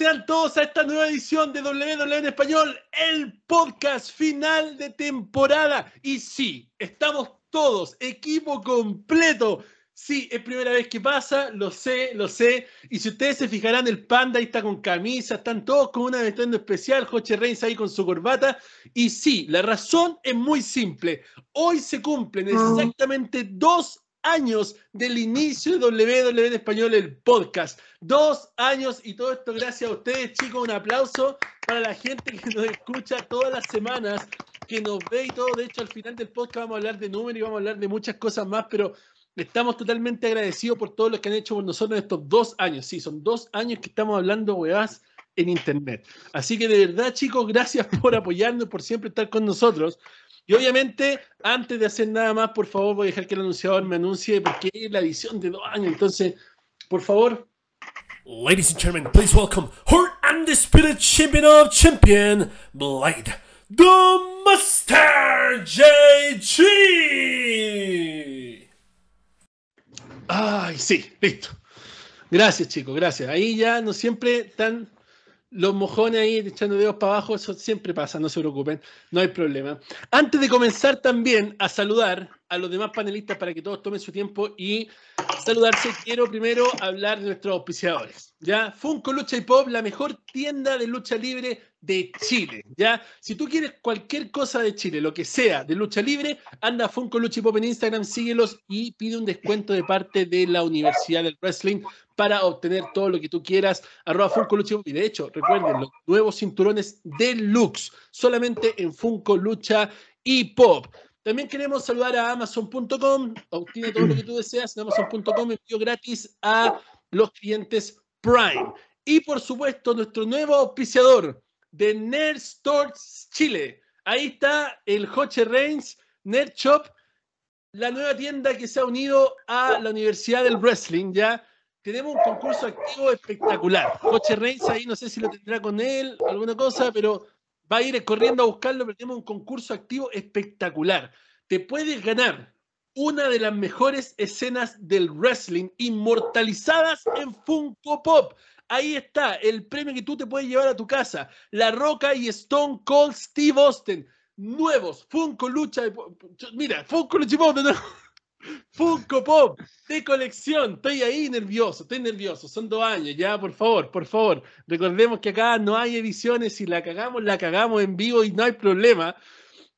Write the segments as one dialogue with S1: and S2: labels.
S1: sean todos a esta nueva edición de WWE en Español, el podcast final de temporada. Y sí, estamos todos, equipo completo. Sí, es primera vez que pasa, lo sé, lo sé. Y si ustedes se fijarán, el panda ahí está con camisa, están todos con una vestiendo especial, Joche Reigns ahí con su corbata. Y sí, la razón es muy simple. Hoy se cumplen exactamente dos años del inicio de WWE en español, el podcast. Dos años y todo esto gracias a ustedes, chicos. Un aplauso para la gente que nos escucha todas las semanas, que nos ve y todo. De hecho, al final del podcast vamos a hablar de números y vamos a hablar de muchas cosas más, pero estamos totalmente agradecidos por todo lo que han hecho por nosotros en estos dos años. Sí, son dos años que estamos hablando, weás, en Internet. Así que de verdad, chicos, gracias por apoyarnos, por siempre estar con nosotros. Y obviamente, antes de hacer nada más, por favor, voy a dejar que el anunciador me anuncie porque es la edición de dos años. Entonces, por favor.
S2: Ladies and gentlemen, please welcome her undisputed champion of champion, Blade, the Master JG.
S1: Ay, sí, listo. Gracias, chicos, gracias. Ahí ya no siempre tan los mojones ahí echando dedos para abajo, eso siempre pasa, no se preocupen, no hay problema. Antes de comenzar también a saludar a los demás panelistas para que todos tomen su tiempo y saludarse, quiero primero hablar de nuestros auspiciadores. ¿ya? Funko Lucha y Pop, la mejor tienda de lucha libre de Chile. ¿ya? Si tú quieres cualquier cosa de Chile, lo que sea de lucha libre, anda a Funko Lucha y Pop en Instagram, síguelos y pide un descuento de parte de la Universidad del Wrestling para obtener todo lo que tú quieras. Arroba Funko Lucha y Pop. Y de hecho, recuerden, los nuevos cinturones deluxe, solamente en Funko Lucha y Pop. También queremos saludar a Amazon.com. Obtiene todo lo que tú deseas en Amazon.com. Envío gratis a los clientes Prime. Y por supuesto, nuestro nuevo auspiciador de Nerd Stores Chile. Ahí está el Hoche Reigns Nerd Shop, la nueva tienda que se ha unido a la Universidad del Wrestling. Ya tenemos un concurso activo espectacular. Hoche Reigns ahí, no sé si lo tendrá con él, alguna cosa, pero va a ir corriendo a buscarlo, pero tenemos un concurso activo espectacular. Te puedes ganar una de las mejores escenas del wrestling inmortalizadas en Funko Pop. Ahí está el premio que tú te puedes llevar a tu casa. La Roca y Stone Cold Steve Austin. Nuevos Funko Lucha. Mira, Funko Lucha Pop. Funko Pop de colección. Estoy ahí nervioso, estoy nervioso. Son dos años, ya, por favor, por favor. Recordemos que acá no hay ediciones. Si la cagamos, la cagamos en vivo y no hay problema.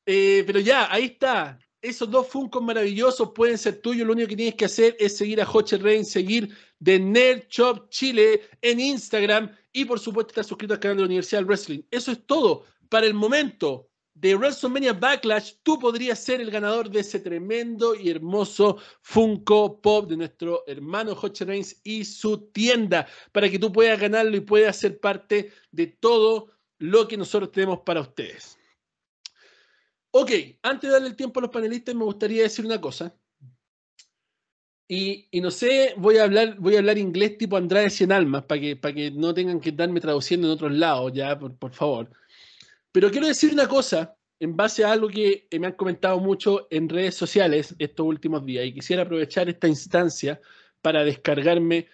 S1: Eh, pero ya, ahí está. Esos dos Funko maravillosos pueden ser tuyos. Lo único que tienes que hacer es seguir a Hoche Rain, seguir de Nerd Shop Chile en Instagram y, por supuesto, estar suscrito al canal de la Universidad del Wrestling. Eso es todo para el momento de WrestleMania Backlash, tú podrías ser el ganador de ese tremendo y hermoso Funko Pop de nuestro hermano Hoche Reigns y su tienda, para que tú puedas ganarlo y puedas ser parte de todo lo que nosotros tenemos para ustedes. Ok, antes de darle el tiempo a los panelistas, me gustaría decir una cosa. Y, no sé, voy a hablar, voy a hablar inglés tipo Andrade Cien Almas, para que, para que no tengan que darme traduciendo en otros lados, ya, por favor. Pero quiero decir una cosa en base a algo que me han comentado mucho en redes sociales estos últimos días y quisiera aprovechar esta instancia para descargarme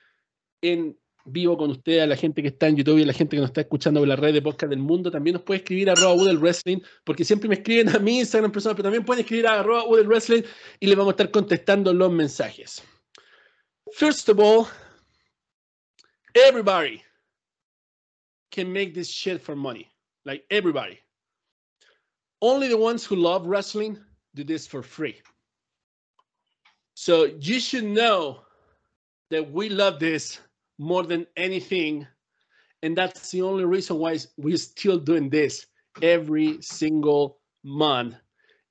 S1: en vivo con ustedes, a la gente que está en YouTube y a la gente que nos está escuchando por la red de podcast del mundo. También nos puede escribir a arroba Wrestling, porque siempre me escriben a mi Instagram personal, pero también pueden escribir a arroba Wrestling y les vamos a estar contestando los mensajes. First of all, everybody can make this shit for money. Like everybody. Only the ones who love wrestling do this for free. So you should know that we love this more than anything. And that's the only reason why we're still doing this every single month.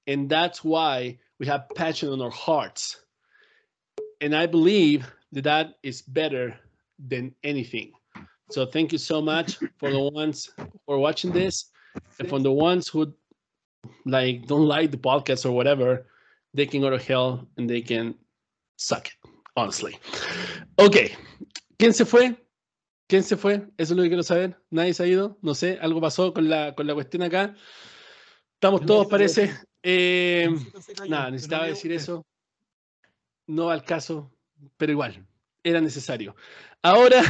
S1: And that's why we have passion on our hearts. And I believe that that is better than anything. So thank you so much for the ones who are watching this, and for the ones who like don't like the podcast or whatever, they can go to hell and they can suck it, honestly. Ok, ¿quién se fue? ¿Quién se fue? Eso es lo que quiero saber. ¿Nadie se ha ido? No sé, algo pasó con la, con la cuestión acá. Estamos todos, parece. Eh, nada, necesitaba decir eso. No al caso, pero igual, era necesario. Ahora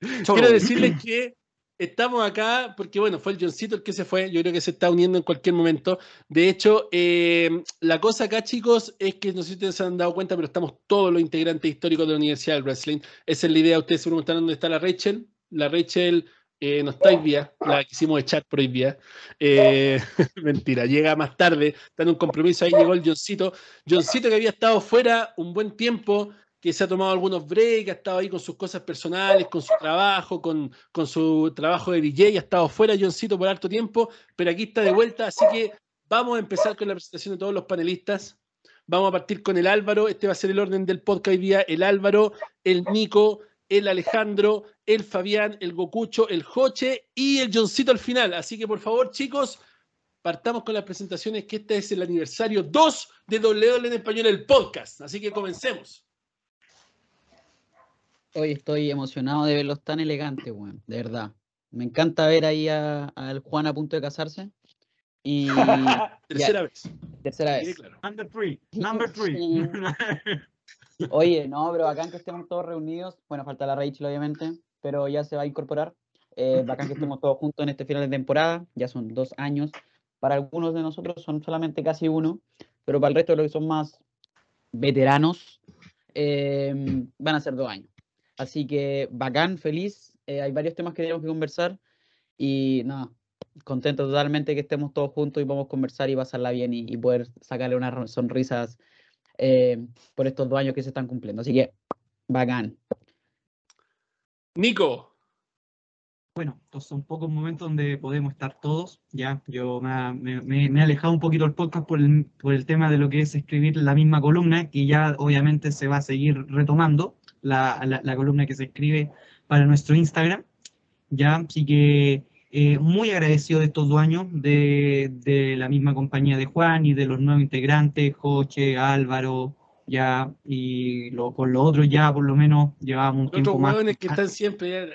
S1: Quiero decirles que estamos acá porque, bueno, fue el Johncito el que se fue. Yo creo que se está uniendo en cualquier momento. De hecho, eh, la cosa acá, chicos, es que no sé si ustedes se han dado cuenta, pero estamos todos los integrantes históricos de la Universidad del Wrestling. Esa es la idea. Ustedes se preguntan dónde está la Rachel. La Rachel eh, no está hoy día, la quisimos echar por hoy día. Eh, mentira, llega más tarde, está en un compromiso, ahí llegó el Johncito. Johncito que había estado fuera un buen tiempo, que se ha tomado algunos breaks, ha estado ahí con sus cosas personales, con su trabajo, con, con su trabajo de DJ, ha estado fuera Johncito por harto tiempo, pero aquí está de vuelta, así que vamos a empezar con la presentación de todos los panelistas. Vamos a partir con el Álvaro, este va a ser el orden del podcast hoy día, el Álvaro, el Nico, el Alejandro, el Fabián, el Gocucho, el Joche y el Johncito al final. Así que por favor, chicos, partamos con las presentaciones, que este es el aniversario 2 de WL en Español, el podcast. Así que comencemos.
S3: Hoy estoy emocionado de verlos tan elegantes, weón, de verdad. Me encanta ver ahí al Juan a punto de casarse. Y
S1: tercera vez.
S3: Tercera vez.
S4: Number three. Number three.
S3: Oye, no, pero bacán que estemos todos reunidos. Bueno, falta la Rachel, obviamente, pero ya se va a incorporar. Eh, bacán que estemos todos juntos en este final de temporada. Ya son dos años. Para algunos de nosotros son solamente casi uno, pero para el resto de los que son más veteranos, eh, van a ser dos años. Así que bacán, feliz. Eh, hay varios temas que tenemos que conversar y nada, contento totalmente que estemos todos juntos y podamos conversar y pasarla bien y, y poder sacarle unas sonrisas eh, por estos dos años que se están cumpliendo. Así que, bacán.
S1: Nico.
S4: Bueno, estos son pocos momentos donde podemos estar todos. Ya, yo me, me, he alejado un poquito del podcast por el, por el, tema de lo que es escribir la misma columna, que ya obviamente se va a seguir retomando, la, la, la columna que se escribe para nuestro Instagram. Ya, así que eh, muy agradecido de estos dos años de, de, la misma compañía de Juan y de los nuevos integrantes, Joche, Álvaro, ya, y lo, con los otros ya por lo menos llevábamos un tiempo más.
S1: que están siempre...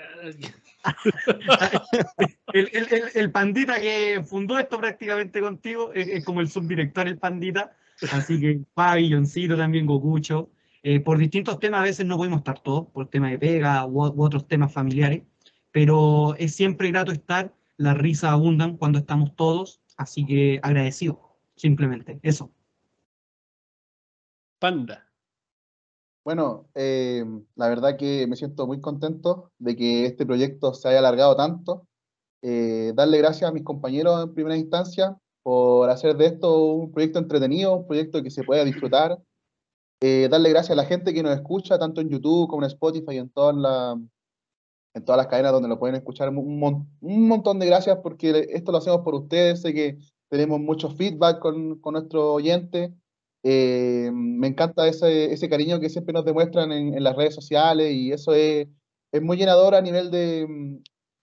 S4: el, el, el, pandita que fundó esto prácticamente contigo es, como el subdirector, el pandita. Así que Fabi, Johncito también, Gokucho. Eh, por distintos temas a veces no podemos estar todos, por tema de pega u, u otros temas familiares pero es siempre grato estar, las risas abundan cuando estamos todos, así que agradecido, simplemente, eso.
S1: Panda.
S5: Bueno, eh, la verdad que me siento muy contento de que este proyecto se haya alargado tanto. Eh, darle gracias a mis compañeros en primera instancia por hacer de esto un proyecto entretenido, un proyecto que se pueda disfrutar. Eh, darle gracias a la gente que nos escucha, tanto en YouTube como en Spotify en todas las en todas las cadenas donde lo pueden escuchar. Un, un, montón de gracias porque esto lo hacemos por ustedes. Sé que tenemos mucho feedback con, con nuestro oyente. Eh, me encanta ese, ese, cariño que siempre nos demuestran en, en, las redes sociales y eso es, es muy llenador a nivel de,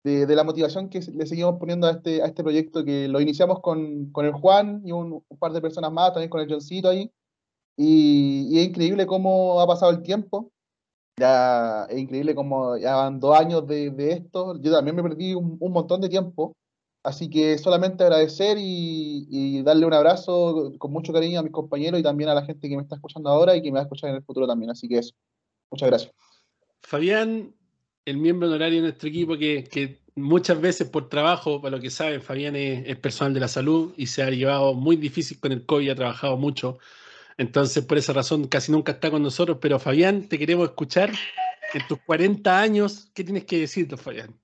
S5: de, de, la motivación que le seguimos poniendo a este, a este proyecto que lo iniciamos con, con el Juan y un, un, par de personas más, también con el Johncito ahí. Y, y es increíble cómo ha pasado el tiempo ya es increíble como ya van dos años de, de esto. Yo también me perdí un, un, montón de tiempo. Así que solamente agradecer y, y, darle un abrazo con mucho cariño a mis compañeros y también a la gente que me está escuchando ahora y que me va a escuchar en el futuro también. Así que eso. Muchas gracias.
S1: Fabián, el miembro honorario de nuestro equipo que, que muchas veces por trabajo, para lo que saben, Fabián es, es personal de la salud y se ha llevado muy difícil con el COVID, ha trabajado mucho. Entonces, por esa razón, casi nunca está con nosotros. Pero, Fabián, te queremos escuchar. En tus 40 años, ¿qué tienes que decirte, Fabián?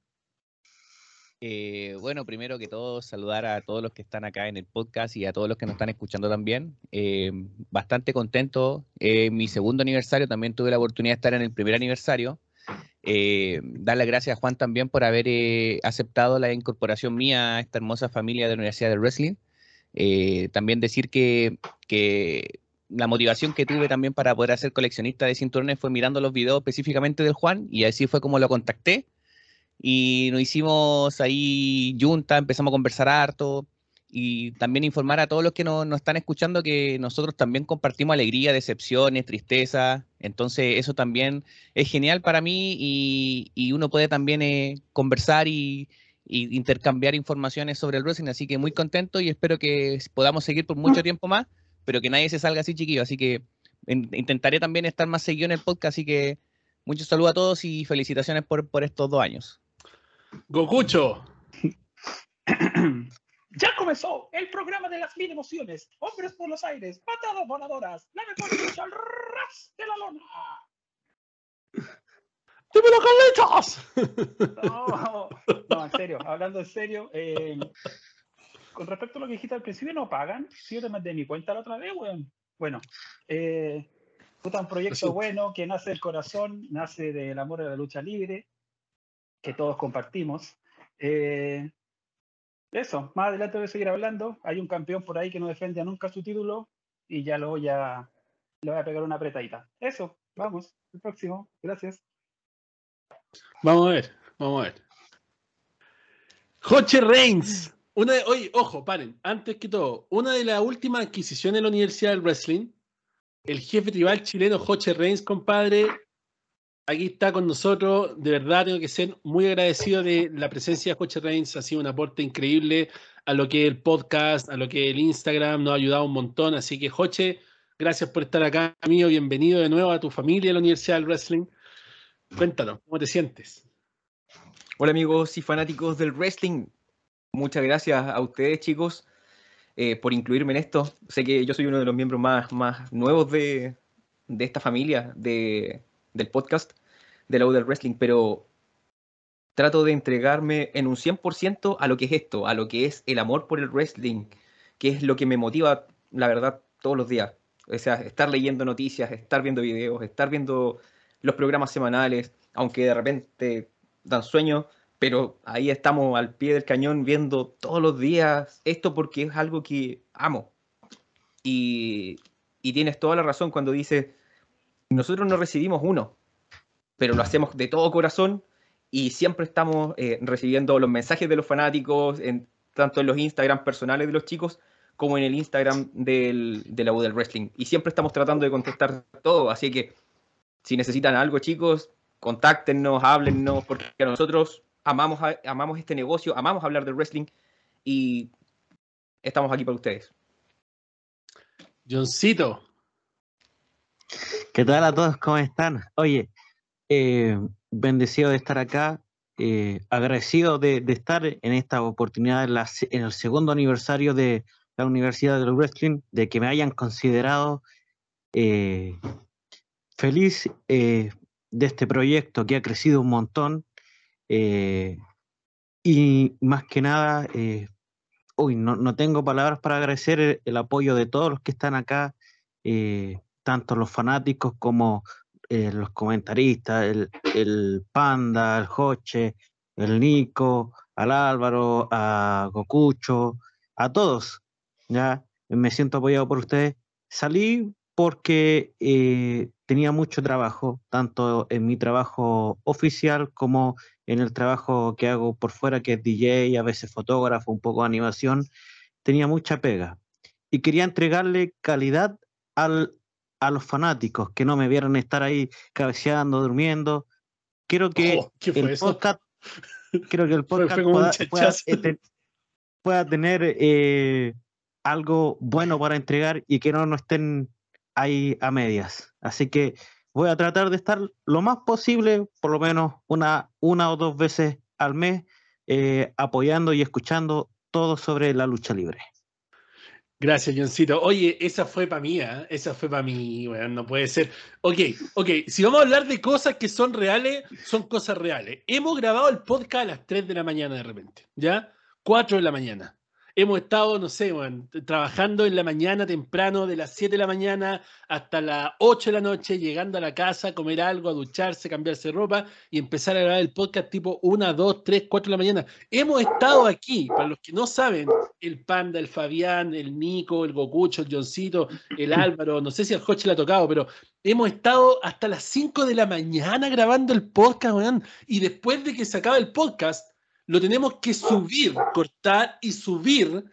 S6: Eh, bueno, primero que todo, saludar a todos los que están acá en el podcast y a todos los que nos están escuchando también. Eh, bastante contento. Eh, mi segundo aniversario también tuve la oportunidad de estar en el primer aniversario. Dar las gracias a Juan también por haber aceptado la incorporación mía a esta hermosa familia de la Universidad del Wrestling. también decir que, que la motivación que tuve también para poder hacer coleccionista de cinturones fue mirando los videos específicamente del Juan y así fue como lo contacté. Y nos hicimos ahí junta, empezamos a conversar harto y también informar a todos los que nos, nos están escuchando que nosotros también compartimos alegría, decepciones, tristeza, entonces eso también es genial para mí y, y uno puede también eh, conversar y, y intercambiar informaciones sobre el wrestling, así que muy contento y espero que podamos seguir por mucho tiempo más pero que nadie se salga así chiquillo, así que in, intentaré también estar más seguido en el podcast, así que Muchos saludos a todos y felicitaciones por, por estos dos años.
S1: Gokucho.
S7: Ya comenzó el programa de las mil emociones. Hombres por los aires, patadas voladoras, la mejor lucha al ras de la lona.
S1: ¡Dímelo, Carlitos!
S7: No, no, en serio, hablando en serio, eh, con respecto a lo que dijiste al principio, no pagan. Si yo te mandé mi cuenta la otra vez, weón. Bueno, eh, puta, un proyecto bueno que nace del corazón, nace del amor a la lucha libre, que todos compartimos. Eh, eso, más adelante voy a seguir hablando. Hay un campeón por ahí que no defiende nunca su título y ya lo voy a, le voy a pegar una apretadita. Eso, vamos, el próximo. Gracias.
S1: Vamos a ver, vamos a ver. Joche Reigns. Una de, ojo, paren. Antes que todo, una de las últimas adquisiciones de la Universidad del Wrestling, el jefe tribal chileno Joche Reigns, compadre, aquí está con nosotros. De verdad, tengo que ser muy agradecido de la presencia de Joche Reigns. Ha sido un aporte increíble a lo que es el podcast, a lo que es el Instagram. Nos ha ayudado un montón. Así que, Joche, gracias por estar acá, amigo. Bienvenido de nuevo a tu familia, a la Universidad del Wrestling. Cuéntanos, ¿cómo te sientes?
S8: Hola amigos y fanáticos del wrestling. Muchas gracias a ustedes chicos eh, por incluirme en esto. Sé que yo soy uno de los miembros más, más nuevos de, de esta familia de, del podcast de la del wrestling, pero trato de entregarme en un 100% a lo que es esto, a lo que es el amor por el wrestling, que es lo que me motiva, la verdad, todos los días. O sea, estar leyendo noticias, estar viendo videos, estar viendo los programas semanales, aunque de repente dan sueño, pero ahí estamos al pie del cañón viendo todos los días esto porque es algo que amo. Y, y tienes toda la razón cuando dices, nosotros no recibimos uno, pero lo hacemos de todo corazón y siempre estamos eh, recibiendo los mensajes de los fanáticos, en, tanto en los Instagram personales de los chicos como en el Instagram del, de la U del Wrestling. Y siempre estamos tratando de contestar todo, así que si necesitan algo, chicos, contáctenos, háblennos, porque nosotros amamos, a- amamos este negocio, amamos hablar del wrestling y estamos aquí para ustedes.
S1: Johncito.
S9: ¿Qué tal a todos? ¿Cómo están? Oye, eh, bendecido de estar acá, eh, agradecido de, de estar en esta oportunidad en, la se- en el segundo aniversario de la Universidad del Wrestling, de que me hayan considerado eh, feliz eh, de este proyecto que ha crecido un montón eh, y más que nada, eh, no, no tengo palabras para agradecer el, apoyo de todos los que están acá. eh, tanto los fanáticos como eh, los comentaristas, el, el Panda, el Joche, el Nico, al Álvaro, a Gokucho, a todos. Ya me siento apoyado por ustedes. Salí porque tenía mucho trabajo, tanto en mi trabajo oficial como en el trabajo que hago por fuera, que es DJ, a veces fotógrafo, un poco de animación. Tenía mucha pega y quería entregarle calidad al, a los fanáticos, que no me vieran estar ahí cabeceando, durmiendo. Quiero que
S1: Oh, ¿Qué fue
S9: el
S1: eso?
S9: podcast, quiero que el podcast pueda, pueda, eh, pueda tener eh, algo bueno para entregar y que no nos estén ahí a medias. Así que voy a tratar de estar lo más posible, por lo menos una, una o dos veces al mes, eh, apoyando y escuchando todo sobre la lucha libre.
S1: Gracias, Johncito. Oye, esa fue para mí, ¿eh? esa fue para mí, weón, no puede ser. Ok, ok, si vamos a hablar de cosas que son reales, son cosas reales. Hemos grabado el podcast a las 3 de la mañana de repente, ¿ya? 4 de la mañana. Hemos estado, no sé, weón, trabajando en la mañana temprano, de las 7 de la mañana hasta las 8 de la noche, llegando a la casa, comer algo, ducharse, cambiarse ropa y empezar a grabar el podcast tipo 1, 2, 3, 4 de la mañana. Hemos estado aquí, para los que no saben, el Panda, el Fabián, el Nico, el Gokucho, el Johncito, el Álvaro, no sé si al Joche le ha tocado, pero hemos estado hasta las 5 de la mañana grabando el podcast, weón. Y después de que se acaba el podcast, lo tenemos que subir, cortar y subir.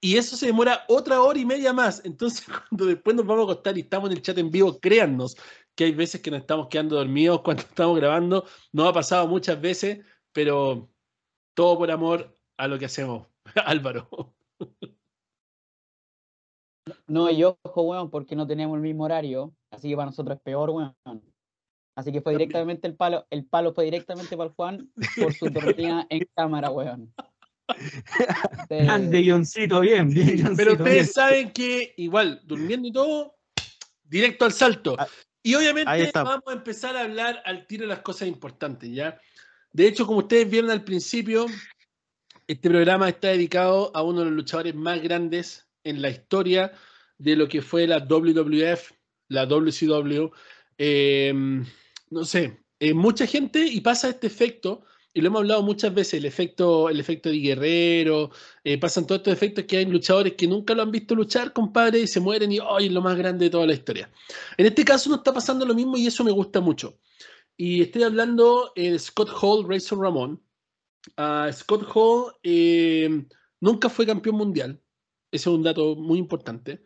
S1: Y eso se demora otra hora y media más. Entonces, cuando después nos vamos a acostar y estamos en el chat en vivo, créannos que hay veces que nos estamos quedando dormidos cuando estamos grabando. Nos ha pasado muchas veces, pero todo por amor a lo que hacemos. Álvaro.
S3: No, y ojo, weón, porque no tenemos el mismo horario, así que para nosotros es peor, weón. Así que fue directamente el palo, el palo fue directamente para el Juan por su tornilla en cámara, weón.
S4: Grande guioncito, bien, bien.
S1: Pero
S4: guioncito,
S1: ustedes
S4: bien.
S1: saben que igual, durmiendo y todo, directo al salto.
S9: Ah,
S1: Y obviamente vamos a empezar a hablar al tiro de las cosas importantes, ¿ya? De hecho, como ustedes vieron al principio, este programa está dedicado a uno de los luchadores más grandes en la historia de lo que fue la WWF, la WCW. Eh, no sé, eh, mucha gente, y pasa este efecto, y lo hemos hablado muchas veces, el efecto, el efecto de Guerrero, eh, pasan todos estos efectos que hay luchadores que nunca lo han visto luchar, compadre, y se mueren y hoy es lo más grande de toda la historia. En este caso no está pasando lo mismo y eso me gusta mucho. Y estoy hablando eh, de Scott Hall, Razor Ramón. Ah, Scott Hall nunca fue campeón mundial. Ese es un dato muy importante.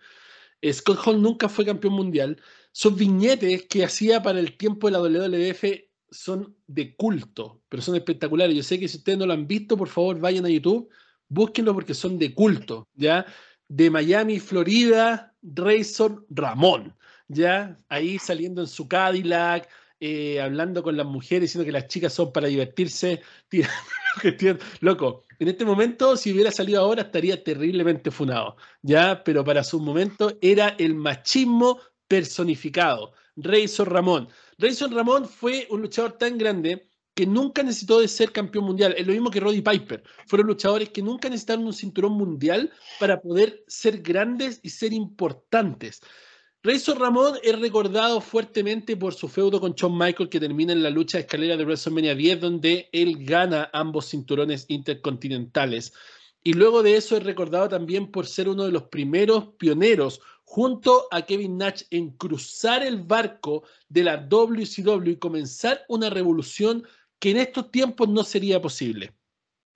S1: Scott Hall nunca fue campeón mundial. Sus viñetes que hacía para el tiempo de la WWF son de culto, pero son espectaculares. Yo sé que si ustedes no lo han visto, por favor vayan a YouTube, búsquenlo porque son de culto, ¿ya? De Miami, Florida, Razor Ramón, ¿ya? Ahí saliendo en su Cadillac, eh, hablando con las mujeres, diciendo que las chicas son para divertirse. Loco, en este momento, si hubiera salido ahora, estaría terriblemente funado, ¿ya? Pero para su momento era el machismo personificado. Razor Ramón. Razor Ramón fue un luchador tan grande que nunca necesitó de ser campeón mundial. Es lo mismo que Roddy Piper. Fueron luchadores que nunca necesitaron un cinturón mundial para poder ser grandes y ser importantes. Razor Ramón es recordado fuertemente por su feudo con Shawn Michael que termina en la lucha de escalera de WrestleMania 10 donde él gana ambos cinturones intercontinentales. Y luego de eso es recordado también por ser uno de los primeros pioneros junto a Kevin Nash en cruzar el barco de la WCW y comenzar una revolución que en estos tiempos no sería posible.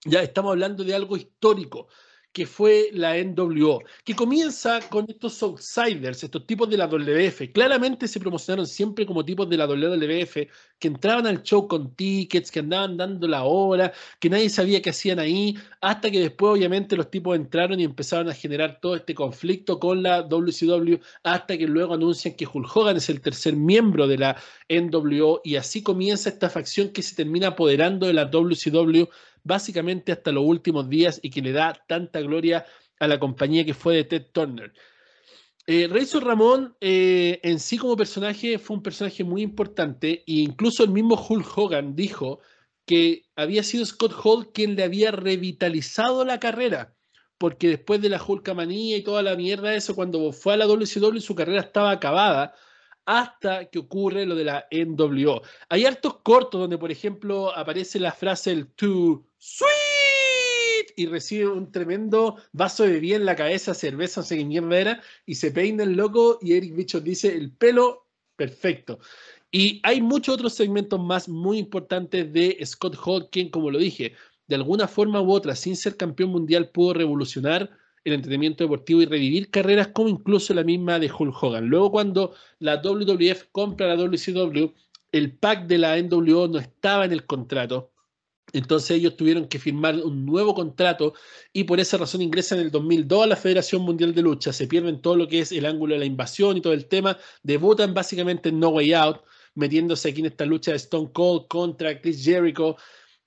S1: Ya estamos hablando de algo histórico que fue la NWO, que comienza con estos outsiders, estos tipos de la WWF. Claramente se promocionaron siempre como tipos de la WWF, que entraban al show con tickets, que andaban dando la hora, que nadie sabía qué hacían ahí, hasta que después obviamente los tipos entraron y empezaron a generar todo este conflicto con la WCW, hasta que luego anuncian que Hulk Hogan es el tercer miembro de la NWO, y así comienza esta facción que se termina apoderando de la WCW básicamente hasta los últimos días y que le da tanta gloria a la compañía que fue de Ted Turner. Eh, Ramón eh, en sí como personaje fue un personaje muy importante e incluso el mismo Hulk Hogan dijo que había sido Scott Hall quien le había revitalizado la carrera porque después de la Hulkamanía y toda la mierda eso cuando fue a la WCW su carrera estaba acabada hasta que ocurre lo de la NWO. Hay hartos cortos donde, por ejemplo, aparece la frase el too sweet y recibe un tremendo vaso de bebida en la cabeza, cerveza, no sé qué era, y se peina el loco y Eric Bichos dice el pelo perfecto. Y hay muchos otros segmentos más muy importantes de Scott Hall, quien, como lo dije, de alguna forma u otra, sin ser campeón mundial, pudo revolucionar el entretenimiento deportivo y revivir carreras como incluso la misma de Hulk Hogan. Luego cuando la WWF compra la WCW, el pack de la NWO no estaba en el contrato. Entonces ellos tuvieron que firmar un nuevo contrato y por esa razón ingresan en el 2002 a la Federación Mundial de Lucha. Se pierden todo lo que es el ángulo de la invasión y todo el tema. Debutan básicamente en No Way Out, metiéndose aquí en esta lucha de Stone Cold contra Chris Jericho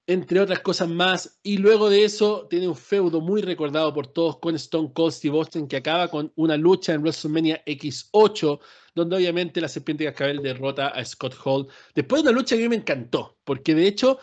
S1: entre otras cosas más. Y luego de eso tiene un feudo muy recordado por todos con Stone Cold Steve Austin que acaba con una lucha en WrestleMania X8, donde obviamente la Serpiente Cascabel derrota a Scott Hall. Después de una lucha que a mí me encantó, porque de hecho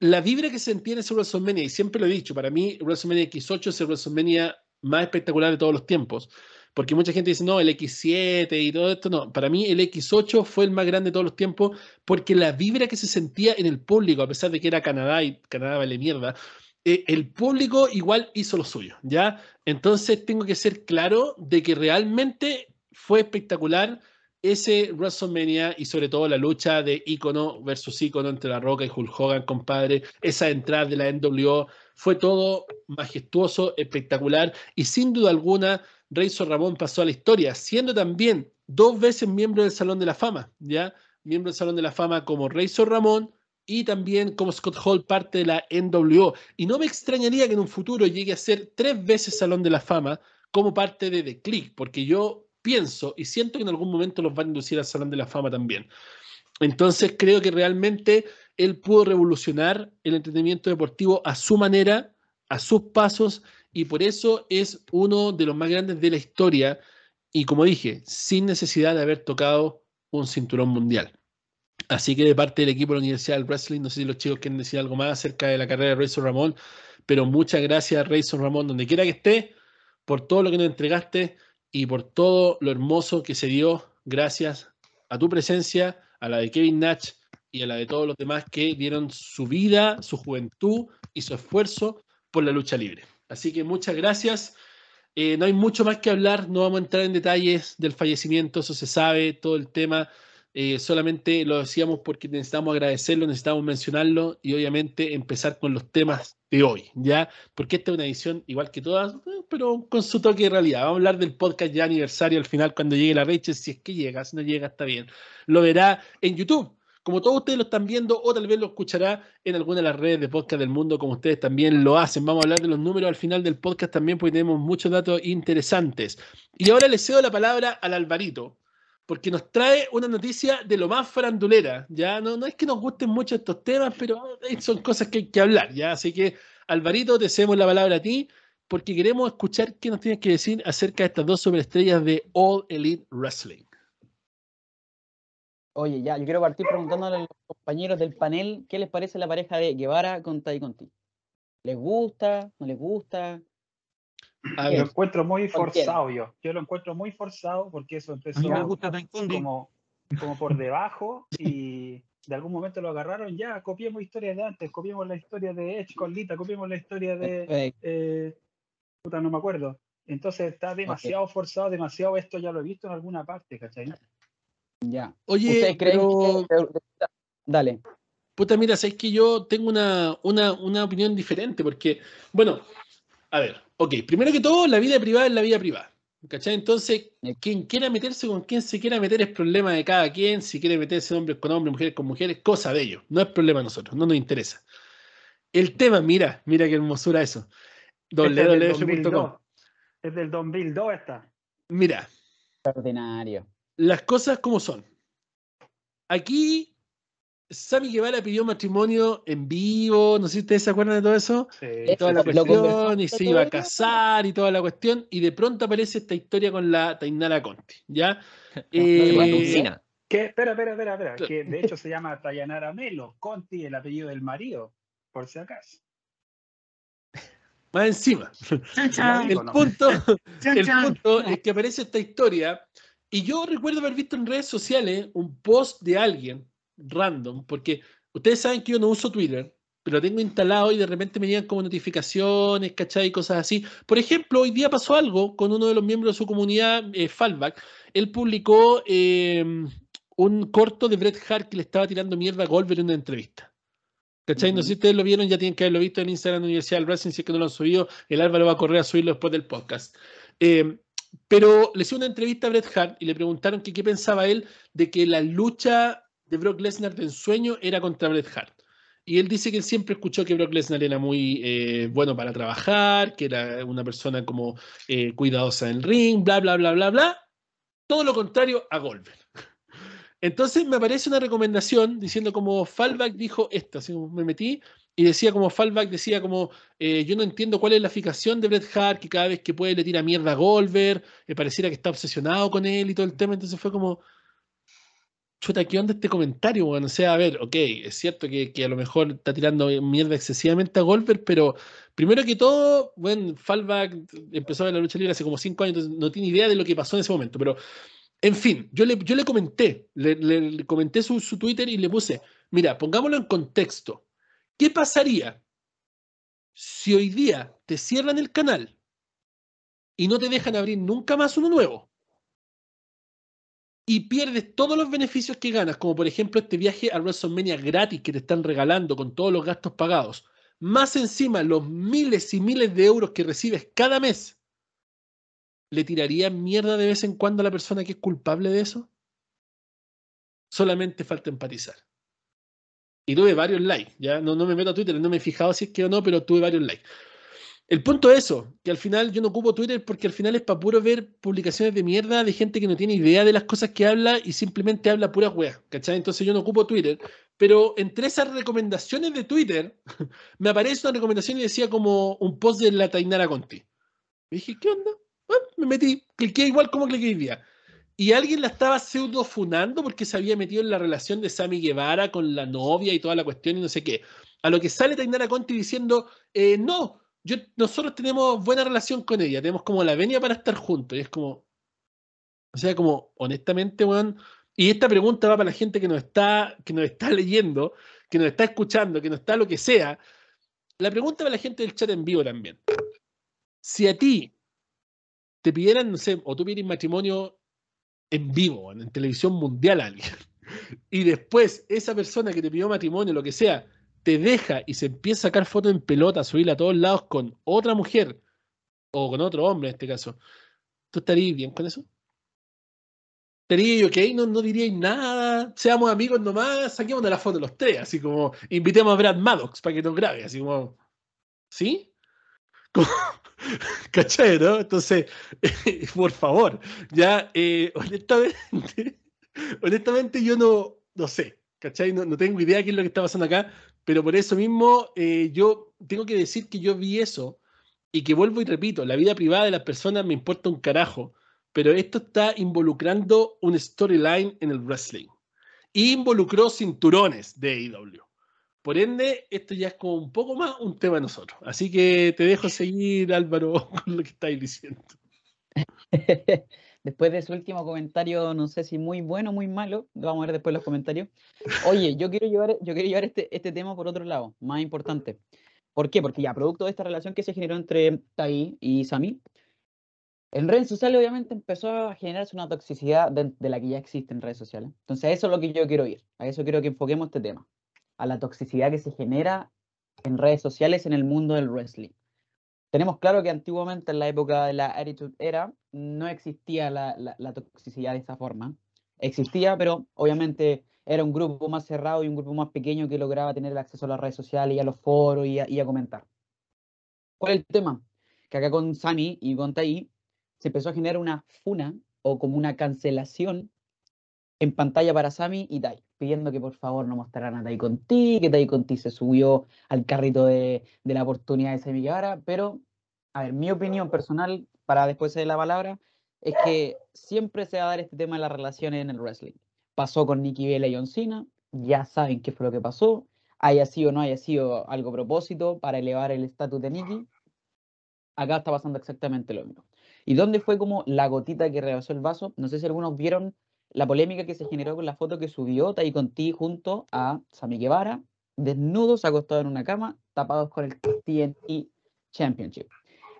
S1: la vibra que se sentía en ese WrestleMania, y siempre lo he dicho, para mí WrestleMania X8 es el WrestleMania más espectacular de todos los tiempos. Porque mucha gente dice, no, el X7 y todo esto, no. Para mí el X8 fue el más grande de todos los tiempos porque la vibra que se sentía en el público, a pesar de que era Canadá y Canadá vale mierda, eh, el público igual hizo lo suyo, ¿ya? Entonces tengo que ser claro de que realmente fue espectacular ese WrestleMania y sobre todo la lucha de ícono versus ícono entre La Roca y Hulk Hogan, compadre, esa entrada de la NWO, fue todo majestuoso, espectacular y sin duda alguna Razor Ramón pasó a la historia, siendo también dos veces miembro del Salón de la Fama, ¿ya? Miembro del Salón de la Fama como Razor Ramón y también como Scott Hall, parte de la NWO. Y no me extrañaría que en un futuro llegue a ser tres veces Salón de la Fama como parte de The Click, porque yo pienso y siento que en algún momento los van a inducir al Salón de la Fama también. Entonces creo que realmente él pudo revolucionar el entretenimiento deportivo a su manera, a sus pasos, y por eso es uno de los más grandes de la historia, y como dije, sin necesidad de haber tocado un cinturón mundial. Así que de parte del equipo de la Universidad del Wrestling, no sé si los chicos quieren decir algo más acerca de la carrera de Razor Ramón, pero muchas gracias Razor Ramón, donde quiera que esté, por todo lo que nos entregaste y por todo lo hermoso que se dio gracias a tu presencia, a la de Kevin Nash y a la de todos los demás que dieron su vida, su juventud y su esfuerzo por la lucha libre. Así que muchas gracias. Eh, no hay mucho más que hablar, no vamos a entrar en detalles del fallecimiento, eso se sabe, todo el tema. Eh, solamente lo decíamos porque necesitamos agradecerlo, necesitamos mencionarlo y obviamente empezar con los temas de hoy, ¿ya? Porque esta es una edición igual que todas, eh, pero con su toque de realidad. Vamos a hablar del podcast ya aniversario al final cuando llegue la Rachel, si es que llega, si no llega está bien. Lo verá en YouTube, como todos ustedes lo están viendo, o tal vez lo escuchará en alguna de las redes de podcast del mundo, como ustedes también lo hacen. Vamos a hablar de los números al final del podcast también, porque tenemos muchos datos interesantes. Y ahora le cedo la palabra al Alvarito, porque nos trae una noticia de lo más farandulera. Ya no, no es que nos gusten mucho estos temas, pero son cosas que hay que hablar. Ya, así que Alvarito, te cedemos la palabra a ti, porque queremos escuchar qué nos tienes que decir acerca de estas dos superestrellas de All Elite Wrestling.
S3: Oye, ya, yo quiero partir preguntándole a los compañeros del panel qué les parece la pareja de Guevara con Tai Conti. ¿Les gusta? ¿No les gusta?
S1: A
S7: Lo
S1: ver,
S7: encuentro muy forzado yo. Yo lo encuentro muy forzado porque eso
S4: A mí
S7: empezó
S4: me gusta
S7: como, como por debajo y de algún momento lo agarraron. Ya, copiemos historias de antes, copiemos la historia de Edge con Lita, copiemos la historia de.
S3: Eh,
S7: puta, no me acuerdo. Entonces está demasiado forzado, demasiado. Esto ya lo he visto en alguna parte, ¿cachai?
S3: Ya.
S1: Oye,
S3: ¿Ustedes creen
S1: pero,
S3: que... Dale.
S1: puta, mira, sabes que yo tengo una, una, una opinión diferente, porque, bueno, a ver, ok, primero que todo, la vida privada es la vida privada. ¿Cachai? Entonces, quien quiera meterse con quien se quiera meter es problema de cada quien. Si quiere meterse hombres con hombres, mujeres con mujeres, cosa de ellos. No es problema de nosotros, no nos interesa. El tema, mira, mira qué hermosura eso.
S7: Es del
S1: www.com.
S7: 2002. Es del 2002 esta.
S1: Mira,
S3: Extraordinario.
S1: Las cosas como son. Aquí, Sammy Guevara pidió matrimonio en vivo, no sé si ustedes se acuerdan de todo eso.
S7: Sí,
S1: y toda la cuestión, y se iba a casar y toda la cuestión, y de pronto aparece esta historia con la Tainara Conti, ¿ya? Eh.
S7: Que, espera, espera, espera, espera. Que de hecho se llama Tayanara Melo. Conti, el apellido del marido, por si acaso.
S1: más encima.
S4: Chan, chan,
S1: El punto,
S4: chan,
S1: el punto es que aparece esta historia, y yo recuerdo haber visto en redes sociales un post de alguien random, porque ustedes saben que yo no uso Twitter, pero lo tengo instalado y de repente me llegan como notificaciones, ¿cachai? Cosas así. Por ejemplo, hoy día pasó algo con uno de los miembros de su comunidad, eh, Fallback. Él publicó eh, un corto de Bret Hart que le estaba tirando mierda a Goldberg en una entrevista. ¿Cachai? No sé si ustedes lo vieron, ya tienen que haberlo visto en Instagram de la Universidad del Wrestling, si es que no lo han subido, el Álvaro va a correr a subirlo después del podcast. Eh, pero le hizo una entrevista a Bret Hart y le preguntaron qué pensaba él de que la lucha de Brock Lesnar de ensueño era contra Bret Hart. Y él dice que él siempre escuchó que Brock Lesnar era muy eh, bueno para trabajar, que era una persona como eh, cuidadosa en el ring, bla, bla, bla, bla, bla. Todo lo contrario a Goldberg. Entonces me aparece una recomendación diciendo como Fallback dijo esto, así me metí y decía como Fallback decía como eh, yo no entiendo cuál es la fijación de Bret Hart, que cada vez que puede le tira mierda a Goldberg, me pareciera que está obsesionado con él y todo el tema, entonces fue como chuta, ¿qué onda este comentario? O sea, a ver, ok, es cierto que, que a lo mejor está tirando mierda excesivamente a Goldberg, pero primero que todo, bueno, Fallback empezó a la lucha libre hace como cinco años, entonces no tiene idea de lo que pasó en ese momento, pero en fin, yo le, yo le comenté, le, le- le comenté su, su Twitter y le puse, mira, pongámoslo en contexto. ¿Qué pasaría si hoy día te cierran el canal y no te dejan abrir nunca más uno nuevo? Y pierdes todos los beneficios que ganas, como por ejemplo este viaje a WrestleMania gratis que te están regalando con todos los gastos pagados, más encima los miles y miles de euros que recibes cada mes. ¿Le tiraría mierda de vez en cuando a la persona que es culpable de eso? Solamente falta empatizar. Y tuve varios likes, ya no, no me meto a Twitter, no me he fijado si es que o no, pero tuve varios likes. El punto es eso, que al final yo no ocupo Twitter porque al final es para puro ver publicaciones de mierda de gente que no tiene idea de las cosas que habla y simplemente habla pura weas, ¿cachai? Entonces yo no ocupo Twitter, pero entre esas recomendaciones de Twitter me aparece una recomendación y decía como un post de la Tainara Conti. Y dije, ¿qué onda? Bueno, me metí, cliqué igual como cliqué hoy día. Y alguien la estaba pseudo funando porque se había metido en la relación de Sammy Guevara con la novia y toda la cuestión y no sé qué. A lo que sale Tainara Conti diciendo, eh, no, yo, nosotros tenemos buena relación con ella, tenemos como la venia para estar juntos. Y es como, o sea, como, honestamente, weón. Y esta pregunta va para la gente que nos está, que nos está leyendo, que nos está escuchando, que nos está lo que sea. La pregunta para la gente del chat en vivo también. Si a ti te pidieran, no sé, o tú pidieras matrimonio en vivo, en televisión mundial a alguien, y después esa persona que te pidió matrimonio, lo que sea, te deja y se empieza a sacar fotos en pelota, subirla a todos lados con otra mujer o con otro hombre en este caso, ¿tú estarías bien con eso? ¿Estarías ok? No, no diríais nada, seamos amigos nomás, saquemos de la foto los tres, así como invitemos a Brad Maddox para que nos grabe, así como, ¿sí? Como, ¿Cachai, no? Entonces, por favor, ya, eh, honestamente, honestamente yo no, no sé, ¿cachai? No, tengo idea de qué es lo que está pasando acá, pero por eso mismo eh, yo tengo que decir que yo vi eso y que vuelvo y repito, la vida privada de las personas me importa un carajo, pero esto está involucrando un storyline en el wrestling. Y involucró cinturones de AEW. Por ende, esto ya es como un poco más un tema de nosotros. Así que te dejo seguir, Álvaro, con lo que estáis diciendo.
S3: Después de su último comentario, no sé si muy bueno o muy malo, vamos a ver después los comentarios. Oye, yo quiero llevar, yo quiero llevar este, este tema por otro lado, más importante. ¿Por qué? Porque ya, producto de esta relación que se generó entre Tai y Sami, en redes sociales obviamente empezó a generarse una toxicidad de, de, la que ya existe en redes sociales. Entonces, a eso es lo que yo quiero ir. A eso quiero que enfoquemos este tema. A la toxicidad que se genera en redes sociales en el mundo del wrestling. Tenemos claro que antiguamente en la época de la Attitude Era no existía la, la, toxicidad de esa forma. Existía, pero obviamente era un grupo más cerrado y un grupo más pequeño que lograba tener el acceso a las redes sociales y a los foros y a, y a comentar. ¿Cuál es el tema? Que acá con Sami y con Tai se empezó a generar una funa o como una cancelación en pantalla para Sami y Tai, pidiendo que por favor no mostraran a Tai Conti, que Tai Conti se subió al carrito de, de la oportunidad de Sami Guevara, pero, a ver, mi opinión personal, para después de la palabra, es que siempre se va a dar este tema de las relaciones en el wrestling. Pasó con Nikki Bella y John Cena, ya saben qué fue lo que pasó, haya sido o no haya sido algo propósito para elevar el estatus de Nikki, acá está pasando exactamente lo mismo. ¿Y dónde fue como la gotita que rebasó el vaso? No sé si algunos vieron la polémica que se generó con la foto que subió Tai Conti junto a Sami Guevara, desnudos, acostados en una cama, tapados con el TNT Championship.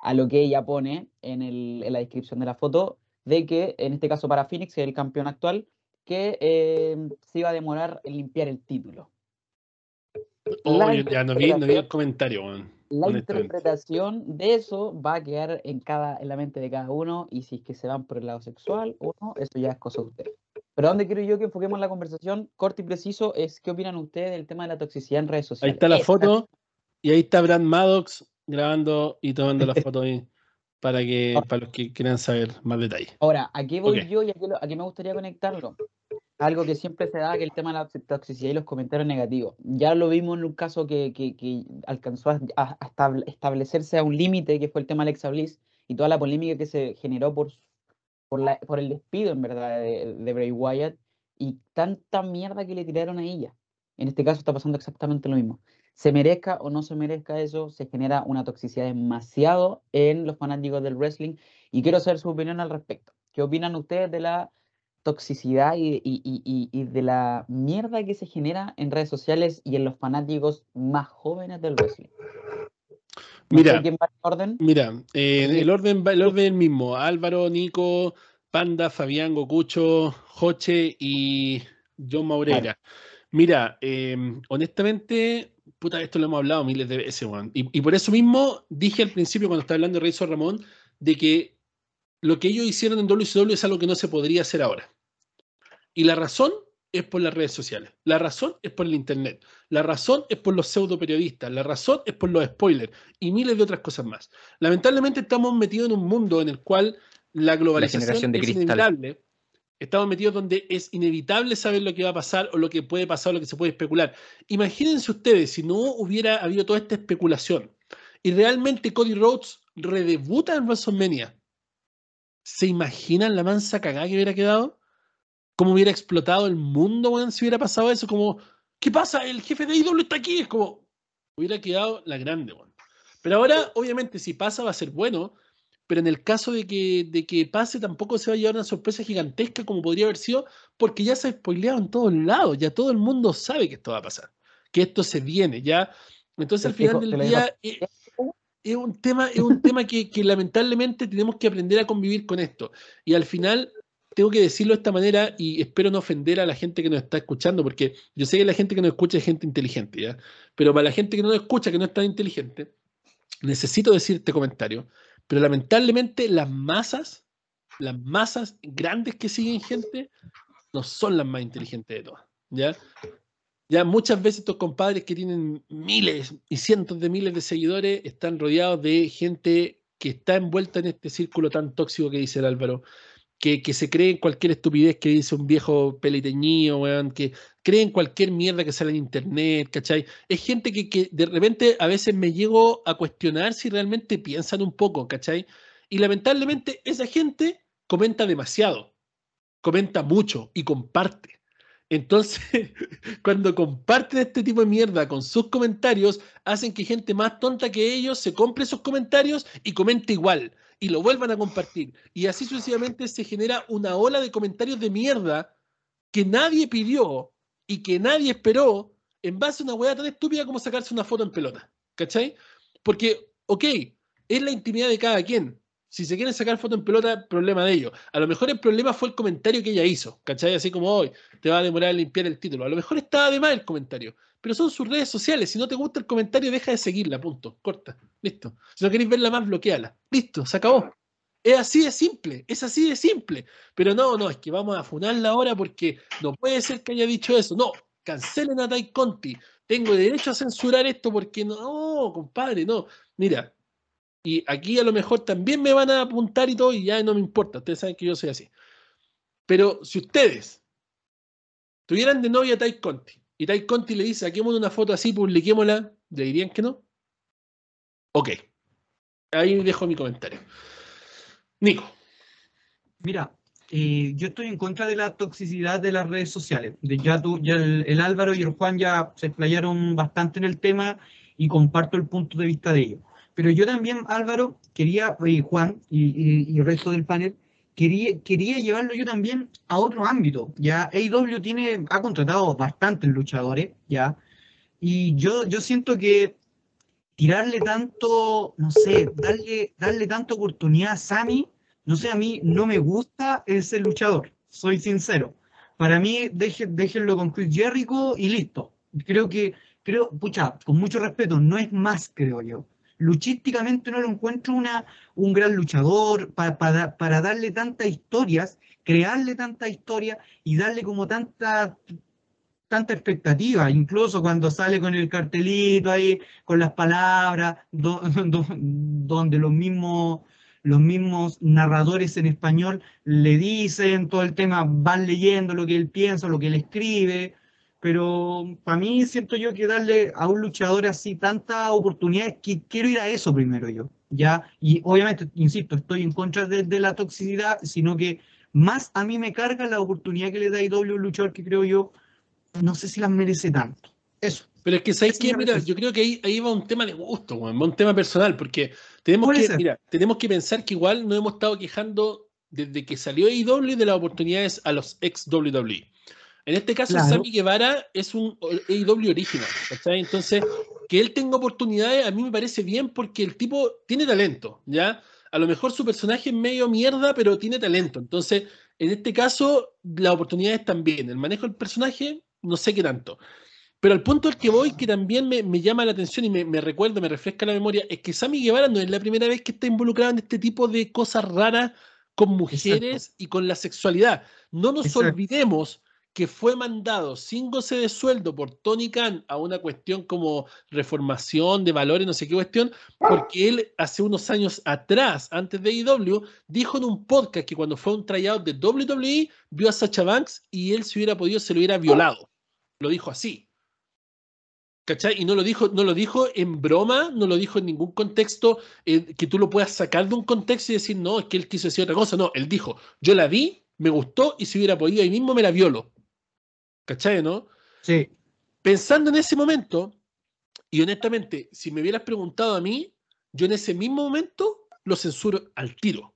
S3: A lo que ella pone en, el, en la descripción de la foto de que, en este caso para Phoenix, que es el campeón actual, que eh, se iba a demorar en limpiar el título.
S1: Oh, ya no vi, no vi el comentario. Man
S3: la interpretación de eso va a quedar en, cada, en la mente de cada uno y si es que se van por el lado sexual o no, eso ya es cosa de ustedes. Pero donde quiero yo que enfoquemos la conversación, corto y preciso, es qué opinan ustedes del tema de la toxicidad en redes sociales.
S1: Ahí está la foto y ahí está Brad Maddox grabando y tomando la foto ahí para, que, para los que quieran saber más detalles.
S3: Ahora, ¿a qué voy okay. yo y a qué, a qué me gustaría conectarlo? Algo que siempre se da, que el tema de la toxicidad y los comentarios negativos. Ya lo vimos en un caso que, que, que alcanzó a, establecerse a un límite, que fue el tema de Alexa Bliss, y toda la polémica que se generó por, por, la, por el despido, en verdad, de, de Bray Wyatt, y tanta mierda que le tiraron a ella. En este caso está pasando exactamente lo mismo. Se merezca o no se merezca eso, se genera una toxicidad demasiado en los fanáticos del wrestling, y quiero saber su opinión al respecto. ¿Qué opinan ustedes de la toxicidad y, y, y, y, de la mierda que se genera en redes sociales y en los fanáticos más jóvenes del wrestling.
S1: ¿No mira, quién va en orden? mira eh, el, orden va, el orden mismo. Álvaro, Nico, Panda, Fabián, Gocucho, Joche y John Maurera. Mira, eh, honestamente, puta, esto lo hemos hablado miles de veces, Juan. Y, por eso mismo dije al principio, cuando estaba hablando de Rey Ramón, de que lo que ellos hicieron en WCW es algo que no se podría hacer ahora. Y la razón es por las redes sociales. La razón es por el Internet. La razón es por los pseudo periodistas. La razón es por los spoilers y miles de otras cosas más. Lamentablemente estamos metidos en un mundo en el cual la globalización
S8: de
S1: es inevitable. Estamos metidos donde es inevitable saber lo que va a pasar o lo que puede pasar o lo que se puede especular. Imagínense ustedes si no hubiera habido toda esta especulación y realmente Cody Rhodes redebuta en WrestleMania. ¿Se imaginan la mansa cagada que hubiera quedado? ¿Cómo hubiera explotado el mundo, weón, si hubiera pasado eso? Como, ¿qué pasa? El jefe de IW está aquí. Es como, hubiera quedado la grande, weón. Pero ahora, obviamente, si pasa va a ser bueno, pero en el caso de que, de que pase tampoco se va a llevar una sorpresa gigantesca como podría haber sido, porque ya se ha spoileado en todos lados, ya todo el mundo sabe que esto va a pasar, que esto se viene, ya. Entonces al final del día eh, es un tema, es un tema que, que lamentablemente tenemos que aprender a convivir con esto. Y al final tengo que decirlo de esta manera y espero no ofender a la gente que nos está escuchando, porque yo sé que la gente que nos escucha es gente inteligente, ¿ya? Pero para la gente que no nos escucha, que no es tan inteligente, necesito decir este comentario. Pero lamentablemente las masas, las masas grandes que siguen gente, no son las más inteligentes de todas, ¿ya? Ya muchas veces estos compadres que tienen miles y cientos de miles de seguidores están rodeados de gente que está envuelta en este círculo tan tóxico que dice el Álvaro, que, que se cree en cualquier estupidez que dice un viejo peliteñido, weón, que cree en cualquier mierda que sale en internet, ¿cachai? Es gente que, que de repente a veces me llego a cuestionar si realmente piensan un poco, ¿cachai? Y lamentablemente esa gente comenta demasiado, comenta mucho y comparte. Entonces, cuando comparten este tipo de mierda con sus comentarios, hacen que gente más tonta que ellos se compre esos comentarios y comente igual y lo vuelvan a compartir. Y así sucesivamente se genera una ola de comentarios de mierda que nadie pidió y que nadie esperó en base a una weá tan estúpida como sacarse una foto en pelota. ¿Cachai? Porque, ok, es la intimidad de cada quien. Si se quieren sacar foto en pelota, problema de ellos. A lo mejor el problema fue el comentario que ella hizo, ¿cachai? Así como hoy, te va a demorar en limpiar el título. A lo mejor estaba de más el comentario, pero son sus redes sociales. Si no te gusta el comentario, deja de seguirla, punto. Corta, listo. Si no queréis verla más, bloqueala. Listo, se acabó. Es así de simple, es así de simple. Pero no, no, es que vamos a funarla ahora porque no puede ser que haya dicho eso. No, cancelen a Tai Conti. Tengo derecho a censurar esto porque no, no, compadre, no. Mira, y aquí a lo mejor también me van a apuntar y todo, y ya no me importa. Ustedes saben que yo soy así. Pero si ustedes tuvieran de novia a Tai Conti y Tai Conti le dice, saquemos una foto así, publiquémosla, ¿le dirían que no? Ok. Ahí dejo mi comentario. Nico.
S4: Mira, eh, yo estoy en contra de la toxicidad de las redes sociales. Ya tú, ya el, Álvaro y el Juan ya se explayaron bastante en el tema y comparto el punto de vista de ellos. Pero yo también, Álvaro, quería, y Juan y- y el resto del panel, quería, quería llevarlo yo también a otro ámbito. Ya AEW tiene, ha contratado bastantes luchadores, ya, y yo, yo siento que tirarle tanto, no sé, darle, darle tanta oportunidad a Sami, no sé, a mí no me gusta ese luchador, soy sincero. Para mí, deje- déjenlo con Chris Jericho y listo. Creo que, creo, pucha, con mucho respeto, no es más, creo yo. Luchísticamente no lo encuentro una, un gran luchador pa- para, para darle tantas historias, crearle tanta historia y darle como tanta, tanta expectativa, incluso cuando sale con el cartelito ahí, con las palabras, do- do- donde los mismos, los mismos narradores en español le dicen todo el tema, van leyendo lo que él piensa, lo que él escribe, pero para mí siento yo que darle a un luchador así tantas oportunidades, que quiero ir a eso primero yo, ¿ya? Y obviamente, insisto, estoy en contra de, de la toxicidad, sino que más a mí me carga la oportunidad que le da IW a un luchador que creo yo, no sé si las merece tanto. Eso.
S1: Pero es que, ¿sabes qué? Mira, yo creo que ahí, ahí va un tema de gusto, va un tema personal, porque tenemos que, mira, tenemos que pensar que igual nos hemos estado quejando desde que salió AEW de las oportunidades a los ex WWE. En este caso,
S4: Claro.
S1: Sammy Guevara es un AEW original, ¿cachai? Entonces, que él tenga oportunidades a mí me parece bien porque el tipo tiene talento, ¿ya? A lo mejor su personaje es medio mierda, pero tiene talento. Entonces, en este caso, las oportunidades también. El manejo del personaje, no sé qué tanto. Pero al punto al que voy, que también me, me llama la atención y me, me recuerda, me refresca la memoria, es que Sammy Guevara no es la primera vez que está involucrado en este tipo de cosas raras con mujeres y con la sexualidad. No nos
S4: Exacto.
S1: olvidemos que fue mandado sin goce de sueldo por Tony Khan a una cuestión como reformación de valores, no sé qué cuestión, porque él hace unos años atrás, antes de IW, dijo en un podcast que cuando fue un tryout de WWE, vio a Sacha Banks y él si hubiera podido se lo hubiera violado. Lo dijo así. ¿Cachai? Y no lo dijo, no lo dijo en broma, no lo dijo en ningún contexto eh, que tú lo puedas sacar de un contexto y decir, no, es que él quiso decir otra cosa. No, él dijo, yo la vi, me gustó y si hubiera podido ahí mismo me la violo. ¿Cachai, no?
S4: Sí.
S1: Pensando en ese momento, y honestamente, si me hubieras preguntado a mí, yo en ese mismo momento lo censuro al tiro.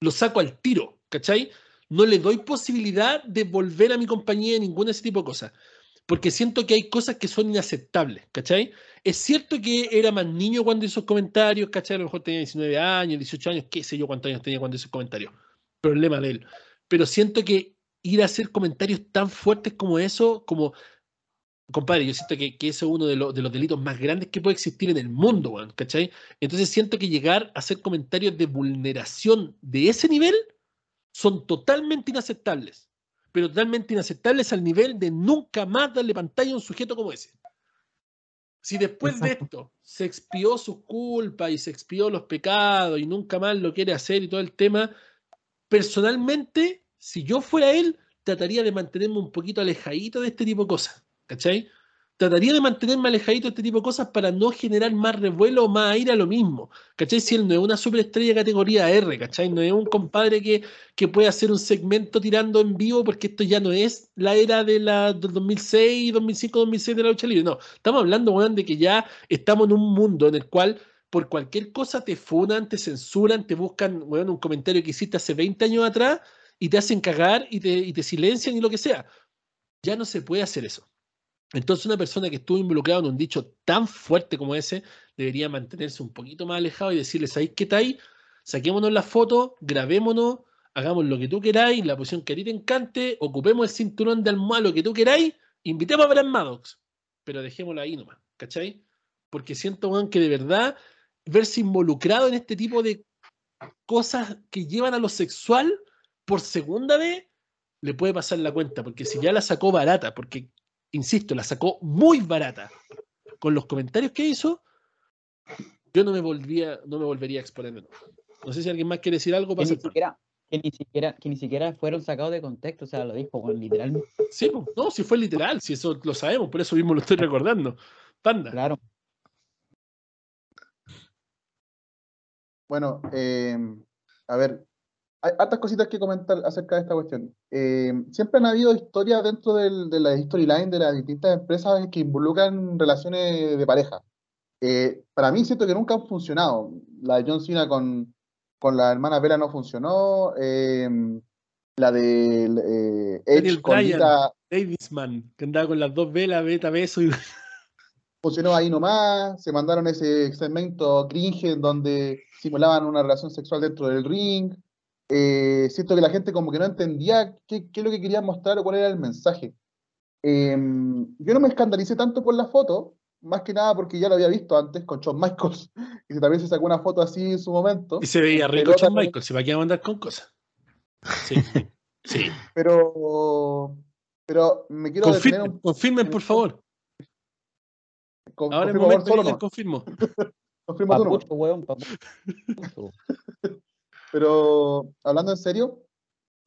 S1: Lo saco al tiro, ¿cachai? No le doy posibilidad de volver a mi compañía ningún ese tipo de cosas porque siento que hay cosas que son inaceptables, ¿cachai? Es cierto que era más niño cuando hizo comentarios, ¿cachai? A lo mejor tenía 19 años, 18 años, qué sé yo cuántos años tenía cuando hizo comentarios. Problema de él. Pero siento que ir a hacer comentarios tan fuertes como eso, como, compadre, yo siento que, que eso es uno de, los- de los delitos más grandes que puede existir en el mundo, ¿cachai? Entonces siento que llegar a hacer comentarios de vulneración de ese nivel son totalmente inaceptables pero totalmente inaceptables al nivel de nunca más darle pantalla a un sujeto como ese. Si después de esto se expió sus culpas y se expió los pecados y nunca más lo quiere hacer y todo el tema, personalmente, si yo fuera él, trataría de mantenerme un poquito alejadito de este tipo de cosas, ¿cachai? Trataría de mantenerme alejadito de este tipo de cosas para no generar más revuelo o más aire a lo mismo, ¿cachai? Si él no es una superestrella categoría R, ¿cachai? No es un compadre que, que puede hacer un segmento tirando en vivo porque esto ya no es la era de la, del 2006, 2005, 2006 de la lucha libre. No, estamos hablando, weón, de que ya estamos en un mundo en el cual por cualquier cosa te funan, te censuran, te buscan, weón, un comentario que hiciste hace 20 años atrás y te hacen cagar y te, y te silencian y lo que sea. Ya no se puede hacer eso. Entonces una persona que estuvo involucrada en un dicho tan fuerte como ese debería mantenerse un poquito más alejado y decirle, ¿sabéis qué está? Saquémonos la foto, grabémonos, hagamos lo que tú queráis, la posición que a ti te encante, ocupemos el cinturón de almohada, lo que tú queráis, invitemos a Brad Maddox, pero dejémoslo ahí nomás, ¿cachai? Porque siento, weón, que de verdad verse involucrado en este tipo de cosas que llevan a lo sexual por segunda vez, le puede pasar la cuenta, porque si ya la sacó barata, porque, insisto, la sacó muy barata con los comentarios que hizo, yo no me volvía, no me volvería a exponer de nuevo. No sé si alguien más quiere decir algo
S3: Que ni siquiera, que ni siquiera, que ni siquiera fueron sacados de contexto, o sea, lo dijo, weón, literalmente.
S1: Sí, no, si fue literal, si eso lo sabemos, por eso mismo lo estoy recordando. Panda.
S3: Claro.
S5: Bueno, eh, a ver, hay hartas cositas que comentar acerca de esta cuestión. Eh, siempre han habido historias dentro del- de la storyline de las distintas empresas que involucran relaciones de pareja. Eh, para mí siento que nunca han funcionado. La de John Cena con, con la hermana Bella no funcionó. eh, la de Edge con
S1: Bryan.
S5: Lita
S1: Davisman, que andaba con las dos velas, beta, beso y
S5: funcionó ahí nomás, se mandaron ese segmento cringe en donde simulaban una relación sexual dentro del ring. Eh, siento que la gente como que no entendía qué, qué es lo que querían mostrar o cuál era el mensaje. Eh, yo no me escandalicé tanto por la foto, más que nada porque ya lo había visto antes con Shawn Michaels, que también se sacó una foto así en su momento.
S1: Y se veía
S5: En
S1: rico
S5: con-
S1: Michaels, se va a mandar con cosas. Sí, sí.
S5: Pero, pero me quiero detener
S1: Confirmen,
S5: un
S1: confirmen, por favor.
S5: con-
S1: Ahora
S5: confirmo
S1: momento
S5: solo,
S1: que les
S5: no,
S1: confirmo.
S5: confirmo
S3: weón, papucho.
S5: Pero hablando en serio,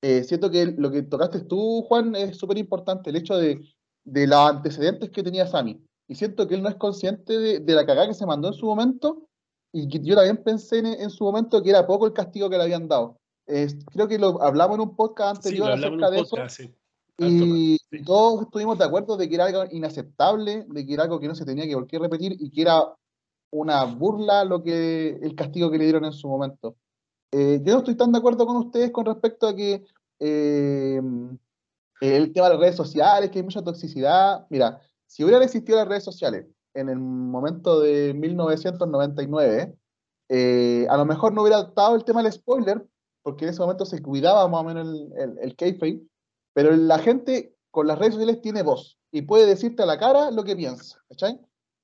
S5: eh, siento que lo que tocaste tú, Juan, es súper importante, el hecho de, de los antecedentes que tenía Sami. Y siento que él no es consciente de, de la cagada que se mandó en su momento, y que yo también pensé en, en su momento que era poco el castigo que le habían dado. Creo que lo hablamos en un podcast
S1: Sí,
S5: anterior
S1: en
S5: acerca de eso,
S1: podcast, sí.
S5: y
S1: sí.
S5: todos estuvimos de acuerdo de que era algo inaceptable, de que era algo que no se tenía que por qué repetir y que era una burla lo que el castigo que le dieron en su momento. Eh, yo no estoy tan de acuerdo con ustedes con respecto a que eh, el tema de las redes sociales, que hay mucha toxicidad. Mira, si hubieran existido las redes sociales en el momento de 1999, eh, a lo mejor no hubiera estado el tema del spoiler, porque en ese momento se cuidaba más o menos el, el, el kayfabe, pero la gente con las redes sociales tiene voz y puede decirte a la cara lo que piensa, ¿cachai?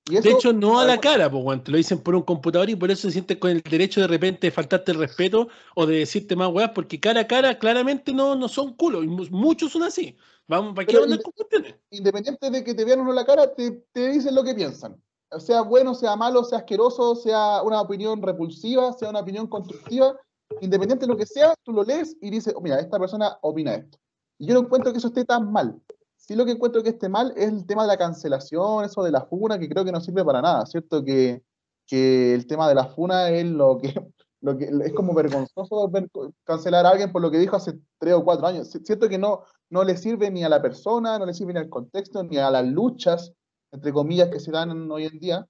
S5: Y
S1: De hecho, no a la cara, pues. Te lo dicen por un computador y por eso se sientes con el derecho de repente de faltarte el respeto o de decirte más weas, porque cara a cara claramente no, no son culos. Y mu- muchos son así. Vamos, ¿para qué
S5: independiente de que te vean o no la cara, te, te dicen lo que piensan. Sea bueno, sea malo, sea asqueroso, sea una opinión repulsiva, sea una opinión constructiva, independiente de lo que sea, tú lo lees y dices, "Oh, mira, esta persona opina esto. Y yo no encuentro que eso esté tan mal. Sí lo que encuentro que esté mal es el tema de la cancelación, eso de la funa, que creo que no sirve para nada, ¿cierto? Que, que el tema de la funa es lo que, lo que es como vergonzoso ver- cancelar a alguien por lo que dijo hace tres o cuatro años. Siento que no, no le sirve ni a la persona, no le sirve ni al contexto, ni a las luchas, entre comillas, que se dan hoy en día.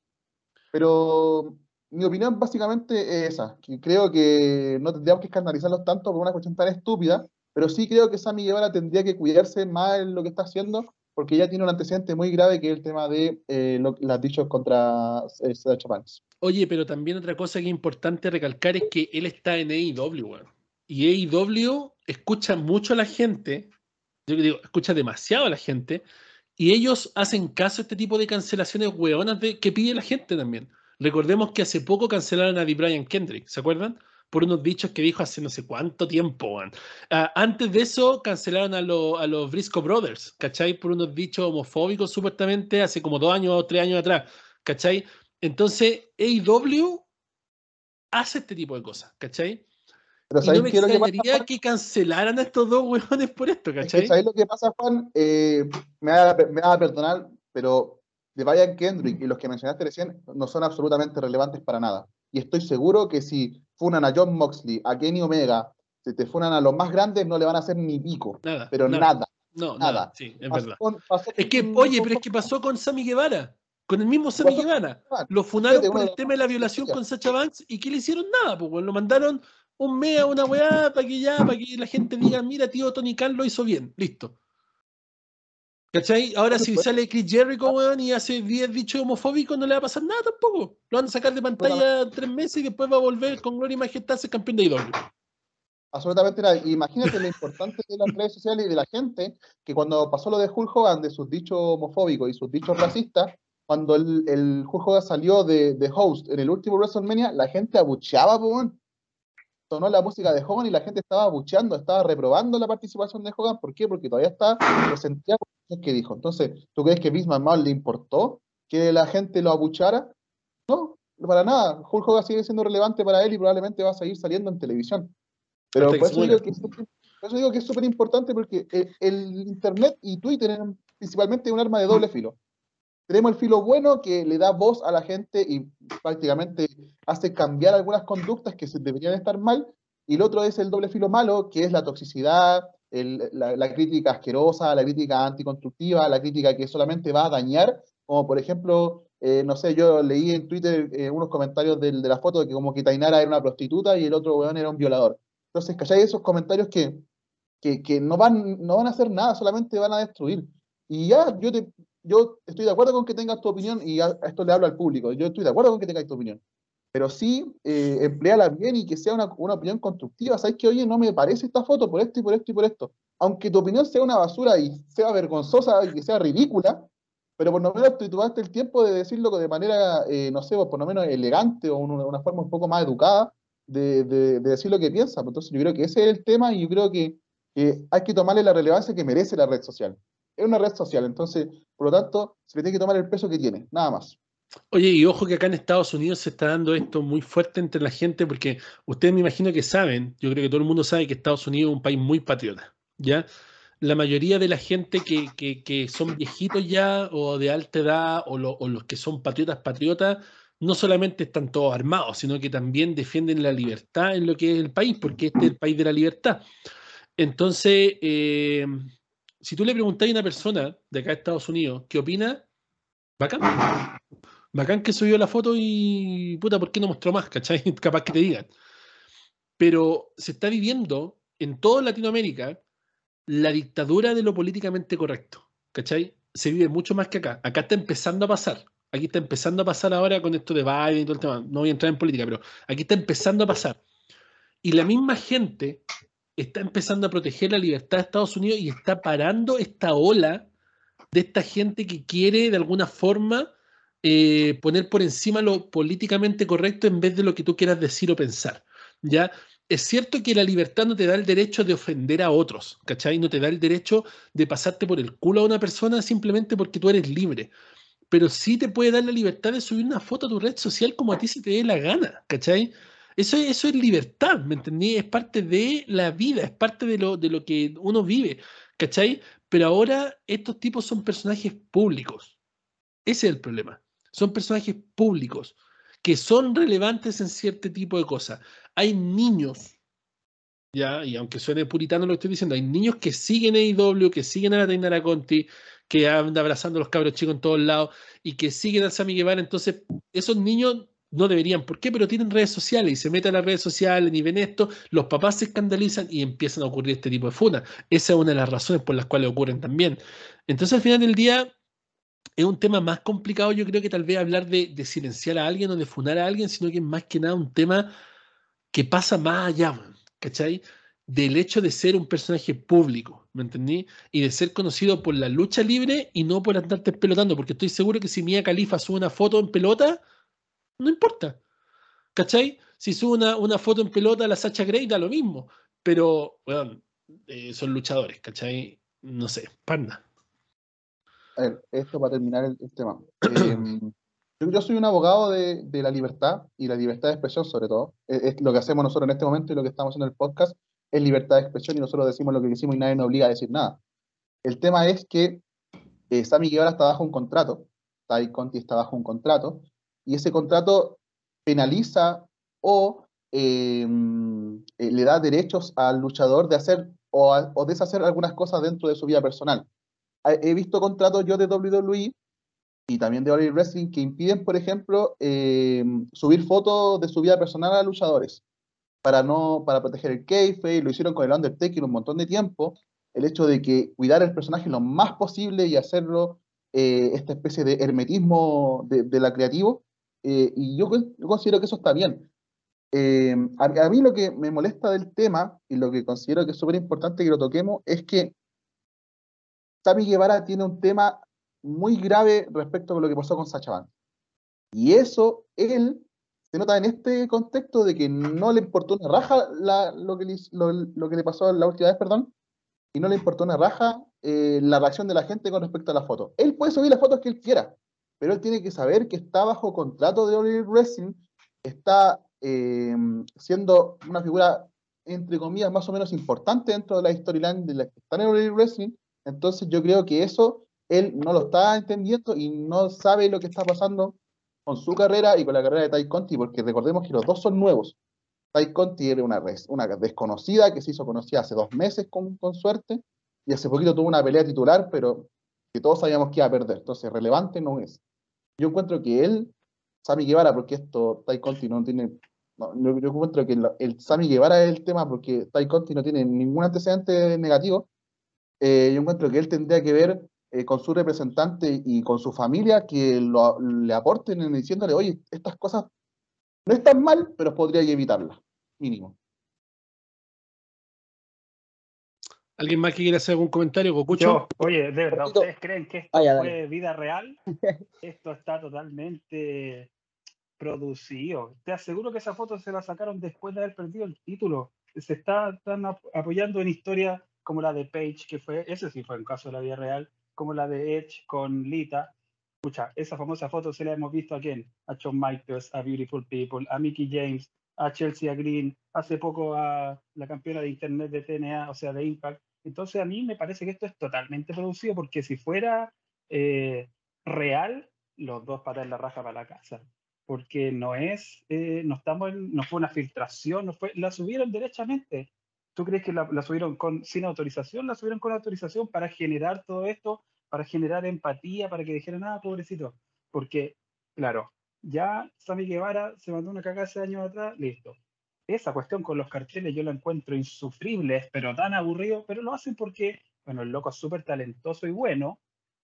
S5: Pero mi opinión básicamente es esa, que creo que no tendríamos que escandalizarlos tanto por una cuestión tan estúpida, pero sí creo que Sammy Guevara tendría que cuidarse más en lo que está haciendo, porque ya tiene un antecedente muy grave que es el tema de eh, dichos contra eh, Sacha.
S1: Oye, pero también otra cosa que es importante recalcar es que él está en AEW. Y AEW escucha mucho a la gente, yo digo, escucha demasiado a la gente, y ellos hacen caso a este tipo de cancelaciones hueonas de, que pide la gente también. Recordemos que hace poco cancelaron a D. Brian Kendrick, ¿se acuerdan? Por unos dichos que dijo hace no sé cuánto tiempo. Ah, antes de eso cancelaron a, lo- a los Briscoe Brothers, ¿cachai? Por unos dichos homofóbicos supuestamente hace como dos años o tres años atrás, ¿cachai? Entonces, AEW hace este tipo de cosas, ¿cachai?
S5: Pero
S1: Y no
S5: ¿sabéis
S1: me
S5: qué que pasa,
S1: que cancelaran a estos dos huevones por esto,
S5: Es que,
S1: ¿cachai?
S5: ¿sabéis lo que pasa, Juan? Eh, me va me va a perdonar, pero de Brian Kendrick y los que mencionaste recién no son absolutamente relevantes para nada. Y estoy seguro que si funan a John Moxley, a Kenny Omega, si te funan a los más grandes, no le van a hacer ni pico.
S1: Nada.
S5: Pero
S1: nada.
S5: nada.
S1: No,
S5: nada.
S1: nada. Sí, es
S5: Pasó
S1: verdad.
S5: con- pasó
S1: Es que, oye, pero es que pasó con Sammy Guevara. Con el mismo Sammy Guevara. Lo funaron por el tema de la violación con Sacha Banks y que le hicieron nada, pues. Lo mandaron un mes a una weá para que ya, para que la gente diga, mira, tío, Tony Khan lo hizo bien. Listo. ¿Cachai? Ahora si sale Chris Jericho, weón, y hace 10 dichos homofóbicos, no le va a pasar nada tampoco. Lo van a sacar de pantalla tres meses y después va a volver con gloria y majestad a ser campeón de IW.
S5: Absolutamente nada. Imagínate lo importante de las redes sociales y de la gente, que cuando pasó lo de Hulk Hogan, de sus dichos homofóbicos y sus dichos racistas, cuando el, el Hulk Hogan salió de, de host en el último WrestleMania, la gente abucheaba, weón. Sonó la música de Hogan y la gente estaba abucheando, estaba reprobando la participación de Hogan. ¿Por qué? Porque todavía está resentida las cosas que dijo. Entonces, ¿tú crees que Vince McMahon le importó que la gente lo abuchara? No, para nada. Hulk Hogan sigue siendo relevante para él y probablemente va a seguir saliendo en televisión. Pero por eso, digo que es por eso digo que es súper importante porque eh, el Internet y Twitter eran principalmente un arma de doble filo. Tenemos el filo bueno que le da voz a la gente y prácticamente hace cambiar algunas conductas que deberían estar mal. Y el otro es el doble filo malo, que es la toxicidad, la, crítica asquerosa, la crítica anticonstructiva, la crítica que solamente va a dañar, como por ejemplo, eh, no sé, yo leí en Twitter eh, unos comentarios de la foto de que como que Tainara era una prostituta y el otro weón era un violador. Entonces, ¿cachai? Esos comentarios que, que, que no, van, no van a hacer nada, solamente van a destruir. Y ya, yo, te, yo estoy de acuerdo con que tengas tu opinión y a, esto le hablo al público. Yo estoy de acuerdo con que tengas tu opinión. Pero sí, eh, empleala bien y que sea una, opinión constructiva. ¿Sabes que, oye, no me parece esta foto por esto y por esto y por esto? Aunque tu opinión sea una basura y sea vergonzosa y que sea ridícula, pero por lo menos tú tomaste el tiempo de decirlo de manera, eh, no sé, por lo menos elegante o una, forma un poco más educada de, de- de decir lo que piensa. Entonces yo creo que ese es el tema y yo creo que hay que tomarle la relevancia que merece la red social. Es una red social, entonces, por lo tanto, se le tiene que tomar el peso que tiene, nada más.
S1: Oye, y ojo que acá en Estados Unidos se está dando esto muy fuerte entre la gente, porque ustedes me imagino que saben, yo creo que todo el mundo sabe que Estados Unidos es un país muy patriota, ¿ya? La mayoría de la gente que, que- son viejitos ya, o de alta edad, o los que son patriotas, patriotas, no solamente están todos armados, sino que también defienden la libertad en lo que es el país, porque este es el país de la libertad. Entonces, eh, si tú le preguntas a una persona de acá de Estados Unidos, ¿qué opina? Bacán. Bacán que subió la foto y puta, ¿por qué no mostró más? ¿Cachai? Capaz que te digan. Pero se está viviendo en toda Latinoamérica la dictadura de lo políticamente correcto. ¿Cachai? Se vive mucho más que acá. Acá está empezando a pasar. Aquí está empezando a pasar ahora con esto de Biden y todo el tema. No voy a entrar en política, pero aquí está empezando a pasar. Y la misma gente está empezando a proteger la libertad de Estados Unidos y está parando esta ola de esta gente que quiere de alguna forma eh, poner por encima lo políticamente correcto en vez de lo que tú quieras decir o pensar. ¿Ya? Es cierto que la libertad no te da el derecho de ofender a otros, ¿cachai? No te da el derecho de pasarte por el culo a una persona simplemente porque tú eres libre. Pero sí te puede dar la libertad de subir una foto a tu red social como a ti se te dé la gana, ¿cachai? Eso, eso es libertad, ¿me entendí? Es parte de la vida, es parte de lo, de lo que uno vive, ¿cachai? Pero ahora estos tipos son personajes públicos. Ese es el problema. Son personajes públicos que son relevantes en cierto tipo de cosas. Hay niños, ya, y aunque suene puritano lo estoy diciendo, hay niños que siguen a IW, que siguen a la Tainara Conti, que andan abrazando a los cabros chicos en todos lados y que siguen a Sammy Guevara. Entonces, esos niños no deberían, ¿por qué? Pero tienen redes sociales y se meten a las redes sociales y ven esto, los papás se escandalizan y empiezan a ocurrir este tipo de funas. Esa es una de las razones por las cuales ocurren también. Entonces, al final del día, es un tema más complicado, yo creo que tal vez hablar de, silenciar a alguien o de funar a alguien, sino que es más que nada un tema que pasa más allá, ¿cachai? Del hecho de ser un personaje público, ¿me entendí? Y de ser conocido por la lucha libre y no por andarte pelotando, porque estoy seguro que si Mia Califa sube una foto en pelota, no importa, ¿cachai? Si sube una, una foto en pelota a la Sacha Grey, da lo mismo, pero, bueno, eh, son luchadores, ¿cachai? No sé, panda
S5: a ver, esto para terminar el, tema. Em, yo, soy un abogado de, la libertad y la libertad de expresión sobre todo. Es, lo que hacemos nosotros en este momento y lo que estamos en el podcast es libertad de expresión y nosotros decimos lo que decimos y nadie nos obliga a decir nada. El tema es que eh, Sammy Guevara está bajo un contrato, Tai Conti está bajo un contrato y ese contrato penaliza o em, eh, le da derechos al luchador de hacer o, deshacer algunas cosas dentro de su vida personal. He visto contratos yo de WWE y también de All Wrestling que impiden, por ejemplo, eh, subir fotos de su vida personal a luchadores para no para proteger el kayfabe, lo hicieron con el Undertaker un montón de tiempo, el hecho de que cuidar el personaje lo más posible y hacerlo eh, esta especie de hermetismo de, la creativo, eh, y yo, considero que eso está bien. A, a, mí lo que me molesta del tema y lo que considero que es súper importante que lo toquemos es que Sammy Guevara tiene un tema muy grave respecto a lo que pasó con Sacha Banks. Y eso, él, se nota en este contexto de que no le importó una raja lo, que le, lo, que le, pasó la última vez, perdón, y no le importó una raja eh, la reacción de la gente con respecto a la foto. Él puede subir las fotos que él quiera, pero él tiene que saber que está bajo contrato de Oliver Wrestling, está eh, siendo una figura, entre comillas, más o menos importante dentro de la storyline de la que está en Oliver Wrestling, entonces yo creo que eso él no lo está entendiendo y no sabe lo que está pasando con su carrera y con la carrera de Tai Conti, porque recordemos que los dos son nuevos. Tai Conti era una, una desconocida que se hizo conocida hace dos meses con, con suerte y hace poquito tuvo una pelea titular, pero que todos sabíamos que iba a perder. Entonces, relevante no es. Yo encuentro que él, Sammy Guevara, porque esto Tai Conti no tiene. yo, encuentro que el Sammy Guevara es el tema porque Tai Conti no tiene ningún antecedente negativo eh, yo encuentro que él tendría que ver eh, con su representante y con su familia que le aporten en diciéndole, oye, estas cosas no están mal, pero podría evitarlas, mínimo.
S1: ¿Alguien más que quiera hacer algún comentario,
S7: Gokucho? oye, de verdad, ¿ustedes creen que esto fue vida real? esto está totalmente producido. Te aseguro que esa foto se la sacaron después de haber perdido el título. Se está, están apoyando en historia como la de Page, que fue, ese sí fue un caso de la vida real, como la de Edge con Lita. Escucha, esa famosa foto se la hemos visto a quién? A Shawn Michaels, a Beautiful People, a Mickey James, a Chelsea Green, hace poco a la campeona de internet de TNA, o sea, de Impact. Entonces a mí me parece que esto es totalmente producido, porque si fuera eh, real, los dos paran la raja para la casa. Porque no es, eh, no estamos no fue una filtración, no fue, la subieron derechamente. ¿Tú crees que la, subieron con, sin autorización? La subieron con autorización para generar todo esto, para generar empatía, para que dijeran, ah, pobrecito. Porque, claro, ya Sammy Guevara se mandó una cagada hace años atrás, listo. Esa cuestión con los carteles yo la encuentro insufrible, pero tan aburrido, pero lo hacen porque, bueno, el loco es súper talentoso y bueno,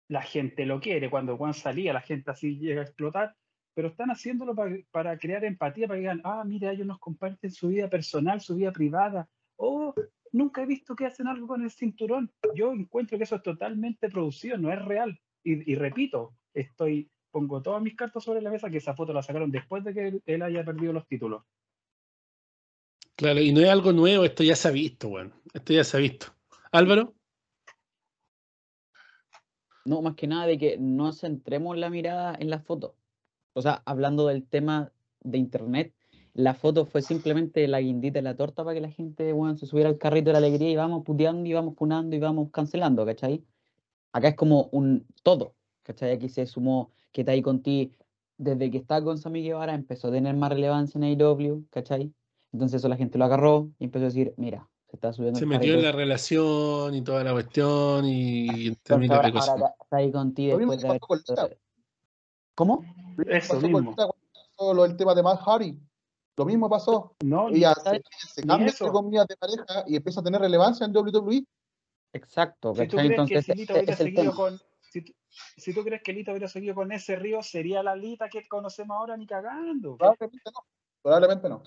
S7: la gente lo quiere, cuando Juan salía la gente así llega a explotar, pero están haciéndolo para, para crear empatía, para que digan, ah, mira, ellos nos comparten su vida personal, su vida privada, oh, nunca he visto que hacen algo con el cinturón. Yo encuentro que eso es totalmente producido, no es real. Y, repito, estoy pongo todas mis cartas sobre la mesa que esa foto la sacaron después de que él haya perdido los títulos.
S1: Claro, y no es algo nuevo, esto ya se ha visto, bueno. Esto ya se ha visto. Álvaro,
S3: No, más que nada de que no centremos la mirada en la foto. O sea, hablando del tema de internet, la foto fue simplemente la guindita de la torta para que la gente bueno, se subiera al carrito de la alegría y vamos puteando y vamos punando y vamos cancelando, ¿cachai? Acá es como un todo, ¿cachai? Aquí se sumó que está ahí contigo desde que está con Sammy Guevara empezó a tener más relevancia en AEW, ¿cachai? Entonces eso la gente lo agarró y empezó a decir, mira, se está subiendo
S1: se
S3: el
S1: metió en la relación y toda la cuestión y termina
S3: ahora,
S1: de
S3: ahora
S1: cosas.
S3: está ahí contigo
S5: Lo mismo
S3: después de haber...
S5: con.
S3: ¿Cómo?
S7: Eso
S5: pasó con
S7: mismo.
S5: Pasó lo- el tema de Matt Hardy. Lo mismo pasó.
S7: No,
S5: Ella se, se cambia entre comillas de pareja y empieza a tener relevancia en WWE.
S3: Exacto,
S7: si tú crees que
S3: Entonces
S7: si Lita hubiera seguido
S3: tema.
S7: con. Si, tú- si tú crees que Lita hubiera seguido con ese río, sería la Lita que conocemos ahora ni cagando.
S5: Probablemente no. Probablemente no.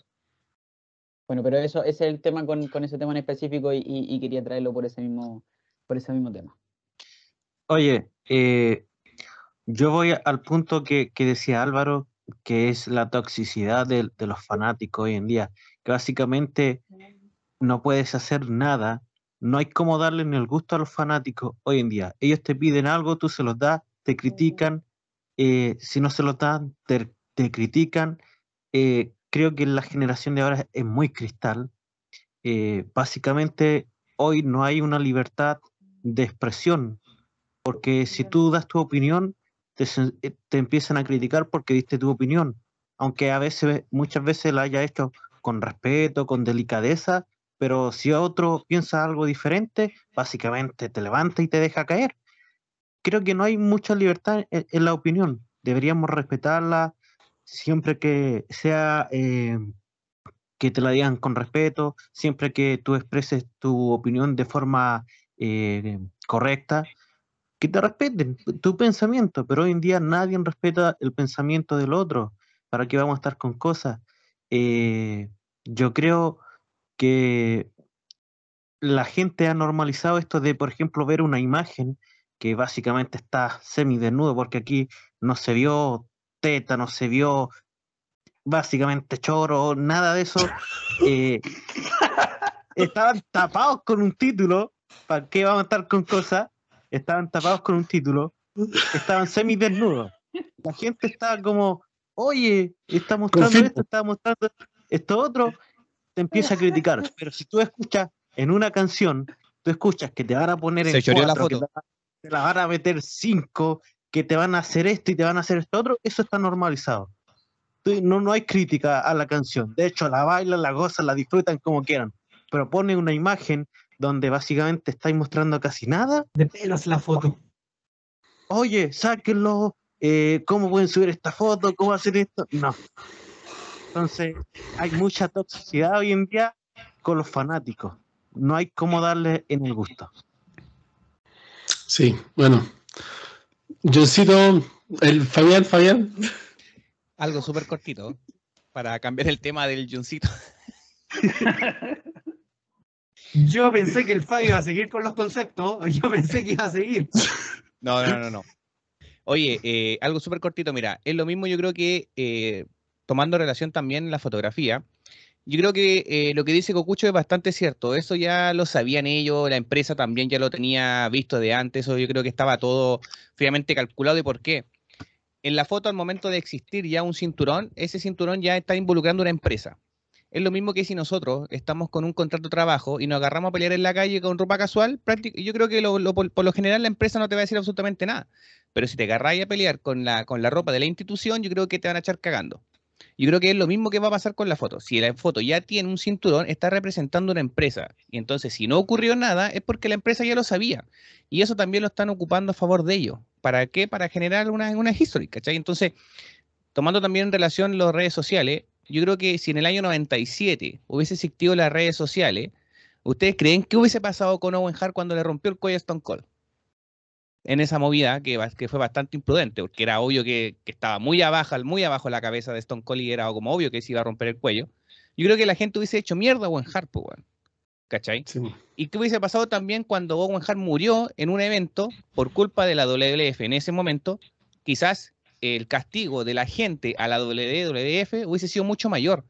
S3: Bueno, pero eso ese es el tema con, ese tema en específico y, quería traerlo por ese mismo, por ese mismo tema.
S9: Oye, eh, yo voy al punto que, decía Álvaro, que es la toxicidad de, los fanáticos hoy en día, que básicamente no puedes hacer nada, no hay cómo darle ni el gusto a los fanáticos hoy en día. Ellos te piden algo, tú se los das, te critican, eh, si no se los dan, te, te critican. Eh, creo que la generación de ahora es muy cristal. Eh, básicamente, hoy no hay una libertad de expresión, porque si tú das tu opinión, te, eh, te empiezan a criticar porque diste tu opinión, aunque a veces, muchas veces la haya hecho con respeto, con delicadeza, pero si otro piensa algo diferente, básicamente te levanta y te deja caer. Creo que no hay mucha libertad en, en la opinión, deberíamos respetarla siempre que sea eh, que te la digan con respeto, siempre que tú expreses tu opinión de forma eh, correcta, que te respeten tu pensamiento, pero hoy en día nadie respeta el pensamiento del otro. ¿Para qué vamos a estar con cosas? Eh, yo creo que la gente ha normalizado esto de, por ejemplo, ver una imagen que básicamente está semidesnudo, porque aquí no se vio teta, no se vio básicamente choro, nada de eso. eh, estaban tapados con un título, ¿para qué vamos a estar con cosas? Estaban tapados con un título, estaban semidesnudos. La gente estaba como, oye, está mostrando esto, está mostrando esto otro, te empieza a criticar. Pero si tú escuchas en una canción, tú escuchas que te van a poner
S6: Se
S9: en
S6: la
S9: cuatro, que
S6: foto.
S9: te la van a meter cinco, que te van a hacer esto y te van a hacer esto otro, eso está normalizado. No, no hay crítica a la canción. De hecho, la bailan, la gozan, la disfrutan como quieran. Pero ponen una imagen donde básicamente estáis mostrando casi nada.
S4: De pelos la foto.
S9: Oye, sáquenlo. eh, ¿Cómo pueden subir esta foto? ¿Cómo hacer esto? No. Entonces, hay mucha toxicidad hoy en día con los fanáticos. No hay cómo darle en el gusto.
S1: Sí, bueno. Johncito, el Fabián, Fabián.
S6: Algo súper cortito para cambiar el tema del Johncito.
S4: Yo pensé que el Fabio iba a seguir con los conceptos. Yo pensé que iba a seguir.
S6: No, no, no, no. Oye, eh, algo súper cortito, mira, es lo mismo yo creo que eh, tomando relación también la fotografía, yo creo que eh, lo que dice Cocucho es bastante cierto, eso ya lo sabían ellos, la empresa también ya lo tenía visto de antes, eso yo creo que estaba todo fríamente calculado y por qué. En la foto al momento de existir ya un cinturón, ese cinturón ya está involucrando una empresa. Es lo mismo que si nosotros estamos con un contrato de trabajo y nos agarramos a pelear en la calle con ropa casual, yo creo que lo- por, lo general la empresa no te va a decir absolutamente nada. Pero si te agarras a pelear con la, con la ropa de la institución, yo creo que te van a echar cagando. Yo creo que es lo mismo que va a pasar con la foto. Si la foto ya tiene un cinturón, está representando una empresa. Y entonces, si no ocurrió nada, es porque la empresa ya lo sabía. Y eso también lo están ocupando a favor de ellos. ¿Para qué? Para generar una, una history, ¿cachai? Entonces, tomando también en relación las redes sociales, yo creo que si en el año 97 hubiese existido las redes sociales, ¿ustedes creen que hubiese pasado con Owen Hart cuando le rompió el cuello a Stone Cold? En esa movida que, fue bastante imprudente, porque era obvio que, que estaba muy abajo, muy abajo la cabeza de Stone Cold y era como obvio que se iba a romper el cuello. Yo creo que la gente hubiese hecho mierda a Owen Hart, weón. ¿cachai?
S1: Sí.
S6: ¿Y qué hubiese pasado también cuando Owen Hart murió en un evento por culpa de la WWF en ese momento? Quizás el castigo de la gente a la WWF hubiese sido mucho mayor.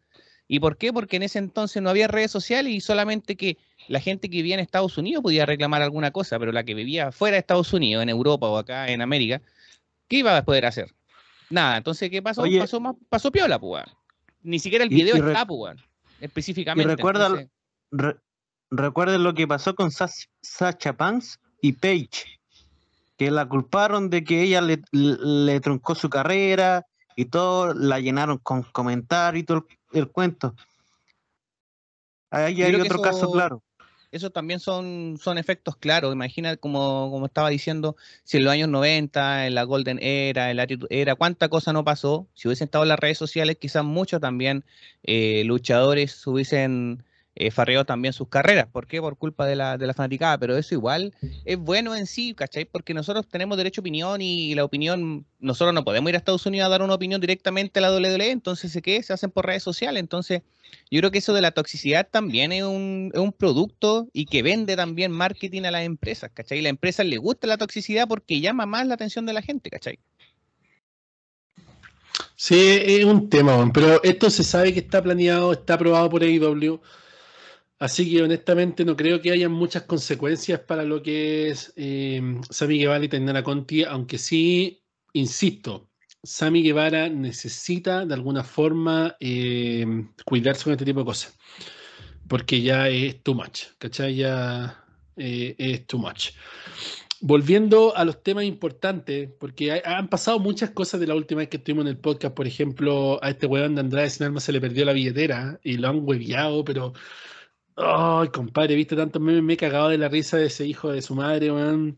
S6: ¿Y por qué? Porque en ese entonces no había redes sociales y solamente que la gente que vivía en Estados Unidos podía reclamar alguna cosa, pero la que vivía fuera de Estados Unidos, en Europa o acá en América, ¿qué iba a poder hacer? Nada, entonces, ¿qué pasó?
S9: Oye.
S6: pasó, más, pasó piola, pues. Ni siquiera el video
S9: y
S6: está, pues, específicamente.
S9: Y recuerda,
S6: entonces-
S9: re- recuerden lo que pasó con Sas- Sacha Banks y Paige, que la culparon de que ella le, le truncó su carrera y todo, la llenaron con comentarios y todo el, el cuento. Ahí hay otro caso claro.
S6: Esos también son, son efectos claros. Imagina, como, como estaba diciendo, si en los años 90, en la Golden Era, en la Attitude Era, cuánta cosa no pasó. Si hubiesen estado en las redes sociales, quizás muchos también eh, luchadores hubiesen eh, farreado también sus carreras. ¿Por qué? Por culpa de la, de la fanaticada. Pero eso igual es bueno en sí, ¿cachai? Porque nosotros tenemos derecho a opinión y la opinión, nosotros no podemos ir a Estados Unidos a dar una opinión directamente a la WWE, entonces ¿qué? Se hacen por redes sociales. Entonces, yo creo que eso de la toxicidad también es un, es un producto y que vende también marketing a las empresas, ¿cachai? Y a las empresas les gusta la toxicidad porque llama más la atención de la gente, ¿cachai?
S1: Sí, es un tema, pero esto se sabe que está planeado, está aprobado por AEW, así que honestamente no creo que haya muchas consecuencias para lo que es eh, Sammy Guevara y Tainara Conti, aunque sí, insisto, Sammy Guevara necesita de alguna forma eh, cuidarse con este tipo de cosas, porque ya es too much, ¿cachai? Ya eh, es too much. Volviendo a los temas importantes, porque hay- han pasado muchas cosas de la última vez que estuvimos en el podcast. Por ejemplo, a este weón de Andrade Sin Alma se le perdió la billetera y lo han hueviado, pero. Ay, compadre, viste tantos memes, me he cagado de la risa de ese hijo de su madre, weón.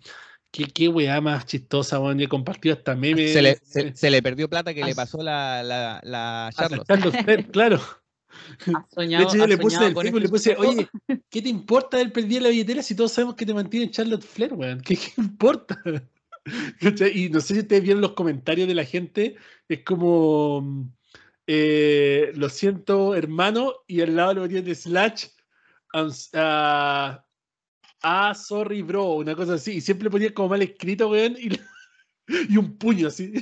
S1: Qué, qué weá más chistosa, weón. Y he compartido hasta memes.
S6: Se le, se, se le perdió plata que le
S1: As-
S6: pasó la, la, la
S1: a
S6: Charlotte.
S1: Charlotte Flair, claro.
S3: ¿Has
S1: De
S3: soñado,
S1: hecho, yo le puse
S3: soñado
S1: el Facebook, le puse, oye, ¿qué te importa haber perdido la billetera si todos sabemos que te mantiene Charlotte Flair, weón? ¿Qué, qué importa? Y no sé si ustedes vieron los comentarios de la gente, es como, mm, eh, lo siento, hermano, y al lado lo ponían de slash, I'm s- ah, sorry, bro, una cosa así, y siempre ponían como mal escrito, weón, y, y un puño así.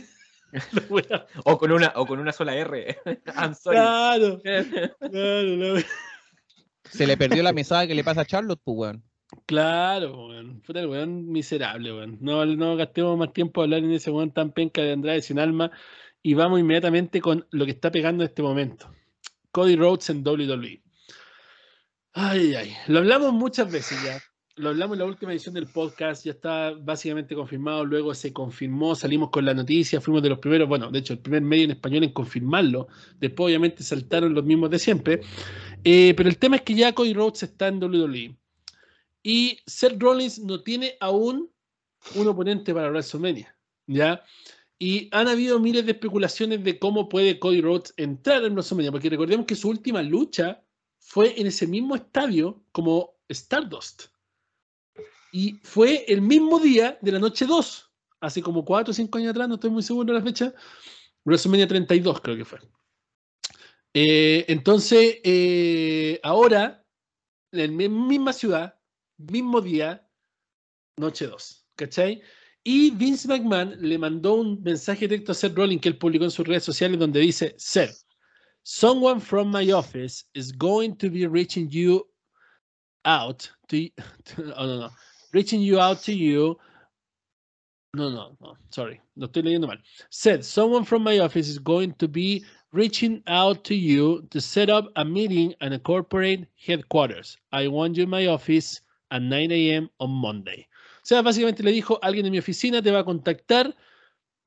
S8: O con una, o con una sola R. I'm sorry.
S1: Claro, claro, la weá.
S6: Se le perdió la mesada que le pasa a Charlotte, pues, weón.
S1: Claro, weón. Puta el weón miserable, weón. No, no gastemos más tiempo a hablar en ese weón tan penca de Andrade sin alma. Y vamos inmediatamente con lo que está pegando en este momento. Cody Rhodes en WWE. Ay, ay. Lo hablamos muchas veces ya. Lo hablamos en la última edición del podcast, ya está básicamente confirmado, luego se confirmó, salimos con la noticia, fuimos de los primeros, bueno, de hecho, el primer medio en español en confirmarlo, después obviamente saltaron los mismos de siempre, Eh, pero el tema es que ya Cody Rhodes está en WWE. Y Seth Rollins no tiene aún un oponente para WrestleMania, ¿ya? Y han habido miles de especulaciones de cómo puede Cody Rhodes entrar en WrestleMania, porque recordemos que su última lucha fue en ese mismo estadio como Stardust. Y fue el mismo día de la noche 2, hace como 4 o 5 años atrás, no estoy muy seguro de la fecha, WrestleMania 32 creo que fue. Eh, entonces, eh, ahora, en la misma ciudad, mismo día, noche 2, ¿cachai? Y Vince McMahon le mandó un mensaje directo a Seth Rollins que él publicó en sus redes sociales donde dice, Seth, someone from my office is going to be reaching you out to, oh, no, no, reaching you out to you. No, no, no, sorry, lo estoy leyendo. Said, someone from my office is going to be reaching out to you to set up a meeting and a corporate headquarters. I want you in my office at 9 a.m. on Monday. O sea, básicamente le dijo, alguien de mi oficina te va a contactar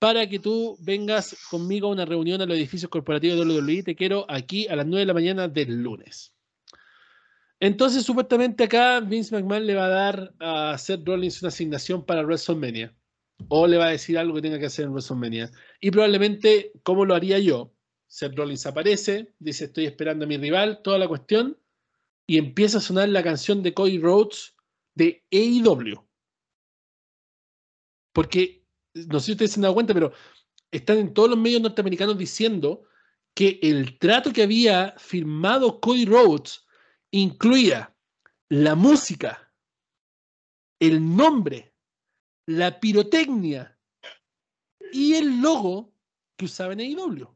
S1: para que tú vengas conmigo a una reunión a los edificios corporativos de WWE. Te quiero aquí a las 9 de la mañana del lunes. Entonces, supuestamente acá Vince McMahon le va a dar a Seth Rollins una asignación para WrestleMania. O le va a decir algo que tenga que hacer en WrestleMania. Y probablemente, ¿cómo lo haría yo? Seth Rollins aparece, dice estoy esperando a mi rival, toda la cuestión, y empieza a sonar la canción de Cody Rhodes de AEW. Porque, no sé si ustedes se han dado cuenta, pero están en todos los medios norteamericanos diciendo que el trato que había firmado Cody Rhodes incluía la música, el nombre, la pirotecnia y el logo que usaba en AEW.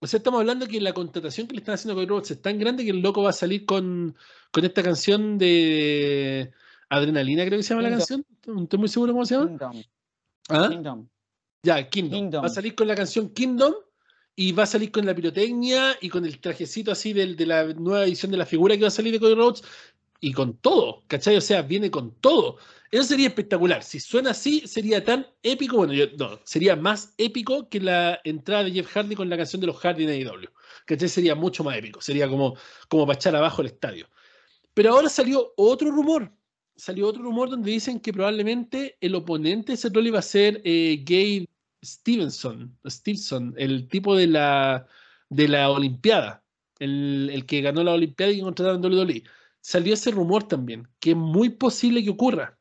S1: O sea, estamos hablando que la contratación que le están haciendo a Cody Rhodes es tan grande que el loco va a salir con, con esta canción de Adrenalina, creo que se llama la canción. No estoy muy seguro cómo se llama.
S3: Kingdom.
S1: ¿Ah?
S3: Kingdom.
S1: Ya, Kingdom.
S3: Kingdom.
S1: Va a salir con la canción Kingdom y va a salir con la pirotecnia y con el trajecito así del- de la nueva edición de la figura que va a salir de Cody Rhodes y con todo, ¿cachai? O sea, viene con todo. Eso sería espectacular. Si suena así, sería tan épico. Bueno, yo, no, sería más épico que la entrada de Jeff Hardy con la canción de los Hardy en AEW. ¿Cachai? Sería mucho más épico. Sería como, como para echar abajo el estadio. Pero ahora salió otro rumor. Salió otro rumor donde dicen que probablemente el oponente de Seth Rollins va a ser eh, Gabe Stevenson, Stevenson, el tipo de la, de la Olimpiada, el, el que ganó la Olimpiada y que contrataron en WWE. Salió ese rumor también, que es muy posible que ocurra.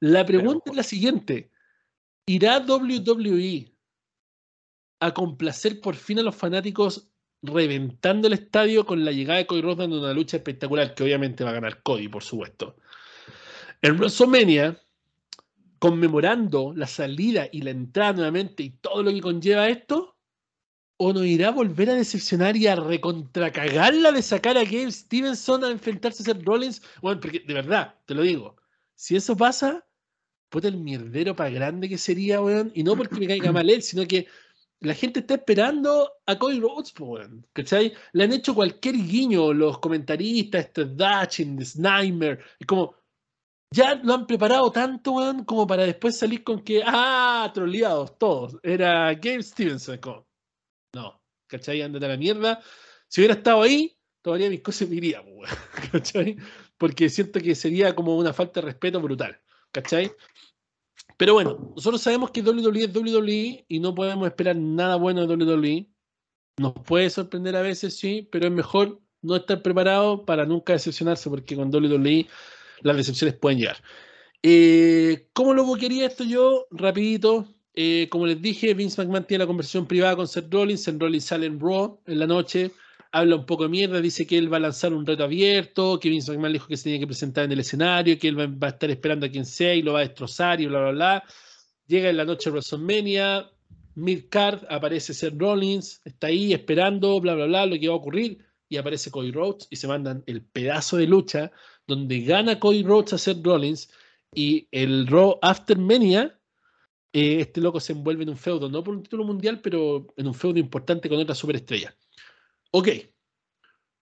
S1: La pregunta es la siguiente: ¿irá WWE a complacer por fin a los fanáticos reventando el estadio con la llegada de Cody Rhodes dando una lucha espectacular que obviamente va a ganar Cody, por supuesto? En WrestleMania, conmemorando la salida y la entrada nuevamente y todo lo que conlleva esto, o nos irá a volver a decepcionar y a recontracagarla de sacar a Gabe Stevenson a enfrentarse a Seth Rollins. Bueno, porque de verdad, te lo digo, si eso pasa, puta el mierdero para grande que sería, weón. Y no porque me caiga mal él, sino que la gente está esperando a Cody Rhodes, weón. ¿Cachai? Le han hecho cualquier guiño los comentaristas, este Dutchin, Snimer, y como, ya lo han preparado tanto, weón, como para después salir con que, ah, troleados todos. Era Gabe Stevenson, como, no, ¿cachai? Ándate a la mierda. Si hubiera estado ahí, tomaría mis cosas me iría, po, weón, ¿cachai? Porque siento que sería como una falta de respeto brutal, ¿cachai? Pero bueno, nosotros sabemos que WWE es WWE y no podemos esperar nada bueno de WWE. Nos puede sorprender a veces, sí, pero es mejor no estar preparado para nunca decepcionarse, porque con WWE las decepciones pueden llegar. Eh, ¿Cómo lo quería esto yo? Rapidito. Eh, como les dije, Vince McMahon tiene la conversación privada con Seth Rollins. Seth Rollins sale en Raw en la noche, habla un poco de mierda, dice que él va a lanzar un reto abierto, que Vince McMahon dijo que se tenía que presentar en el escenario, que él va, va a estar esperando a quien sea y lo va a destrozar y bla, bla, bla. Llega en la noche de WrestleMania, Midcard, aparece Seth Rollins, está ahí esperando, bla, bla, bla, lo que va a ocurrir, y aparece Cody Rhodes y se mandan el pedazo de lucha donde gana Cody Rhodes a Seth Rollins y el Raw After Mania, eh, este loco se envuelve en un feudo, no por un título mundial, pero en un feudo importante con otra superestrella. Ok.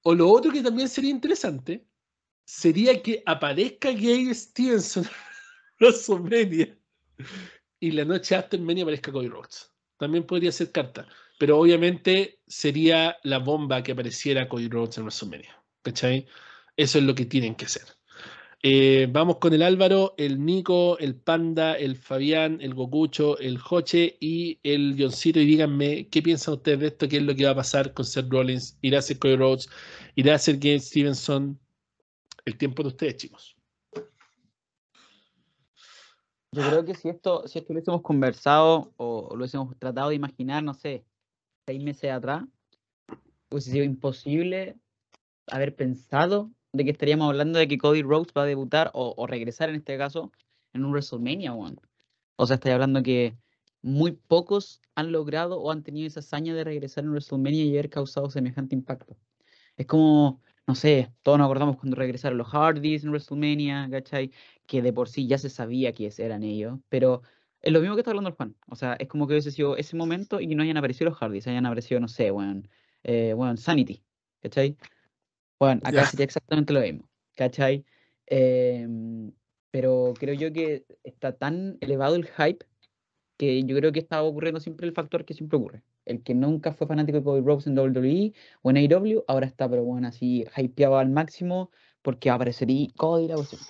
S1: O lo otro que también sería interesante sería que aparezca Gabe Stevenson en WrestleMania y la noche After Mania aparezca Cody Rhodes. También podría ser carta, pero obviamente sería la bomba que apareciera Cody Rhodes en WrestleMania. ¿Cachai? Eso es lo que tienen que hacer. Eh, vamos con el Álvaro, el Nico, el Panda, el Fabián, el Gokucho, el Joche y el Johncito. Y díganme qué piensan ustedes de esto, qué es lo que va a pasar con Seth Rollins. ¿Irá a ser Cody Rhodes? ¿Irá a ser Gabe Stevenson? El tiempo de ustedes, chicos.
S3: Yo creo que si esto, si esto lo hubiésemos conversado o, o lo hubiésemos tratado de imaginar, no sé, seis meses atrás, hubiese sido imposible haber pensado de que estaríamos hablando de que Cody Rhodes va a debutar o, regresar en este caso en un WrestleMania, weón. O sea, estoy hablando que muy pocos han logrado o han tenido esa hazaña de regresar en WrestleMania y haber causado semejante impacto. Es como, no sé, todos nos acordamos cuando regresaron los Hardys en WrestleMania, ¿cachai? Que de por sí ya se sabía quiénes eran ellos, pero es lo mismo que está hablando el Juan. O sea, es como que hubiese sido ese momento y que no hayan aparecido los Hardys, hayan aparecido, no sé, weón, eh, weón, Sanity, ¿cachai? Bueno, acá
S1: Ya.
S3: sería exactamente lo mismo, ¿cachai? Em, pero creo yo que está tan elevado el hype que yo creo que está ocurriendo siempre el factor que siempre ocurre. El que nunca fue fanático de Cody Rhodes en WWE o en AEW, ahora está, pero bueno, así hypeado al máximo porque aparecería Cody la cuestión.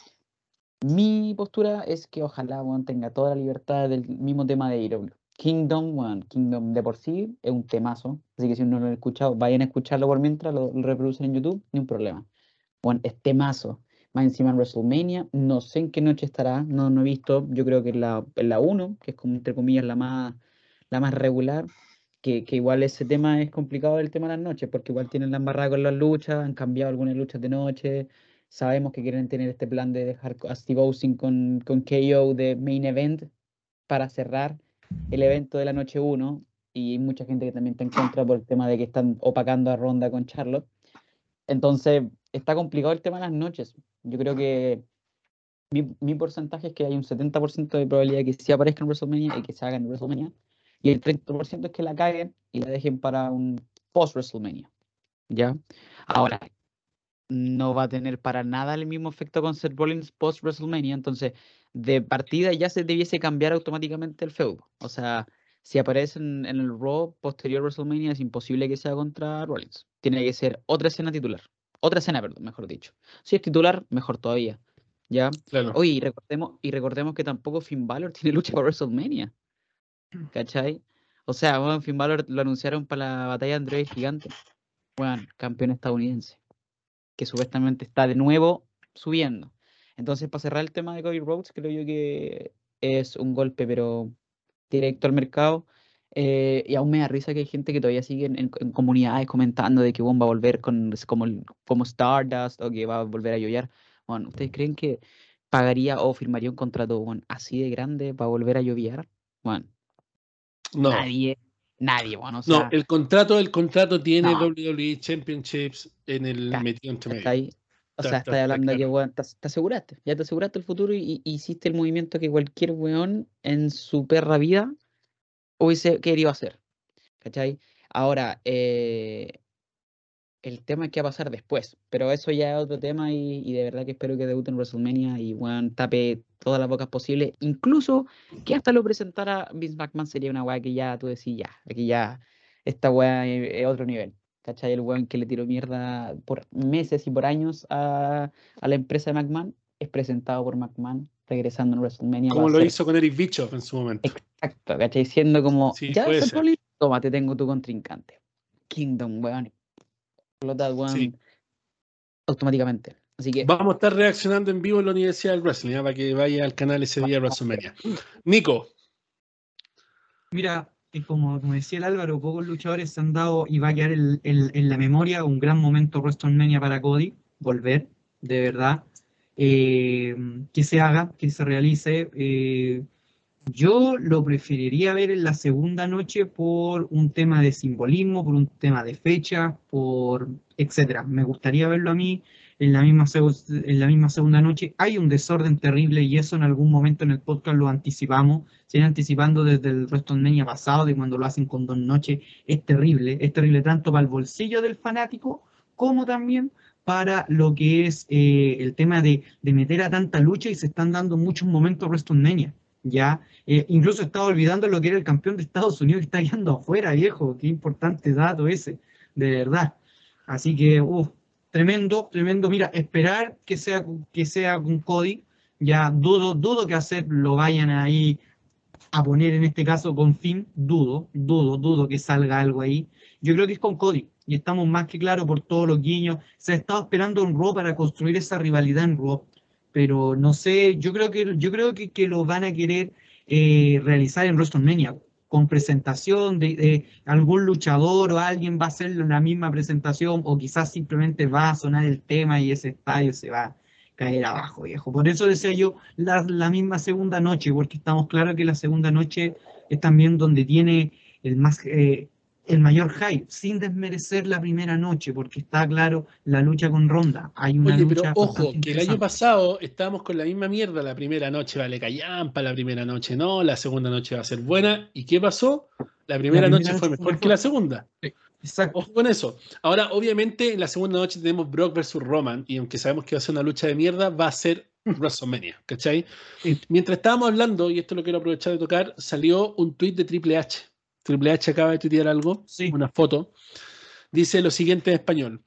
S3: Mi postura es que ojalá weón, tenga toda la libertad del mismo tema de AEW. Kingdom, bueno, Kingdom de por sí es un temazo, así que si no lo han escuchado, vayan a escucharlo por mientras, lo, lo reproducen en YouTube, ni un problema. Bueno, es temazo. Más encima en WrestleMania, no sé en qué noche estará, no, no he visto, yo creo que es la, la 1, que es como entre comillas la más, la más regular, que, que igual ese tema es complicado el tema de las noches, porque igual tienen la embarrada con las luchas, han cambiado algunas luchas de noche, sabemos que quieren tener este plan de dejar a Steve Austin con, con KO de main event para cerrar el evento de la noche 1, y mucha gente que también está en contra por el tema de que están opacando a Ronda con Charlotte. Entonces, está complicado el tema de las noches. Yo creo que mi, mi porcentaje es que hay un 70% de probabilidad de que sí aparezca en WrestleMania y que se haga en WrestleMania. Y el 30% es que la caguen y la dejen para un post-WrestleMania. ¿Ya? Ahora, no va a tener para nada el mismo efecto con Seth Rollins post-WrestleMania. Entonces, de partida ya se debiese cambiar automáticamente el feudo. O sea, si aparece en, en el Raw posterior a WrestleMania, es imposible que sea contra Rollins. Tiene que ser otra escena titular. Otra escena, perdón, mejor dicho. Si es titular, mejor todavía. ¿Ya?
S1: Claro.
S3: Oye, y recordemos, y recordemos que tampoco Finn Balor tiene lucha para WrestleMania. ¿Cachai? O sea, bueno, Finn Balor lo anunciaron para la batalla de Andrés Gigante. Bueno, campeón estadounidense. Que supuestamente está de nuevo subiendo. Entonces, para cerrar el tema de Cody Rhodes, creo yo que es un golpe, pero directo al mercado. Eh, y aún me da risa que hay gente que todavía sigue en, en- en comunidades comentando de que bueno, va a volver con, como, como Stardust o que va a volver a llorar. Bueno, ¿ustedes creen que pagaría o firmaría un contrato bueno, así de grande para volver a lloviar? Bueno,
S1: No.
S3: nadie, nadie, bueno, o
S1: No, el contrato, el contrato tiene
S3: No.
S1: WWE Championships en el
S3: Ca-
S1: metido entre medio.
S3: está ahí. O sea,
S1: está-
S3: estás
S1: está
S3: hablando de que,
S1: claro.
S3: weón, te, te aseguraste, ya te aseguraste el futuro y, y hiciste el movimiento que cualquier weón en su perra vida hubiese querido hacer. ¿Cachai? Ahora, eh, el tema es qué va a pasar después, pero eso ya es otro tema y, y de verdad que espero que debute en WrestleMania y weón tape todas las bocas posibles, incluso que hasta lo presentara Vince McMahon sería una weá que ya tú decís, ya, aquí ya, esta weá es otro nivel. ¿Cachai? El weón que le tiró mierda por meses y por años a, a la empresa de McMahon es presentado por McMahon regresando en WrestleMania.
S1: Como lo hizo con Eric Bischoff en su momento.
S3: Exacto, ¿cachai? Siendo como,
S1: Sí,
S3: ya, Seth toma, te tengo tu contrincante. Kingdom, weón. Explota, weón,
S1: Sí.
S3: automáticamente. Así que,
S1: Vamos a estar reaccionando en vivo en la Universidad del Wrestling, ¿ah? para que vaya al canal ese día de WrestleMania. Nico,
S4: Mira, y como, como decía el Álvaro, pocos luchadores se han dado y va a quedar el- el- en la memoria un gran momento WrestleMania para Cody, volver, de verdad. Eh, que se haga, que se realice. eh, yo lo preferiría ver en la segunda noche por un tema de simbolismo, por un tema de fecha, por etcétera. Me gustaría verlo a mí en la misma, en la misma segunda noche. Hay un desorden terrible y eso en algún momento en el podcast lo anticipamos. Se viene anticipando desde el WrestleMania pasado, de cuando lo hacen con dos noches. Es terrible, es terrible tanto para el bolsillo del fanático como también para lo que es eh, el tema de, de meter a tanta lucha y se están dando muchos momentos WrestleMania. Ya, Eh, incluso estaba olvidando lo que era el campeón de Estados Unidos que está quedando afuera, viejo. Qué importante dato ese, de verdad. Así que, uff, tremendo, tremendo. Mira, esperar que sea, que sea con Cody. Ya dudo, dudo que hacer lo vayan ahí a poner en este caso con Finn. Dudo, dudo, dudo que salga algo ahí. Yo creo que es con Cody. Y estamos más que claros por todos los guiños. Se ha estado esperando en Raw para construir esa rivalidad en Raw. Pero no sé, yo creo que, yo creo que, que lo van a querer eh, realizar en WrestleMania con presentación de, algún luchador o alguien va a hacer la misma presentación o quizás simplemente va a sonar el tema y ese estadio se va a caer abajo, viejo. Por eso decía yo la, la misma segunda noche, porque estamos claros que la segunda noche es también donde tiene el más eh, el mayor hype, sin desmerecer la primera noche, porque está claro la lucha con Ronda. Hay una
S1: oye, pero
S4: lucha
S1: ojo, que el año pasado estábamos con la misma mierda la primera noche, vale, callampa, la primera noche no, la segunda noche va a ser buena. ¿Y qué pasó? La primera,
S4: primera
S1: noche
S4: noche
S1: fue
S4: fue
S1: mejor que la segunda.
S4: Exacto.
S1: Ojo con eso. Ahora, obviamente, en la segunda noche tenemos Brock versus Roman, y aunque sabemos que va a ser una lucha de mierda, va a ser WrestleMania, ¿cachai?
S4: Sí.
S1: Mientras estábamos hablando, y esto lo quiero aprovechar de tocar, salió un tweet de Triple H. Triple H acaba de tuitear algo,
S4: Sí.
S1: una foto. Dice lo siguiente en español.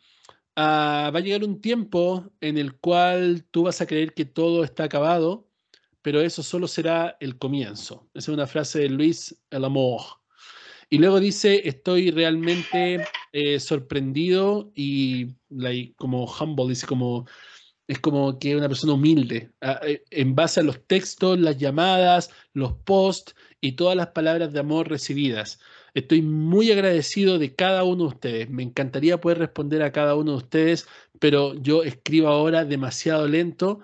S1: "Ah, va a llegar un tiempo en el cual tú vas a creer que todo está acabado, pero eso solo será el comienzo. Esa es una frase de Luis El Amor. Y luego dice, estoy realmente eh, sorprendido y like, como humble, dice como, es como que una persona humilde, ah, eh, en base a los textos, las llamadas, los posts y todas las palabras de amor recibidas. Estoy muy agradecido de cada uno de ustedes. Me encantaría poder responder a cada uno de ustedes, pero yo escribo ahora demasiado lento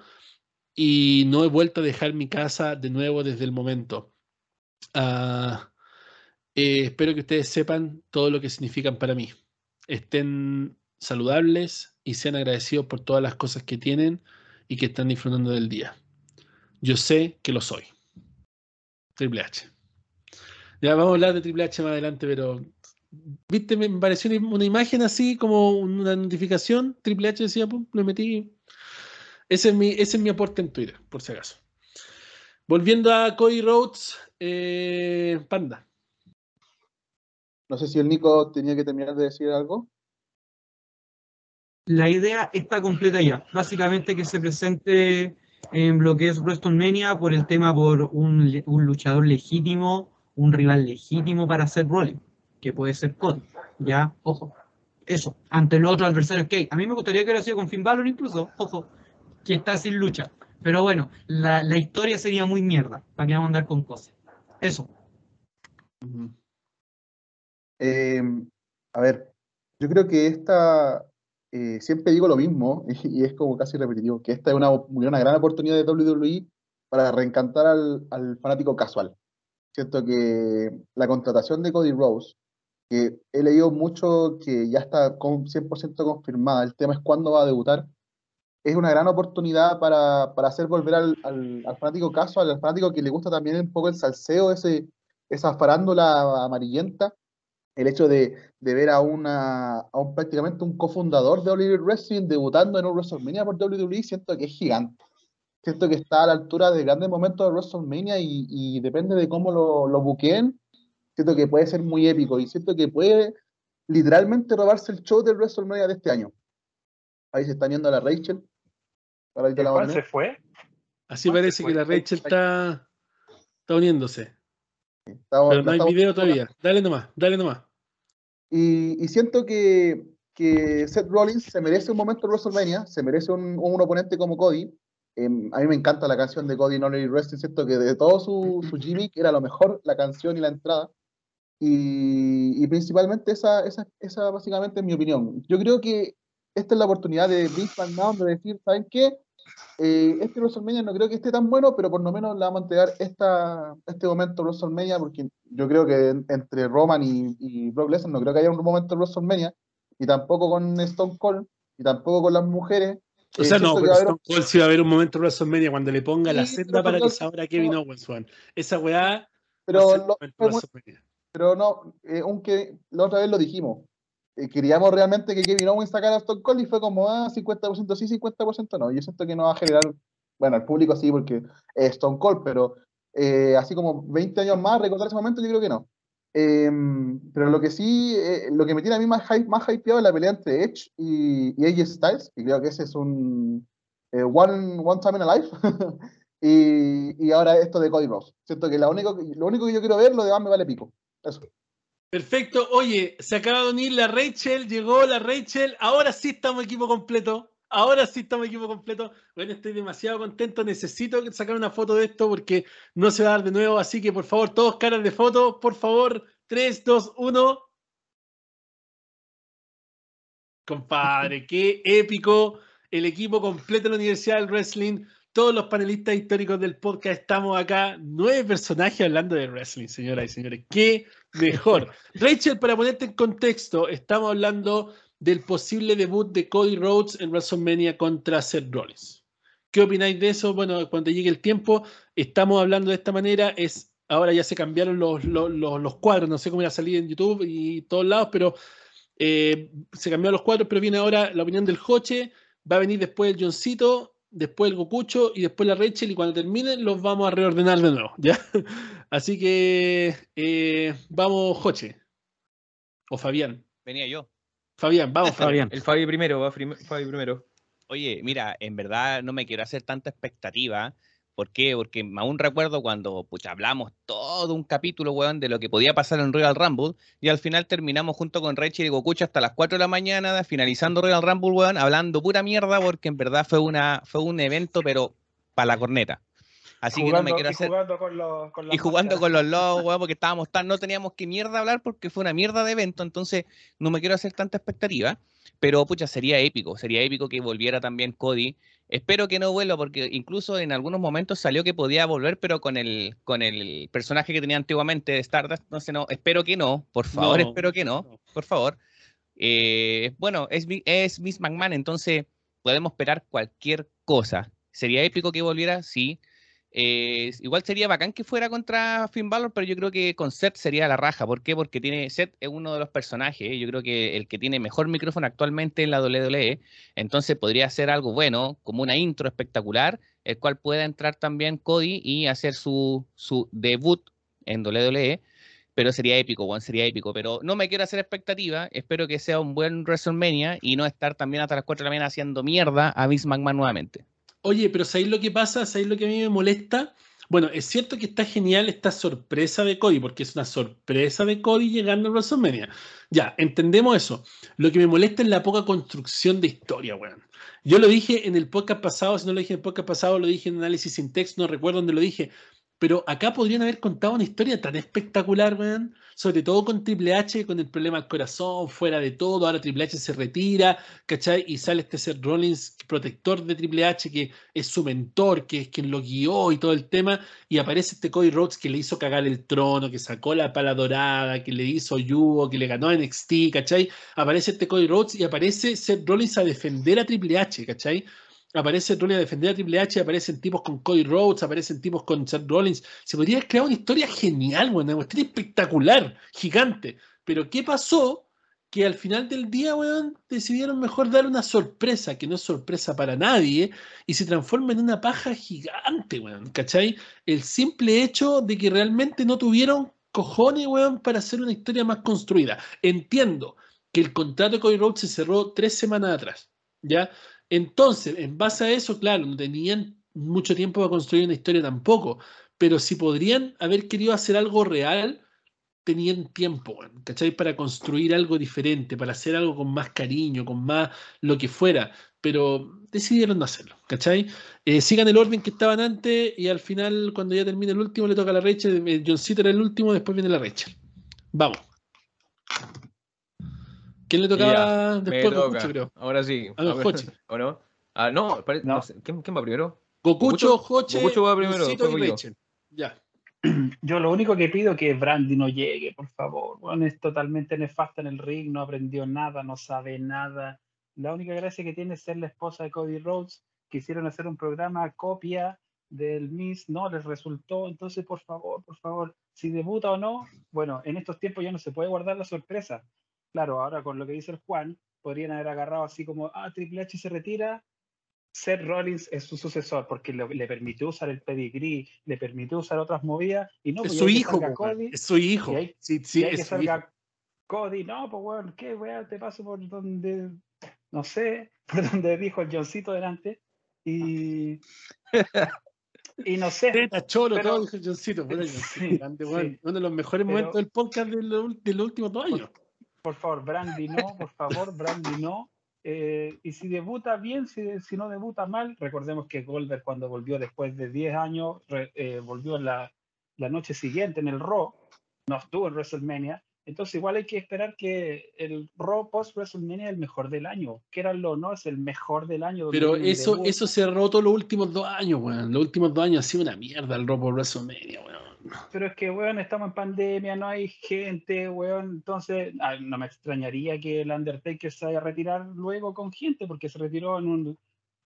S1: y no he vuelto a dejar mi casa de nuevo desde el momento. Ah, Eh, espero que ustedes sepan todo lo que significan para mí. Estén saludables y sean agradecidos por todas las cosas que tienen y que están disfrutando del día. Yo sé que lo soy. Triple H. Ya vamos a hablar de Triple H más adelante, pero viste, me pareció una, imagen así como una notificación. Triple H decía, pum, lo metí. Ese es mi, ese es mi aporte en Twitter, por si acaso. Volviendo a Cody Rhodes, eh, Panda.
S5: No sé si el Nico tenía que terminar de decir algo.
S4: La idea está completa ya. Básicamente que se presente en lo que es WrestleMania por el tema por un, luchador legítimo, un rival legítimo para hacer Rollins, que puede ser Cody. Ya, ojo. Eso, ante los otros adversarios que. A mí me gustaría que hubiera sido con Finn Balor incluso, ojo, que está sin lucha. Pero bueno, la, la historia sería muy mierda, para que vamos a andar con cosas. Eso.
S5: Eh, a ver, yo creo que esta, eh, siempre digo lo mismo, y, es como casi repetitivo, que esta es una, una gran oportunidad de WWE para reencantar al, al fanático casual. Siento que la contratación de Cody Rose, que he leído mucho que ya está con 100% confirmada, el tema es cuándo va a debutar, es una gran oportunidad para, para hacer volver al, al, al fanático casual, al fanático que le gusta también un poco el salseo, ese, esa farándula amarillenta el hecho de, de ver a, una, a un prácticamente un cofundador de WWE Wrestling debutando en un WrestleMania por WWE, siento que es gigante. Siento que está a la altura de grandes momentos de WrestleMania y, y depende de cómo lo, lo buqueen, siento que puede ser muy épico y siento que puede literalmente robarse el show del WrestleMania de este año. Ahí se está viendo a la Rachel. Ahora ahí te
S7: ¿El
S5: la voy a
S7: Juan
S5: poner.
S7: se fue?
S1: Así
S7: ¿Cuál se
S1: parece
S7: fue?
S1: que la Rachel está, está uniéndose.
S5: Estamos-
S1: Pero no hay
S5: estamos-
S1: video todavía. Dale nomás, dale nomás.
S5: Y, y siento que, que Seth Rollins se merece un momento en WrestleMania, se merece un, un oponente como Cody. Em, a mí me encanta la canción de Cody en Only Wrestling, siento que de todo su, su gimmick era lo mejor, la canción y la entrada. Y, y principalmente esa, esa, esa básicamente es mi opinión. Yo creo que esta es la oportunidad de Vince McMahon de decir, ¿saben qué? Eh, este WrestleMania no creo que esté tan bueno, pero por lo menos le vamos a entregar esta, este momento WrestleMania, porque yo creo que en- entre Roman y, y Brock Lesnar no creo que haya un momento WrestleMania, y tampoco con Stone Cold, y tampoco con las mujeres.
S1: O
S5: Eh,
S1: sea, no,
S5: siento que
S1: pero Stone Cold sí va a haber un momento en WrestleMania cuando le ponga la senda para que
S5: no-
S1: se abra Kevin Owens, weón. Esa weá
S5: Pero, lo- no, eh, aunque la otra vez lo dijimos, eh, queríamos realmente que Kevin Owens sacara a Stone Cold y fue como, ah, 50% sí, 50% no. Yo siento que no va a generar, bueno, al público sí, porque es Stone Cold, pero eh, así como 20 años más, recordar ese momento, yo creo que no. Em, pero lo que sí, eh, lo que me tiene a mí más, hype, más hypeado es la pelea entre Edge y, y AJ Styles, y creo que ese es un eh, one, one time in a life. y, y ahora esto de Cody Rhodes. Siento que, la único, lo único que yo quiero ver, lo demás me vale pico. Eso.
S1: Perfecto. Oye, se acaba de unir la Rachel, llegó la Rachel. Ahora sí estamos equipo completo. Ahora sí estamos equipo completo. Bueno, estoy demasiado contento. Necesito sacar una foto de esto porque no se va a dar de nuevo. Así que por favor, todos caras de foto. Por favor, 3, 2, 1. Compadre, qué épico. El equipo completo de la Universidad del Wrestling. Todos los panelistas históricos del podcast estamos acá. Nueve personajes hablando de wrestling, señoras y señores. Qué mejor. Rachel, para ponerte en contexto, estamos hablando del posible debut de Cody Rhodes en WrestleMania contra Seth Rollins. ¿Qué opináis de eso? Bueno, cuando llegue el tiempo, estamos hablando de esta manera. Es, ahora ya se cambiaron los, los, los- los cuadros, no sé cómo era salir en YouTube y todos lados, pero eh, se cambiaron los cuadros, pero viene ahora la opinión del Joche, va a venir después el Johncito, después el Gokucho y después la Rachel, y cuando terminen los vamos a reordenar de nuevo, ¿ya? Así que eh, vamos, Joche. O Fabián.
S6: Venía yo.
S1: Fabián, vamos, Fabián.
S9: Fabián.
S8: El Fabi primero, va Fabi primero.
S6: Oye, mira, en verdad no me quiero hacer tanta expectativa. ¿Por qué? Porque aún recuerdo cuando pucha, hablamos todo un capítulo, weón, de lo que podía pasar en Royal Rumble y al final terminamos junto con Rachel y Gokucha hasta las 4 de la mañana, finalizando Royal Rumble, weón, hablando pura mierda porque en verdad fue, una, fue un evento, pero para la corneta. Así que no me quiero
S7: y
S6: hacer.
S7: jugando con los, con
S6: Y jugando con los lobos, weón, porque estábamos tan, no teníamos que mierda hablar porque fue una mierda de evento, entonces no me quiero hacer tanta expectativa, pero pucha, sería épico, sería épico que volviera también Cody. Espero que no vuelva porque incluso en algunos momentos salió que podía volver, pero con el, con el personaje que tenía antiguamente de Stardust, entonces no, espero que no, por favor,
S1: No,
S6: espero que no, por favor. Eh, bueno, es, es Miss McMahon, entonces podemos esperar cualquier cosa. ¿Sería épico que volviera? Sí. Eh, igual sería bacán que fuera contra Finn Balor, pero yo creo que con Seth sería la raja. ¿Por qué? Porque tiene Seth es uno de los personajes, yo creo que el que tiene mejor micrófono actualmente en la WWE, entonces podría ser algo bueno, como una intro espectacular, el cual pueda entrar también Cody y hacer su, su debut en WWE, pero sería épico, Juan, sería épico. Pero no me quiero hacer expectativa, espero que sea un buen WrestleMania y no estar también hasta las 4 de la mañana haciendo mierda a Vince McMahon nuevamente.
S1: Oye, pero ¿sabéis lo que pasa? ¿Sabéis lo que a mí me molesta? Bueno, es cierto que está genial esta sorpresa de Cody, porque es una sorpresa de Cody llegando a WrestleMania. Ya, entendemos eso. Lo que me molesta es la poca construcción de historia, weón. Yo lo dije en el podcast pasado, si no lo dije en el podcast pasado, lo dije en análisis sin texto, no recuerdo dónde lo dije, pero acá podrían haber contado una historia tan espectacular, weón. Sobre todo con Triple H, con el problema del corazón, fuera de todo. Ahora Triple H se retira, ¿cachai? Y sale este Seth Rollins, protector de Triple H, que es su mentor, que es quien lo guió y todo el tema. Y aparece este Cody Rhodes que le hizo cagar el trono, que sacó la pala dorada, que le hizo yugo, que le ganó a NXT, ¿cachai? Aparece este Cody Rhodes y aparece Seth Rollins a defender a Triple H, ¿cachai? Aparece Rollins a defender a Triple H, aparecen tipos con Cody Rhodes, aparecen tipos con Seth Rollins. Se podría creado una historia genial, weón, una cuestión espectacular, gigante. Pero ¿qué pasó? Que al final del día, weón, decidieron mejor dar una sorpresa, que no es sorpresa para nadie, y se transforma en una paja gigante, weón, ¿cachai? El simple hecho de que realmente no tuvieron cojones, weón, para hacer una historia más construida. Entiendo que el contrato de Cody Rhodes se cerró tres semanas atrás, ¿ya? Entonces, en base a eso, claro, no tenían mucho tiempo para construir una historia tampoco, pero si podrían haber querido hacer algo real, tenían tiempo, ¿cachai? Para construir algo diferente, para hacer algo con más cariño, con más lo que fuera, pero decidieron no hacerlo, ¿cachai? Eh, sigan el orden que estaban antes y al final, cuando ya termine el último, le toca a la Rachel. eh, John Cena era el último, después viene la Rachel. Vamos. ¿Quién le tocaba
S8: Ya, me
S1: después?
S8: toca.
S1: Gokucho, creo.
S8: Ahora sí.
S1: Ah, no, Hochi.
S8: ¿O no? Ah, no, pare-
S7: No.
S8: ¿Quién, quién va primero?
S1: Gokucho, Hoche,
S8: Gokucho va primero,
S1: y. Rachel. Ya.
S7: Yo lo único que pido es que Brandy no llegue, por favor. Bueno, es totalmente nefasta en el ring, no aprendió nada, no sabe nada. La única gracia que tiene es ser la esposa de Cody Rhodes. Quisieron hacer un programa copia del Miss, no les resultó. Entonces, por favor, por favor, si debuta o no, bueno, en estos tiempos ya no se puede guardar la sorpresa. Claro, ahora con lo que dice el Juan, podrían haber agarrado así como, ah, Triple H se retira, Seth Rollins es su sucesor porque le, le permitió usar el pedigree, le permitió usar otras movidas y no,
S1: es
S7: pues,
S1: su hijo,
S7: salga Cody,
S1: es su hijo.
S7: y hay-
S1: Sí,
S7: y
S1: sí,
S7: hay que
S1: es su hijo.
S7: salga Cody, no, pues weón, ¿qué weón? Te paso por donde, no sé, por donde dijo el Johncito delante y, y no sé,
S1: Teta, cholo,
S7: Pero-
S1: todo, dijo Johncito. Bueno,
S7: Sí,
S1: grande, weón.
S7: sí.
S1: Uno de los mejores
S7: Pero-
S1: momentos del podcast de, lo- de los últimos dos años.
S7: por favor, Brandy no, por favor, Brandy no. Eh, y si debuta bien, si, si no debuta mal, recordemos que Goldberg cuando volvió después de 10 años, re- eh, volvió la, la noche siguiente en el Raw, no estuvo en WrestleMania, entonces igual hay que esperar que el Raw post WrestleMania es el mejor del año, quieranlo o no, es el mejor del año.
S1: Pero eso,
S7: debut.
S1: eso se rotó los últimos dos años, weón. Los últimos dos años ha sido una mierda el robo WrestleMania, weón.
S7: Pero es que, weón, estamos en pandemia, no hay gente, weón. Entonces, ah, no me extrañaría que el Undertaker se vaya a retirar luego con gente, porque se retiró en un,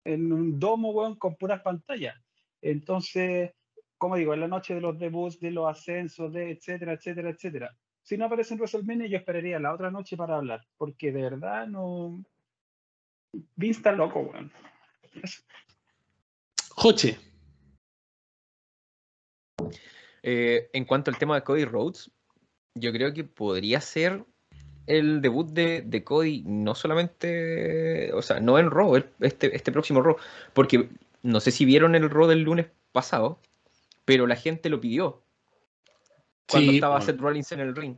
S7: en un domo, weón, con puras pantallas. Entonces, como digo, en la noche de los debuts, de los ascensos, de etcétera, etcétera, etcétera. Si no aparece en WrestleMania, yo esperaría la otra noche para hablar, porque de verdad no. Vince está loco, weón.
S1: Joche.
S8: Eh, en cuanto al tema de Cody Rhodes, yo creo que podría ser el debut de, de Cody, no solamente, o sea, no en Raw, este, este próximo Raw, porque no sé si vieron el Raw del lunes pasado, pero la gente lo pidió cuando
S1: Sí,
S8: estaba
S1: bueno.
S8: Seth Rollins en el ring.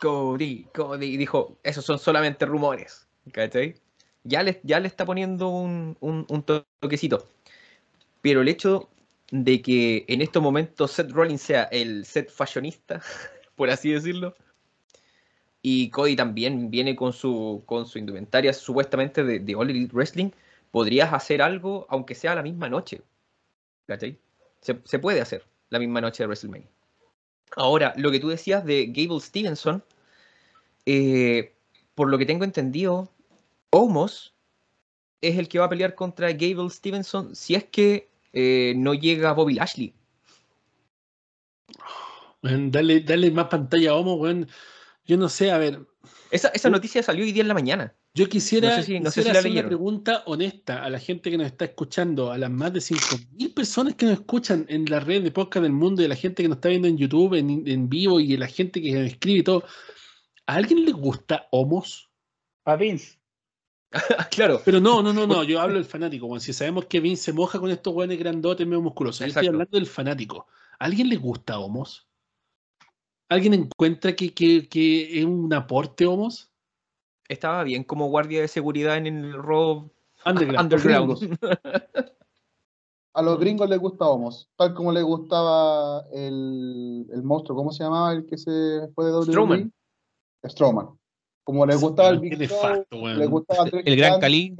S8: Cody, Cody, y dijo, esos son solamente rumores, ¿cachai? Ya le, ya le está poniendo un, un, un toquecito. Pero el hecho de que en estos momentos Seth Rollins sea el set fashionista, por así decirlo. Y Cody también viene con su, con su indumentaria supuestamente de, de All Elite Wrestling. Podrías hacer algo, aunque sea la misma noche. Se, se puede hacer la misma noche de WrestleMania. Ahora, lo que tú decías de Gable Stevenson, eh, por lo que tengo entendido, Omos es el que va a pelear contra Gable Stevenson si es que eh, no llega Bobby Lashley.
S1: Dale, dale más pantalla a Homo, weón. Yo no sé, a ver,
S8: Esa, esa noticia salió hoy día en la mañana.
S1: yo quisiera,
S8: No sé si- no sé si
S1: quisiera
S8: la
S1: hacer una pregunta honesta a la gente que nos está escuchando, a las más de 5.000 personas que nos escuchan en la red de podcast del mundo y a la gente que nos está viendo en YouTube, en, en vivo y a la gente que nos escribe y todo. ¿A alguien le gusta Homos?
S7: A Vince.
S8: claro,
S1: Pero no, no, no, no, yo hablo del fanático. Si sabemos que Vince se moja con estos hueones grandotes, medio musculosos. Yo estoy hablando del fanático. ¿A alguien le gusta Homos? ¿Alguien encuentra que, que- que es un aporte Homos?
S8: estaba bien como guardia de seguridad en el
S1: Underground.
S8: Underground.
S5: A los gringos les gusta Homos, tal como les gustaba el, el monstruo, ¿cómo se llamaba el que se fue de WWE?
S8: Strowman.
S5: Strowman. Como les gustaba el Big Show,
S1: weón.
S5: les gustaba
S6: El Gran Cali.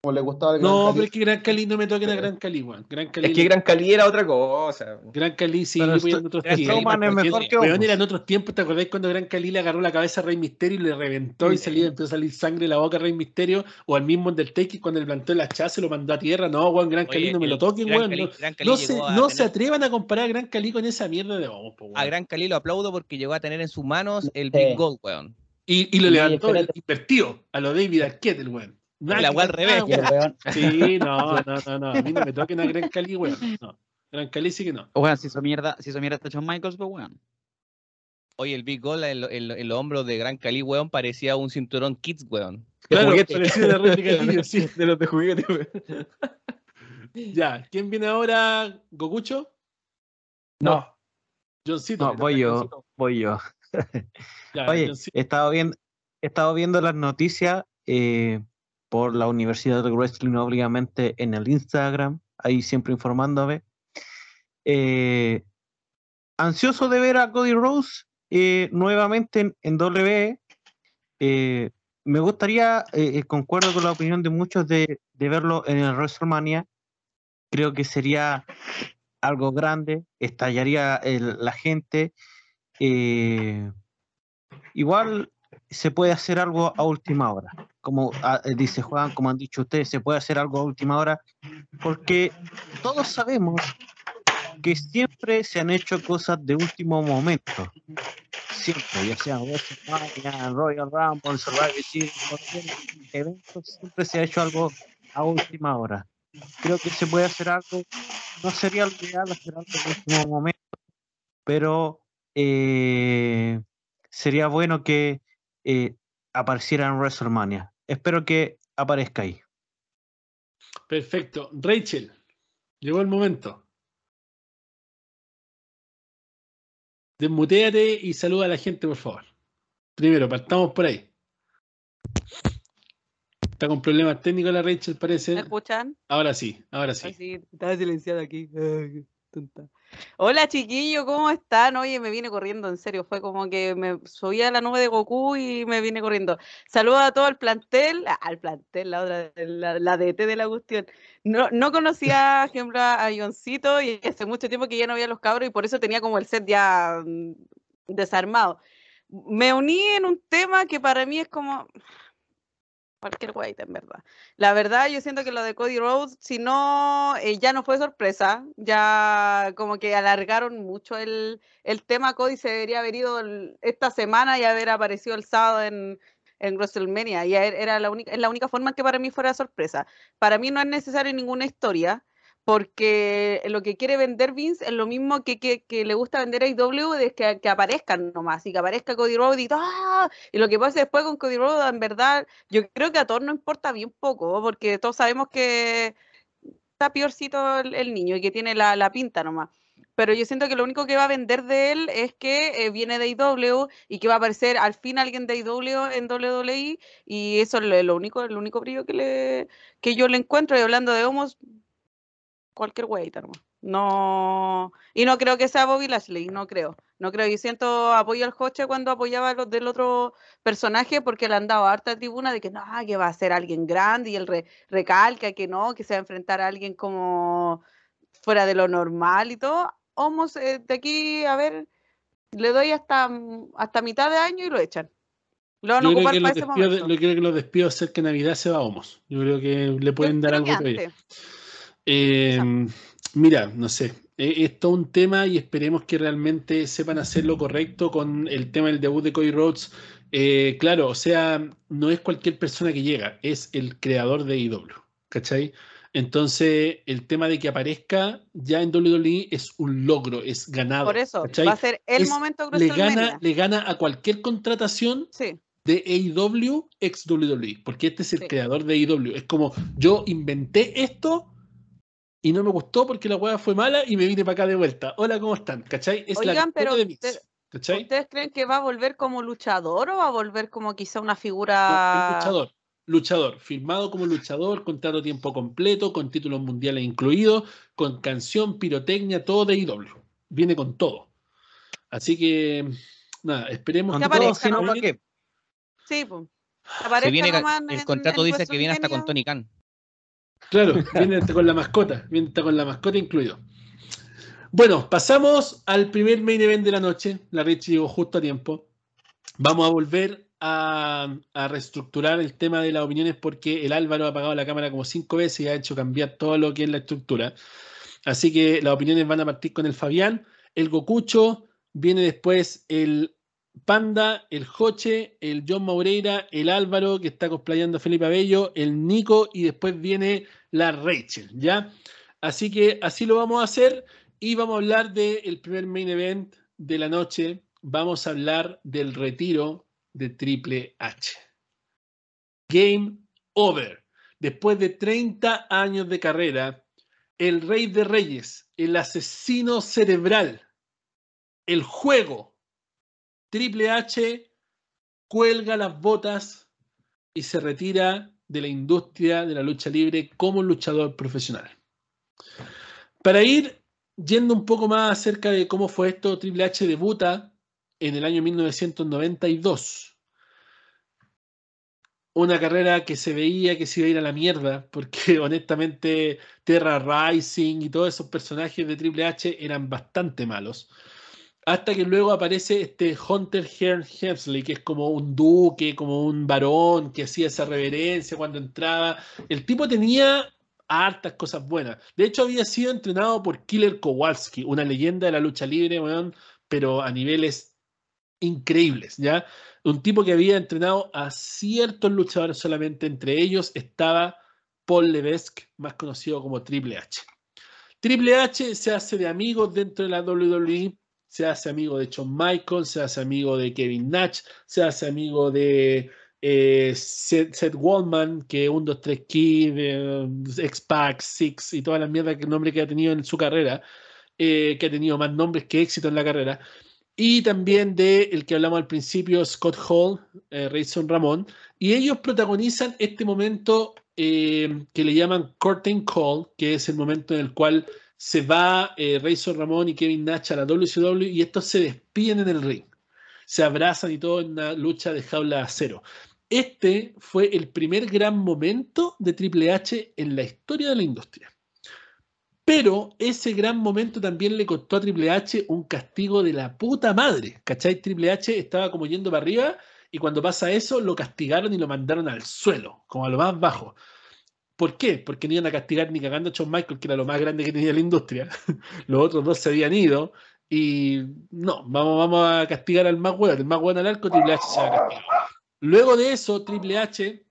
S5: Como les gustaba el Gran
S1: No, pero es que Gran Cali no me toquen a Gran Cali, weón. Gran Cali,
S8: Es que Gran Cali era otra cosa.
S1: Gran Cali sí,
S9: Pero esto-
S1: en otros tiempos.
S9: mejor que
S1: Weón,
S9: Homos.
S1: eran otros tiempos, ¿te acordáis cuando Gran Cali le agarró la cabeza a Rey Misterio y le reventó y salía, empezó a salir sangre de la boca a Rey Misterio? O al mismo Undertaker cuando le plantó el hachazo y lo mandó a tierra. No, weón, Gran Cali
S6: Oye,
S1: no me lo toquen,
S6: Gran
S1: weón.
S6: Cali-
S1: No,
S6: Cali
S1: se, no se atrevan a comparar a Gran Cali con esa mierda de Homos, po, weón.
S6: A Gran Cali lo aplaudo porque llegó a tener en sus manos el. Big Gold, weón.
S1: Y, y lo levantó
S3: espérate.
S1: invertido a lo David Arquette, el weón.
S6: La weá al revés.
S3: el
S1: weón.
S3: weón,
S1: Sí, no, no, no, no. A mí no me toquen a Gran Cali, weón. No. Gran Cali sí que no.
S3: weón, si hizo mierda, si hizo mierda está Shawn Michaels, pues weón.
S6: Oye, el Big Gold en, en en los hombros de Gran Cali, weón, parecía un cinturón Kids, weón.
S1: Claro,
S8: juguete.
S1: parecido de réplica de sí.
S8: De los de juguete. güey.
S1: Ya, ¿quién viene ahora? ¿Gokucho?
S7: No.
S1: Johncito.
S9: No, voy yo, voy yo. Oye, he estado viendo, he estado viendo las noticias eh, por la Universidad del Wrestling, obviamente, en el Instagram, ahí siempre informándome. Eh, ansioso de ver a Cody Rose eh, nuevamente en, en WWE. Eh, me gustaría, eh, eh, concuerdo con la opinión de muchos, de, de verlo en el WrestleMania. Creo que sería algo grande, estallaría el- la gente. Eh, igual se puede hacer algo a última hora. Como ah, eh, dice Juan, como han dicho ustedes, se puede hacer algo a última hora, porque todos sabemos que siempre se han hecho cosas de último momento. Siempre, ya sea WrestleMania, Royal Rumble, Survivor Series, cualquier evento, siempre se ha hecho algo a última hora. Creo que se puede hacer algo, no sería lo ideal hacer algo de último momento, pero eh, sería bueno que eh, apareciera en WrestleMania. Espero que aparezca ahí.
S1: Perfecto. Rachel, llegó el momento. Desmuteate y saluda a la gente, por favor. Primero, partamos por ahí. Está con problemas técnicos la Rachel,
S10: ¿Me
S1: parece.
S10: escuchan?
S1: Ahora sí, ahora sí.
S10: Ay, sí, estaba silenciada aquí. Ay, tonta. Hola chiquillo, ¿cómo están? Oye, me vine corriendo, en serio, fue como que me subí a la nube de Goku y me vine corriendo. Saludos a todo el plantel, al plantel, la otra, la, la DT de la cuestión. No, no conocía, por ejemplo, a Ioncito y hace mucho tiempo que ya no veía a los cabros y por eso tenía como el set ya mm, desarmado. Me uní en un tema que para mí es como cualquier guaita, en verdad. La verdad, yo siento que lo de Cody Rhodes, si no, eh, ya no fue sorpresa, ya como que alargaron mucho el, el tema. Cody se debería haber ido esta semana y haber aparecido el sábado en, en WrestleMania. Y er- era la única, es la única forma que para mí fuera sorpresa. Para mí no es necesario ninguna historia, porque lo que quiere vender Vince es lo mismo que, que, le gusta vender a IW, es que, que aparezcan nomás, y que aparezca Cody Rhodes y, ¡ah! y lo que pasa después con Cody Rhodes, en verdad, yo creo que a todos nos importa bien poco, porque todos sabemos que está peorcito el, el niño y que tiene la, la pinta nomás. Pero yo siento que lo único que va a vender de él es que eh, viene de IW y que va a aparecer al fin alguien de IW en WWE y eso es lo, lo único, el único brillo que, le, que yo le encuentro. Y hablando de homos, cualquier nomás. No, y no creo que sea Bobby Lashley, no creo. No creo, y siento apoyo al Joche cuando apoyaba a los del otro personaje porque le han dado harta tribuna de que no, que va a ser alguien grande y él re- recalca que no, que se va a enfrentar a alguien como fuera de lo normal y todo. Homos, eh, de aquí, a ver, le doy hasta, mm, hasta mitad de año y lo echan. Lo van a ocupar
S1: que los
S10: para ese momento.
S1: yo creo que los despidos cerca de Navidad se va a Homos. Yo creo que le pueden dar algo
S10: que.
S1: Eh, mira, no sé, eh, es todo un tema y esperemos que realmente sepan hacer lo correcto con el tema del debut de Cody Rhodes. Eh, claro, o sea, no es cualquier persona que llega, es el creador de IW, ¿cachai? Entonces, el tema de que aparezca ya en WWE es un logro, es ganado.
S10: Por eso,
S1: ¿cachai?
S10: va a ser el
S1: Es-
S10: momento
S1: le gana, le gana a cualquier contratación
S10: Sí,
S1: de AEW ex WWE, porque este es el
S10: Sí.
S1: creador de AEW. Es como yo inventé esto y no me gustó porque la hueá fue mala y me vine para acá de vuelta. Hola, ¿cómo están? ¿Cachai? Es la
S10: Oigan,
S1: victoria
S10: pero
S1: de
S10: usted-
S1: ¿Cachai?
S10: ¿ustedes creen que va a volver como luchador o va a volver como quizá una figura...
S1: luchador. Luchador, firmado como luchador, contrato a tiempo completo, con títulos mundiales incluidos, con canción, pirotecnia, todo de AEW. Viene con todo. Así que, nada, esperemos
S10: Que aparezca, ¿no?
S9: para qué.
S10: Sí, pues. Aparezca
S6: viene, ca-
S10: nomás
S6: el
S10: en-
S6: contrato
S10: en
S6: dice que viene hasta con. Tony Khan.
S1: Claro, viene con la mascota, viene con la mascota incluido. Bueno, pasamos al primer main event de la noche. La Richie llegó justo a tiempo. Vamos a volver a, a reestructurar el tema de las opiniones porque el Álvaro ha apagado la cámara como cinco veces y ha hecho cambiar todo lo que es la estructura. Así que las opiniones van a partir con el Fabián, el Gocucho, viene después el Panda, el Joche, el John Maureira, el Álvaro que está cosplayando a Felipe Abello, el Nico y después viene la Rachel, ¿ya? Así que así lo vamos a hacer y vamos a hablar del primer main event de la noche. Vamos a hablar del retiro de Triple H. Game over. Después de 30 años de carrera, el rey de reyes, el asesino cerebral, el juego, Triple H cuelga las botas y se retira de la industria de la lucha libre como luchador profesional. Para ir yendo un poco más acerca de cómo fue esto, Triple H debuta en el año 1992. Una carrera que se veía que se iba a ir a la mierda, porque honestamente Terra Rising y todos esos personajes de Triple H eran bastante malos. Hasta que luego aparece este Hunter Hearn Helmsley, que es como un duque, como un varón, que hacía esa reverencia cuando entraba. El tipo tenía hartas cosas buenas. De hecho, había sido entrenado por Killer Kowalski, una leyenda de la lucha libre, weón, pero a niveles increíbles, ¿ya? Un tipo que había entrenado a ciertos luchadores solamente, entre ellos estaba Paul Levesque, más conocido como Triple H. Triple H se hace de amigos dentro de la WWE, se hace amigo de Shawn Michaels, se hace amigo de Kevin Nash, se hace amigo de eh, Seth, Seth Wallman, que 1, 2, 3 Kid, eh, X-Pac, Six y todas las mierdas que nombre que ha tenido en su carrera, eh, que ha tenido más nombres que éxito en la carrera. Y también de el que hablamos al principio, Scott Hall, eh, Rayson Ramón. Y ellos protagonizan este momento que le llaman Curtain Call, que es el momento en el cual se va eh, Ramón y Kevin Nash a la WCW y estos se despiden en el ring. Se abrazan y todo en una lucha de jaula de acero. Este fue el primer gran momento de Triple H en la historia de la industria. Pero ese gran momento también le costó a Triple H un castigo de la puta madre. ¿Cachai? Triple H estaba como yendo para arriba y cuando pasa eso lo castigaron y lo mandaron al suelo, como a lo más bajo. ¿Por qué? Porque no iban a castigar ni cagando a Shawn Michaels, que era lo más grande que tenía la industria. Los otros dos se habían ido. Y no, vamos, a castigar al más bueno. El más bueno al arco, Triple H se va a castigar. Luego de eso, Triple H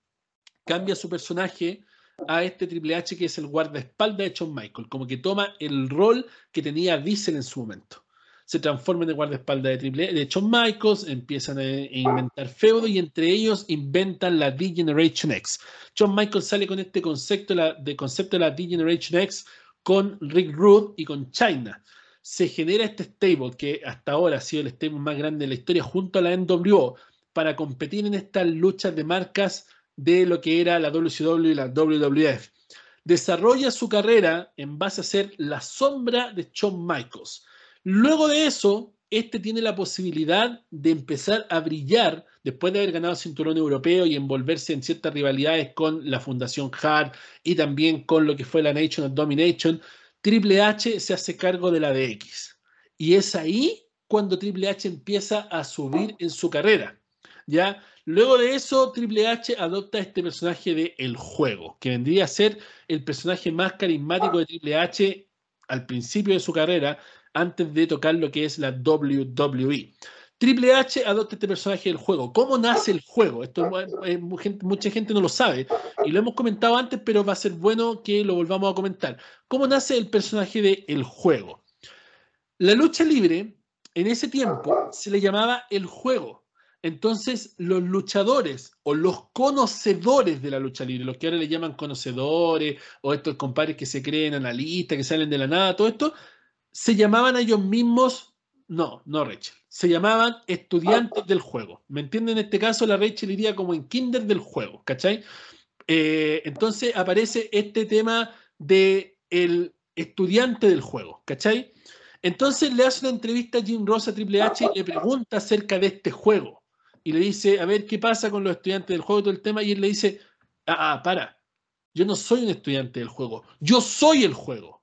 S1: cambia su personaje a este Triple H que es el guardaespaldas de Shawn Michaels. Como que toma el rol que tenía Diesel en su momento. Se transforma en el guardaespaldas de Triple de Shawn Michaels, empiezan a, a inventar feudo y entre ellos inventan la D-Generation X. Shawn Michaels sale con este concepto, la, de concepto de la D-Generation X con Rick Rude y con China. Se genera este stable que hasta ahora ha sido el stable más grande de la historia junto a la NWO para competir en estas luchas de marcas de lo que era la WCW y la WWF. desarrolla su carrera en base a ser la sombra de Shawn Michaels. Luego de eso, este tiene la posibilidad de empezar a brillar después de haber ganado cinturón europeo y envolverse en ciertas rivalidades con la Fundación Hart y también con lo que fue la Nation of Domination. Triple H se hace cargo de la DX. Y es ahí cuando Triple H empieza a subir en su carrera. ¿ya? Luego de eso, Triple H adopta este personaje de El Juego, que vendría a ser el personaje más carismático de Triple H al principio de su carrera, antes de tocar lo que es la WWE. Triple H adopta este personaje del juego. ¿Cómo nace el juego? Esto eh, mucha gente no lo sabe y lo hemos comentado antes, pero va a ser bueno que lo volvamos a comentar. ¿Cómo nace el personaje de el juego? La lucha libre en ese tiempo se le llamaba el juego. Entonces, los luchadores o los conocedores de la lucha libre, los que ahora le llaman conocedores, o estos compadres que se creen analistas, que salen de la nada, todo esto, se llamaban a ellos mismos, no, no Rachel, se llamaban estudiantes del juego. ¿Me entienden? En este caso, la Rachel iría como en kinder del juego, ¿cachai? Eh, entonces aparece este tema de el estudiante del juego, ¿cachai? Entonces le hace una entrevista a Jim Ross a Triple H y le pregunta acerca de este juego y le dice, a ver, ¿qué pasa con los estudiantes del juego y todo el tema? Y él le dice, ah, ah, para, yo no soy un estudiante del juego, yo soy el juego.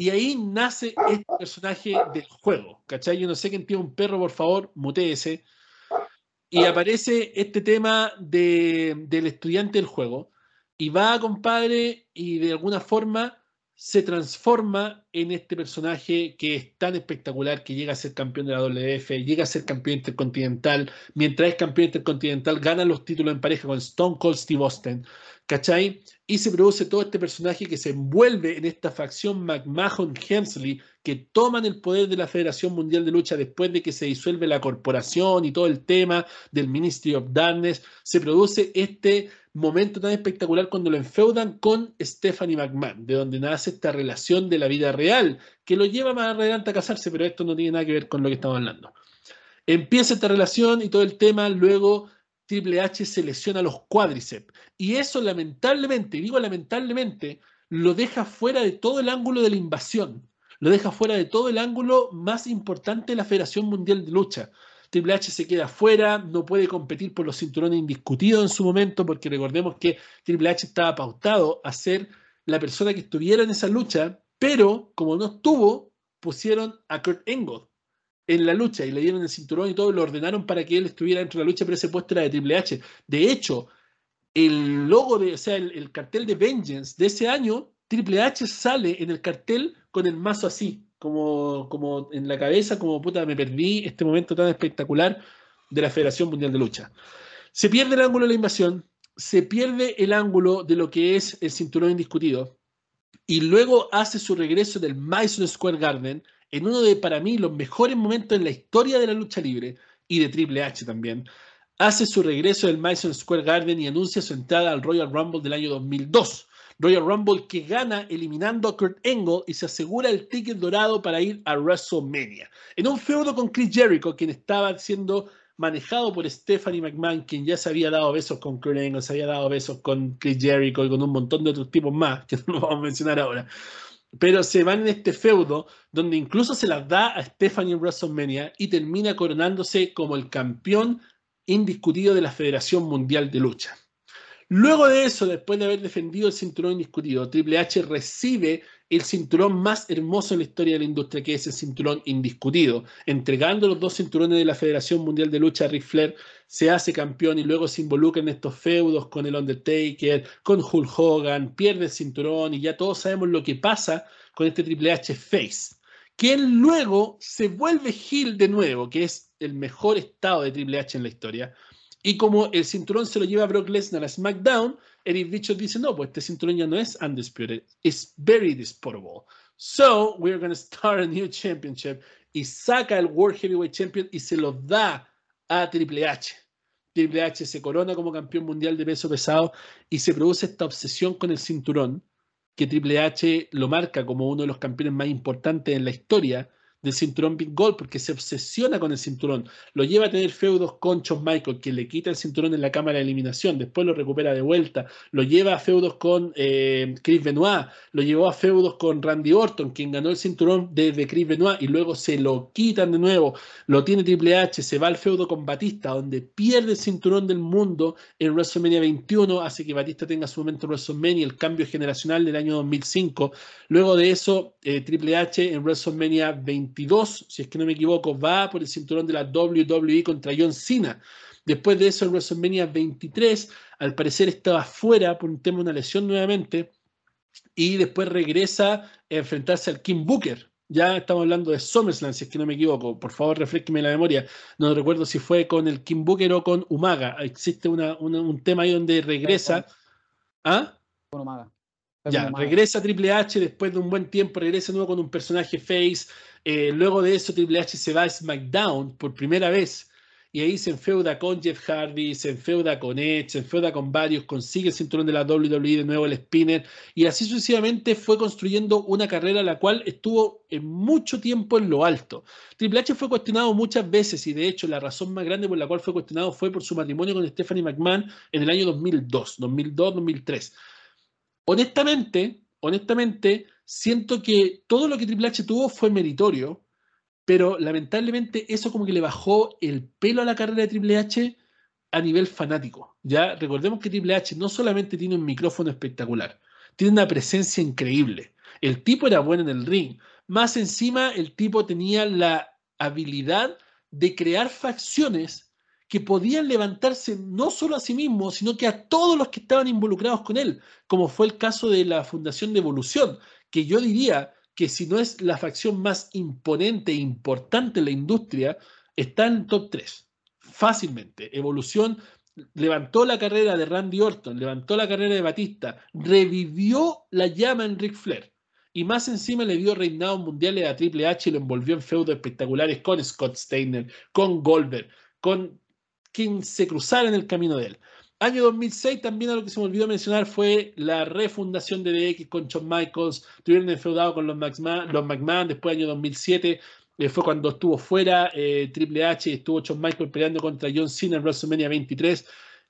S1: Y ahí nace este personaje del juego, ¿cachai? Yo no sé quién tiene un perro, por favor, muteese. Y aparece este tema de, del estudiante del juego. Y va, compadre, y de alguna forma se transforma en este personaje que es tan espectacular que llega a ser campeón de la WF, llega a ser campeón intercontinental, mientras es campeón intercontinental gana los títulos en pareja con Stone Cold Steve Austin, ¿cachai? Y se produce todo este personaje que se envuelve en esta facción McMahon-Hemsley que toman el poder de la Federación Mundial de Lucha después de que se disuelve la corporación y todo el tema del Ministry of Darkness, se produce este momento tan espectacular cuando lo enfeudan con Stephanie McMahon, de donde nace esta relación de la vida real, que lo lleva más adelante a casarse, pero esto no tiene nada que ver con lo que estamos hablando. Empieza esta relación y todo el tema, luego Triple H se lesiona los cuádriceps. Y eso lamentablemente, digo lamentablemente, lo deja fuera de todo el ángulo de la invasión, lo deja fuera de todo el ángulo más importante de la Federación Mundial de Lucha. Triple H se queda fuera, no puede competir por los cinturones indiscutidos en su momento, porque recordemos que Triple H estaba pautado a ser la persona que estuviera en esa lucha, pero como no estuvo, pusieron a Kurt Angle en la lucha y le dieron el cinturón y todo, lo ordenaron para que él estuviera dentro de la lucha, pero ese puesto era de Triple H. De hecho, el logo de, o sea, el, el cartel de Vengeance de ese año, Triple H sale en el cartel con el mazo así, como, como en la cabeza, como puta, me perdí este momento tan espectacular de la Federación Mundial de Lucha. Se pierde el ángulo de la invasión, se pierde el ángulo de lo que es el cinturón indiscutido, y luego hace su regreso del Madison Square Garden en uno de, para mí, los mejores momentos en la historia de la lucha libre y de Triple H también. Hace su regreso del Madison Square Garden y anuncia su entrada al Royal Rumble del año 2002 Royal Rumble que gana eliminando a Kurt Angle y se asegura el ticket dorado para ir a WrestleMania. En un feudo con Chris Jericho, quien estaba siendo manejado por Stephanie McMahon, quien ya se había dado besos con Kurt Angle, se había dado besos con Chris Jericho y con un montón de otros tipos más, que no vamos a mencionar ahora. Pero se van en este feudo donde incluso se las da a Stephanie en WrestleMania y termina coronándose como el campeón indiscutido de la Federación Mundial de Lucha. Luego de eso, después de haber defendido el cinturón indiscutido, Triple H recibe el cinturón más hermoso en la historia de la industria, que es el cinturón indiscutido. Entregando los dos cinturones de la Federación Mundial de Lucha Ric Flair, se hace campeón y luego se involucra en estos feudos con el Undertaker, con Hulk Hogan, pierde el cinturón y ya todos sabemos lo que pasa con este Triple H Face. Quien luego se vuelve heel de nuevo, que es el mejor estado de Triple H en la historia y como el cinturón se lo lleva Brock Lesnar a SmackDown, Eric Bischoff dice, no, pues este cinturón ya no es undisputed, es very disputable. So, we're going to start a new championship. Y saca el World Heavyweight Champion y se lo da a Triple H. Triple H se corona como campeón mundial de peso pesado y se produce esta obsesión con el cinturón que Triple H lo marca como uno de los campeones más importantes en la historia del cinturón Big Gold porque se obsesiona con el cinturón. Lo lleva a tener feudos con Shawn Michael, que le quita el cinturón en la cámara de eliminación, después lo recupera de vuelta. Lo lleva a feudos con eh, Chris Benoit, lo llevó a feudos con Randy Orton, quien ganó el cinturón desde Chris Benoit y luego se lo quitan de nuevo. Lo tiene Triple H, se va al feudo con Batista, donde pierde el cinturón del mundo en WrestleMania 21, hace que Batista tenga su momento en WrestleMania, el cambio generacional del año 2005. Luego de eso, eh, Triple H en WrestleMania 22, si es que no me equivoco, va por el cinturón de la WWE contra John Cena. Después de eso, en WrestleMania 23, al parecer estaba fuera por un tema de una lesión nuevamente. Y después regresa a enfrentarse al King Booker. Ya estamos hablando de SummerSlam, si es que no me equivoco. Por favor, refresqueme la memoria. No recuerdo si fue con el King Booker o con Umaga. Existe una, una, un tema ahí donde regresa. ¿Ah?
S3: Con Umaga.
S1: Ya, regresa Triple H después de un buen tiempo, regresa nuevo con un personaje face. Eh, luego de eso, Triple H se va a SmackDown por primera vez. Y ahí se enfeuda con Jeff Hardy, se enfeuda con Edge, se enfeuda con varios, consigue el cinturón de la WWE, de nuevo el spinner. Y así sucesivamente fue construyendo una carrera la cual estuvo en mucho tiempo en lo alto. Triple H fue cuestionado muchas veces y de hecho la razón más grande por la cual fue cuestionado fue por su matrimonio con Stephanie McMahon en el año 2002, 2002-2003 honestamente, honestamente, siento que todo lo que Triple H tuvo fue meritorio, pero lamentablemente eso como que le bajó el pelo a la carrera de Triple H a nivel fanático. Ya recordemos que Triple H no solamente tiene un micrófono espectacular, tiene una presencia increíble. El tipo era bueno en el ring. Más encima, el tipo tenía la habilidad de crear facciones que podían levantarse no solo a sí mismo, sino que a todos los que estaban involucrados con él, como fue el caso de la Fundación de Evolución, que yo diría que si no es la facción más imponente e importante en la industria, está en top 3, fácilmente. Evolución levantó la carrera de Randy Orton, levantó la carrera de Batista, revivió la llama en Ric Flair. Y más encima le dio reinados mundiales a Triple H y lo envolvió en feudos espectaculares con Scott Steiner, con Goldberg, con quien se cruzara en el camino de él. Año 2006 también algo que se me olvidó mencionar fue la refundación de DX con Shawn Michaels. Tuvieron enfeudado con los McMahon, los McMahon después año 2007 eh, fue cuando estuvo fuera eh, Triple H y estuvo Shawn Michaels peleando contra John Cena en WrestleMania 23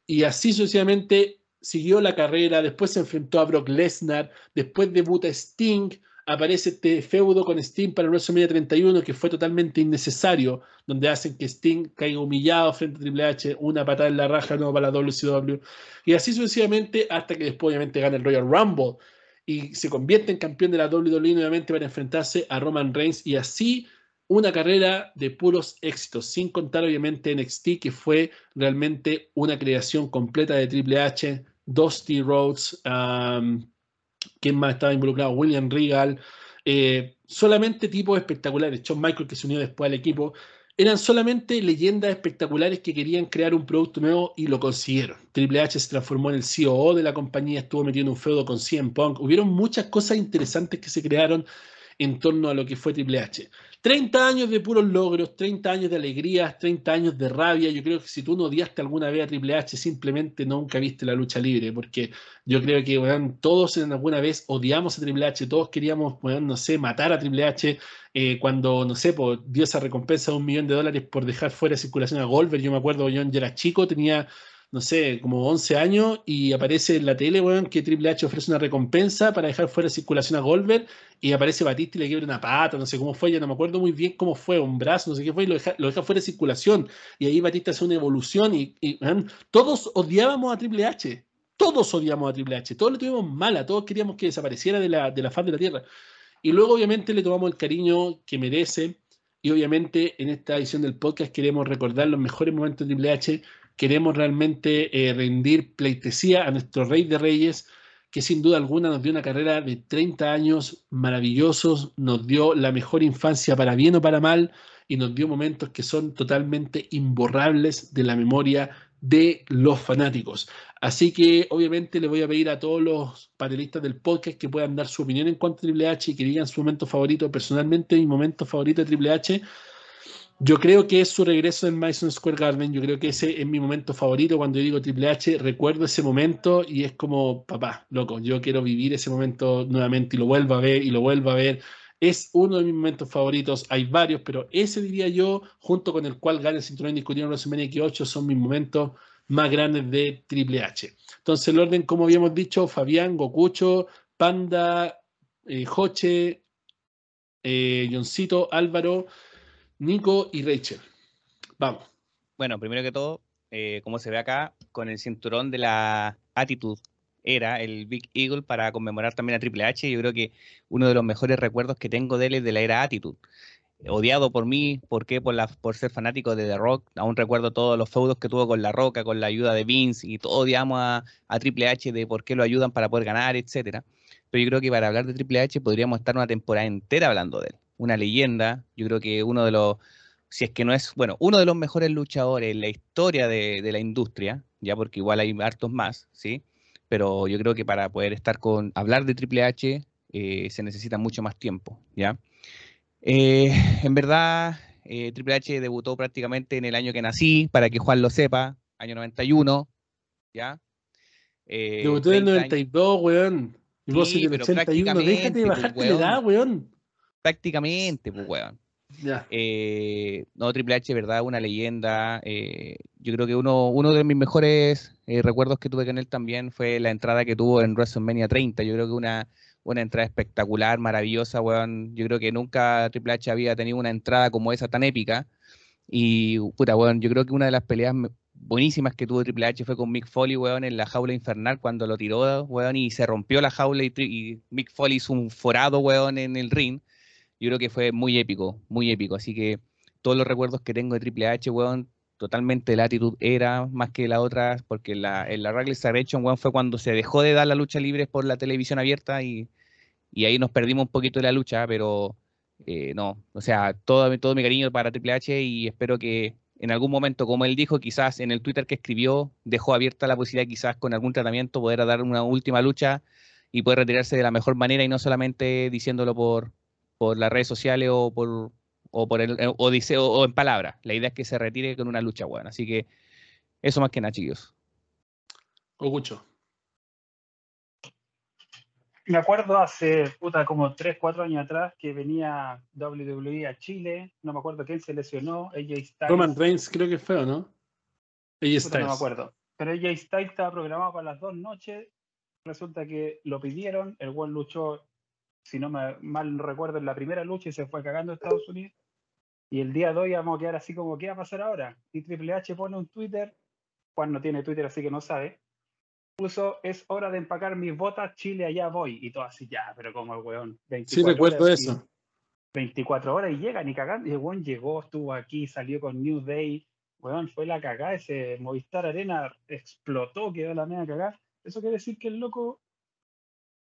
S1: y así sucesivamente siguió la carrera, después se enfrentó a Brock Lesnar, después debuta Sting, aparece este feudo con Sting para el WrestleMania 31 que fue totalmente innecesario, donde hacen que Sting caiga humillado frente a Triple H, una patada en la raja nueva para la WCW, y así sucesivamente hasta que después obviamente gana el Royal Rumble y se convierte en campeón de la WWE nuevamente para enfrentarse a Roman Reigns y así una carrera de puros éxitos, sin contar obviamente NXT que fue realmente una creación completa de Triple H, Dusty Rhodes, um, ¿Quién más estaba involucrado? William Regal. Eh, solamente tipos espectaculares. John Michael, que se unió después al equipo. Eran solamente leyendas espectaculares que querían crear un producto nuevo y lo consiguieron. Triple H se transformó en el COO de la compañía, estuvo metido en un feudo con CM Punk. Hubieron muchas cosas interesantes que se crearon en torno a lo que fue Triple H. 30 años de puros logros, 30 años de alegrías, 30 años de rabia. Yo creo que si tú no odiaste alguna vez a Triple H, simplemente nunca viste la lucha libre, porque yo creo que todos en alguna vez odiamos a Triple H, todos queríamos, no sé, matar a Triple H eh, cuando, no sé, dio esa recompensa de un millón de dólares por dejar fuera de circulación a Goldberg. Yo me acuerdo, yo era chico, tenía no sé, como 11 años y aparece en la tele, weón, que Triple H ofrece una recompensa para dejar fuera de circulación a Goldberg y aparece Batista y le quiebra una pata, no sé cómo fue, ya no me acuerdo muy bien cómo fue, un brazo, no sé qué fue, y lo deja, lo deja fuera de circulación. Y ahí Batista hace una evolución y, todos odiábamos a Triple H. Todos odiamos a Triple H, todos le tuvimos mala, todos queríamos que desapareciera de la, de la faz de la tierra. Y luego, obviamente, le tomamos el cariño que merece. Y obviamente, en esta edición del podcast queremos recordar los mejores momentos de Triple H, queremos realmente eh, rendir pleitesía a nuestro Rey de Reyes, que sin duda alguna nos dio una carrera de 30 años maravillosos, nos dio la mejor infancia para bien o para mal, y nos dio momentos que son totalmente imborrables de la memoria de los fanáticos. Así que obviamente le voy a pedir a todos los panelistas del podcast que puedan dar su opinión en cuanto a Triple H y que digan su momento favorito. Personalmente, mi momento favorito de Triple H yo creo que es su regreso en Madison Square Garden. Yo creo que ese es mi momento favorito. Cuando yo digo Triple H, recuerdo ese momento y es como, papá, loco, yo quiero vivir ese momento nuevamente y lo vuelvo a ver y lo vuelvo a ver. Es uno de mis momentos favoritos. Hay varios, pero ese diría yo, junto con el cual gana el cinturón indiscutible en WrestleMania X8, son mis momentos más grandes de Triple H. Entonces, el orden, como habíamos dicho, Fabián, Gokucho, Panda, eh, Joche, eh, Johncito, Álvaro, Nico y Rachel. Vamos.
S6: Bueno, primero que todo, eh, como se ve acá, con el cinturón de la Attitude era el Big Eagle para conmemorar también a Triple H. Yo creo que uno de los mejores recuerdos que tengo de él es de la era Attitude. Odiado por mí, ¿por qué? Por, por ser fanático de The Rock. Aún recuerdo todos los feudos que tuvo con La Roca, con la ayuda de Vince y todo odiamos a, a Triple H de por qué lo ayudan para poder ganar, etcétera. Pero yo creo que para hablar de Triple H podríamos estar una temporada entera hablando de él. Una leyenda, yo creo que uno de los, si es que no es, bueno, uno de los mejores luchadores en la historia de, de la industria, ya porque igual hay hartos más, ¿sí? pero yo creo que para poder estar con, hablar de Triple H eh, se necesita mucho más tiempo, ¿ya? Eh, en verdad, eh, Triple H debutó prácticamente en el año que nací, para que Juan lo sepa, año 91, ¿ya?
S1: Debutó en el
S6: 30 años-
S1: 92, weón. Y vos
S6: Sí,
S1: en el
S6: pero
S1: 81, déjate de bajarte
S6: pues,
S1: la edad, weón.
S6: Prácticamente, pues, weón. Eh, no, Triple H, verdad, una leyenda. eh, yo creo que uno, uno de mis mejores eh, recuerdos que tuve con él también fue la entrada que tuvo en WrestleMania 30. Yo creo que una, una entrada espectacular, maravillosa, weón. Yo creo que nunca Triple H había tenido una entrada como esa tan épica. Y, puta, weón, yo creo que una de las peleas buenísimas que tuvo Triple H fue con Mick Foley, weón, en la jaula infernal cuando lo tiró, weón, y se rompió la jaula y, y Mick Foley hizo un forado, weón, en el ring. Yo creo que fue muy épico, muy épico. Así que todos los recuerdos que tengo de Triple H, weón, totalmente la actitud era más que la otra, porque la, en la Wrestling Federation, weón, fue cuando se dejó de dar la lucha libre por la televisión abierta y, y ahí nos perdimos un poquito de la lucha, pero eh, no, o sea, todo, todo mi cariño para Triple H y espero que en algún momento, como él dijo, quizás en el Twitter que escribió, dejó abierta la posibilidad quizás con algún tratamiento poder dar una última lucha y poder retirarse de la mejor manera y no solamente diciéndolo por, por las redes sociales o por o por el o, dice, o, o en palabras. La idea es que se retire con una lucha buena. Así que eso más que nada, chiquillos.
S1: Ogucho.
S7: Me acuerdo hace, puta, como 3, 4 años atrás que venía WWE a Chile, no me acuerdo quién se lesionó, AJ Styles.
S1: Roman Reigns creo que fue, ¿o no? Ella
S7: Puta, no me
S1: Styles.
S7: acuerdo. Pero AJ Styles estaba programado para las dos noches. Resulta que lo pidieron, el buen luchó, si no me mal recuerdo, en la primera lucha y se fue cagando a Estados Unidos. Y el día de hoy vamos a quedar así como, ¿qué va a pasar ahora? Y Triple H pone un Twitter, Juan no tiene Twitter así que no sabe, puso, es hora de empacar mis botas, Chile, allá voy. Y todo así, ya, pero como el weón.
S1: Sí,
S7: 24
S1: recuerdo
S7: horas y-
S1: eso.
S7: 24 horas y llega ni cagando. Y el weón llegó, estuvo aquí, salió con New Day. Weón, fue la cagada. Ese Movistar Arena explotó, quedó la media cagada. Eso quiere decir que el loco,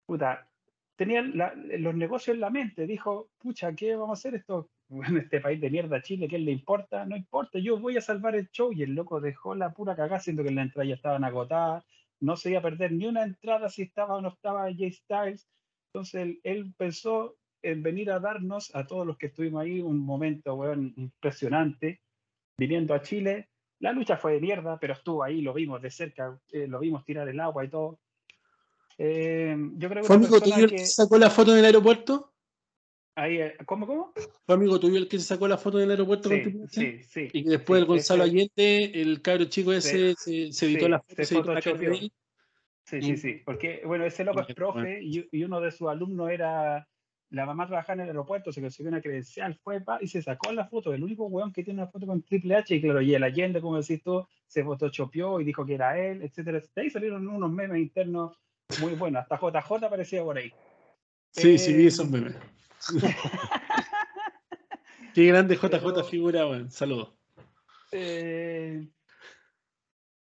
S7: puta, tenía la- los negocios en la mente. Dijo, pucha, ¿qué vamos a hacer esto? En este país de mierda, Chile, ¿qué le importa? No importa, yo voy a salvar el show. Y el loco dejó la pura cagada, siendo que las entradas ya estaban agotadas. No se iba a perder ni una entrada si estaba o no estaba Jay Styles. Entonces él, él pensó en venir a darnos a todos los que estuvimos ahí un momento, weón, impresionante, viniendo a Chile. La lucha fue de mierda, pero estuvo ahí, lo vimos de cerca, eh, lo vimos tirar el agua y todo. Eh, yo creo que
S1: ¿Fue amigo tuyo el
S7: que
S1: que sacó la foto en el aeropuerto?
S7: ahí, eh, ¿cómo, cómo?
S1: ¿Fue amigo tuyo el que se sacó la foto en el aeropuerto
S7: Sí, sí, sí.
S1: Y que después
S7: sí,
S1: el Gonzalo
S7: ese-
S1: Allende, el cabro chico ese, se, se editó
S7: sí,
S1: la foto,
S7: se
S1: se editó la carrera.
S7: Sí, sí, sí. Porque, bueno, ese loco es profe y, y uno de sus alumnos era. La mamá trabajaba en el aeropuerto, se consiguió una credencial, fue pa, y se sacó la foto. El único weón que tiene una foto con Triple H, y claro, y el Allende, como decís tú, se photoshopeó y dijo que era él, etcétera. De ahí salieron unos memes internos muy buenos. Hasta JJ aparecía por ahí.
S1: Sí, sí, vi
S7: Eh,
S1: esos memes. Qué grande JJ
S7: Pero-
S1: figura, weón. Saludos.
S7: Eh,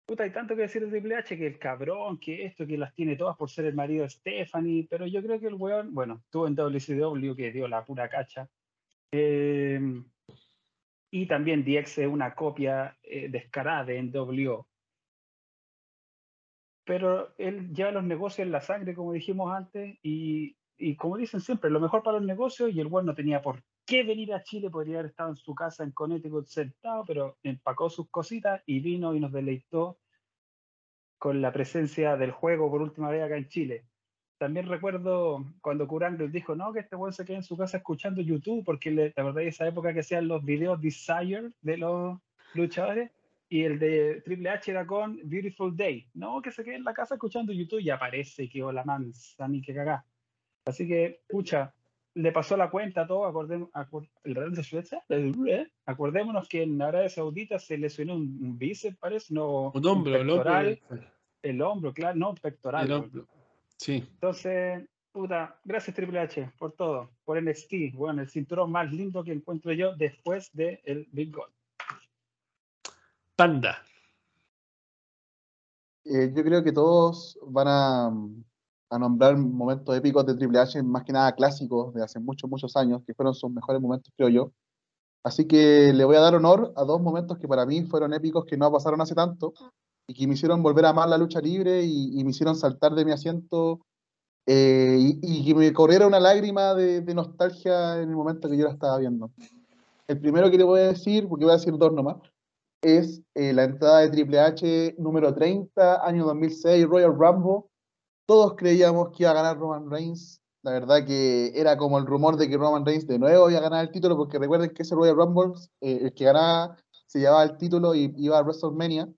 S7: puta, hay tanto que decir de Triple H, que el cabrón, que esto, que las tiene todas por ser el marido de Stephanie, pero yo creo que el weón, bueno, estuvo en WCW que dio la pura cacha. Eh, y también DX es una copia eh, descarada de NWO. Pero él lleva los negocios en la sangre, como dijimos antes, y, y como dicen siempre, lo mejor para los negocios, y el weón no tenía por qué venir a Chile, podría haber estado en su casa en Connecticut sentado, pero empacó sus cositas y vino y nos deleitó con la presencia del juego por última vez acá en Chile. también recuerdo cuando Kurangle dijo, no, que este weón se quede en su casa escuchando YouTube, porque le, la verdad esa época que hacían los videos Desire de los luchadores, y el de Triple H era con Beautiful Day. No, que se quede en la casa escuchando YouTube y aparece que la mansa, ni que cagá. Así que, pucha, le pasó la cuenta a todo, acordemos, acor- el Real de Suecia, acordémonos que en Arabia Saudita se lesionó un, un bíceps, parece, no,
S1: Un hombro, el hombro.
S7: pectoral, el hombro, claro, no, pectoral.
S1: el
S7: weón.
S1: hombro. Sí.
S7: Entonces, puta, gracias Triple H por todo, por NXT, bueno, el cinturón más lindo que encuentro yo después del el Big Gold.
S5: Eh, yo creo que todos van a, a nombrar momentos épicos de Triple H, más que nada clásicos de hace muchos, muchos años, que fueron sus mejores momentos, creo yo. Así que le voy a dar honor a dos momentos que para mí fueron épicos, que no pasaron hace tanto, y que me hicieron volver a amar la lucha libre y, me hicieron saltar de mi asiento eh, y, y que me corriera una lágrima de, de nostalgia en el momento que yo la estaba viendo. El primero que le voy a decir, porque voy a decir dos nomás, es eh, la entrada de Triple H número 30, año 2006, Royal Rumble. Todos creíamos que iba a ganar Roman Reigns. La verdad que era como el rumor de que Roman Reigns de nuevo iba a ganar el título, porque recuerden que ese Royal Rumble, eh, el que ganaba se llevaba el título y iba a WrestleMania.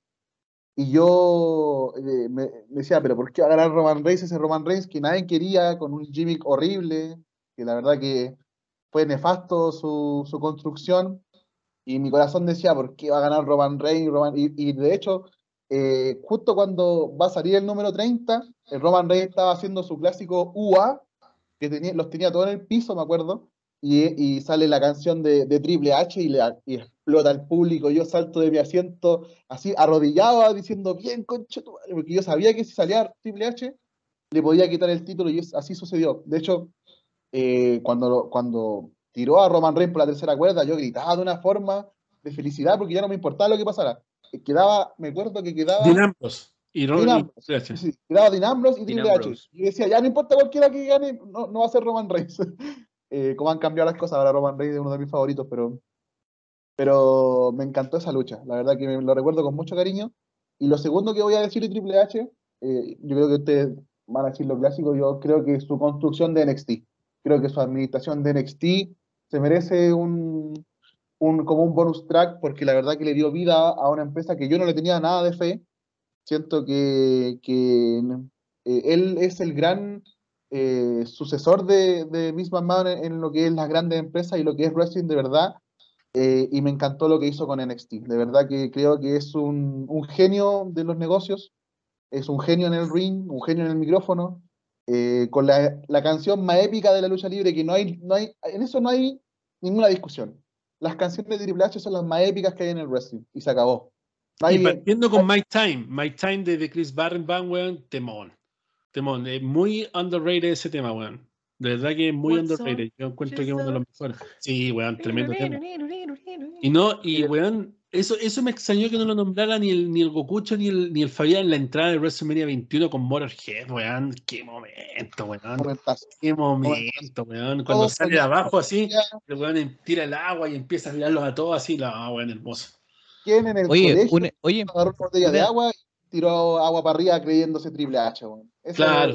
S5: Y yo eh, me, me decía, pero ¿por qué va a ganar Roman Reigns ese Roman Reigns que nadie quería, con un gimmick horrible, que la verdad que fue nefasto su, su construcción? Y mi corazón decía, ¿por qué va a ganar Roman Reigns? Roman- Y, y de hecho, eh, justo cuando va a salir el número 30, el Roman Reigns estaba haciendo su clásico UA, que los tenía todo en el piso, me acuerdo, y, sale la canción de, Triple H y, explota el público. Yo salto de mi asiento así arrodillado, diciendo, bien, madre", porque yo sabía que si salía Triple H, le podía quitar el título y así sucedió. De hecho, eh, cuando, cuando tiró a Roman Reigns por la tercera cuerda, yo gritaba de una forma de felicidad porque ya no me importaba lo que pasara. Eh, Quedaba, me acuerdo que quedaba.
S1: Dean Ambrose. Y Triple H.
S5: sí, quedaba Dean Ambrose y Triple H. Y decía, ya no importa cualquiera que gane, no, no va a ser Roman Reigns. Eh, como han cambiado las cosas, ahora Roman Reigns es uno de mis favoritos, pero, pero me encantó esa lucha. La verdad que me lo recuerdo con mucho cariño. Y lo segundo que voy a decir de Triple H, eh, yo creo que ustedes van a decir lo clásico, yo creo que su construcción de NXT. Creo que su administración de NXT se merece un, un, como un bonus track porque la verdad que le dio vida a una empresa que yo no le tenía nada de fe. Siento que, que eh, él es el gran eh, sucesor de, de Vince McMahon en, en lo que es las grandes empresas y lo que es wrestling de verdad. eh, y me encantó lo que hizo con NXT. De verdad que creo que es un, un genio de los negocios, es un genio en el ring, un genio en el micrófono, eh, con la, la canción más épica de la lucha libre, que no hay, no hay, en eso no hay ninguna discusión. Las canciones de Triple H son las más épicas que hay en el wrestling, y se acabó.
S1: Y
S5: Nadie-
S1: partiendo con My Time. My Time de, de Chris Barrenban, weón, temón. Temón. Es muy underrated ese tema, weón. De verdad que es muy
S2: What's
S1: underrated. Yo encuentro que es uno de los mejores. Sí, weón, tremendo tema. Y no, y weón, eso, eso me extrañó que no lo nombrara ni el, ni el Gokucho ni el, ni el Fabián en la entrada de WrestleMania 21 con Motorhead, weón. Qué momento, weón. Qué momento, weón. Cuando
S5: Todos
S1: sale de abajo así, el weón tira el agua y empieza a mirarlos a todos así. No, weón, hermoso.
S5: ¿Quién en el
S6: Oye,
S5: colegio
S6: una- oye,
S5: agarró una botella de agua y tiró agua para arriba creyéndose Triple H? weón?
S1: Claro.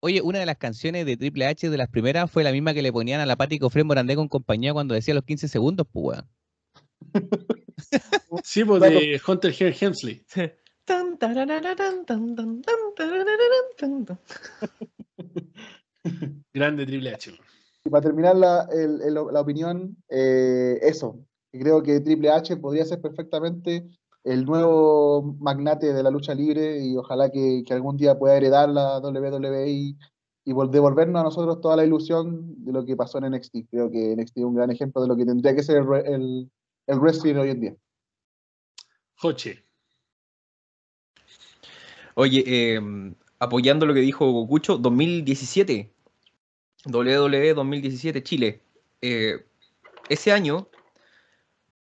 S6: Oye, una de las canciones de Triple H de las primeras fue la misma que le ponían a la Pati Cofré Morandé con compañía cuando decía los 15 segundos, pues weón.
S1: Sí, pues de Hunter Hear Hemsley. Grande Triple H.
S5: Y para terminar la, el- el- la opinión, eh, eso, creo que Triple H podría ser perfectamente el nuevo magnate de la lucha libre y ojalá que, que algún día pueda heredar la WWE y, y vol- devolvernos a nosotros toda la ilusión de lo que pasó en NXT. Creo que NXT es un gran ejemplo de lo que tendría que ser el, el wrestling hoy en día.
S1: Joche.
S8: Oye, eh, apoyando lo que dijo Gokucho, 2017, WWE 2017 Chile. Eh, ese año,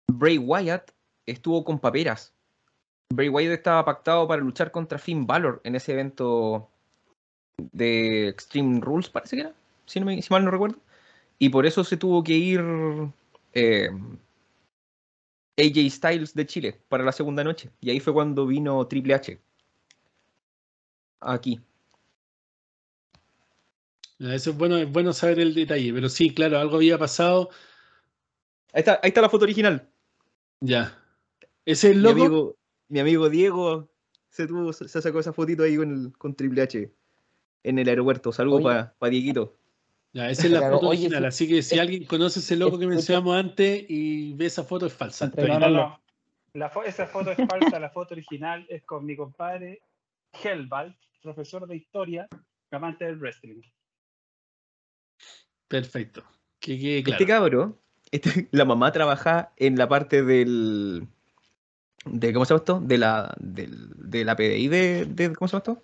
S8: Bray Wyatt estuvo con paperas. Bray Wyatt estaba pactado para luchar contra Finn Balor en ese evento de Extreme Rules, parece que era, si, no me- si mal no recuerdo. Y por eso se tuvo que ir eh, AJ Styles de Chile para la segunda noche. Y ahí fue cuando vino Triple H. Aquí.
S1: Eso es bueno, es bueno saber el detalle, pero sí, claro, algo había pasado.
S8: Ahí está, ahí está la foto original.
S1: Ya. ¿Ese es el
S8: Mi amigo, mi amigo Diego se, tuvo, se sacó esa fotito ahí con, el, con Triple H en el aeropuerto. Saludos para Dieguito.
S1: Ya, esa es la
S3: Claro,
S1: foto
S3: oye,
S1: original.
S3: sí.
S1: Así que si
S3: Es-
S1: alguien conoce ese loco que
S3: es-
S1: mencionamos antes y ve esa foto, es falsa.
S7: No, no, no. La fo- esa foto es falsa, la foto original es con mi compadre Helbald, profesor de historia, amante del wrestling.
S1: Perfecto. Que quede claro.
S8: Este cabro, este- la mamá trabaja en la parte del. De, ¿Cómo se llama esto? De la, del, de la PDI de, de- ¿Cómo se llama esto?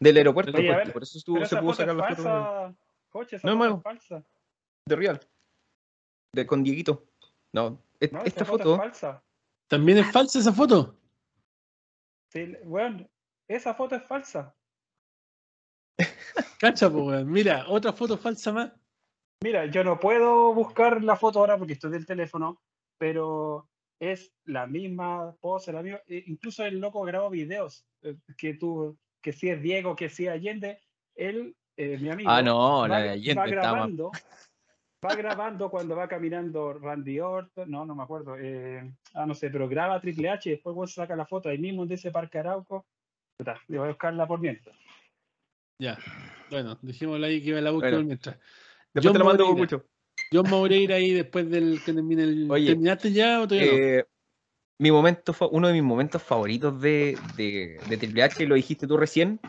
S8: Del aeropuerto.
S7: Oye,
S8: pues,
S7: ver,
S8: por eso estuvo- se pudo sacar
S7: es
S8: la foto
S7: coche, esa
S8: No,
S7: foto es falsa.
S8: de Real. De, con Dieguito. No, et-
S7: No,
S8: esta
S7: foto
S8: foto.
S7: es falsa.
S1: ¿También es falsa esa foto?
S7: Sí, bueno, esa foto es falsa.
S1: Cacha, po, weón. Mira, otra foto falsa más.
S7: Mira, yo no puedo buscar la foto ahora porque estoy del teléfono, pero es la misma pose, la misma. e Incluso el loco grabó videos eh, que tú, que si es Diego, que si es Allende, él, eh, mi amigo,
S6: Ah, no, la
S7: va,
S6: de
S7: va
S6: Allende más-
S7: grabando, va grabando cuando va caminando Randy Orton, no, no me acuerdo, eh, ah, no sé, pero graba a Triple H y después weón, saca la foto ahí mismo de ese parque Arauco. Le voy a buscarla por mientras.
S1: Ya. Bueno, dejémosla ahí que me la busque
S8: Bueno.
S1: mientras.
S8: Después
S1: John
S8: te la mando con
S1: Moreira.
S8: mucho.
S1: John Moreira ahí después del que termine el.
S8: Oye,
S1: ¿Terminaste ya o todavía no?
S8: Eh, mi momento, fa- uno de mis momentos favoritos de, de, de Triple H, lo dijiste tú recién,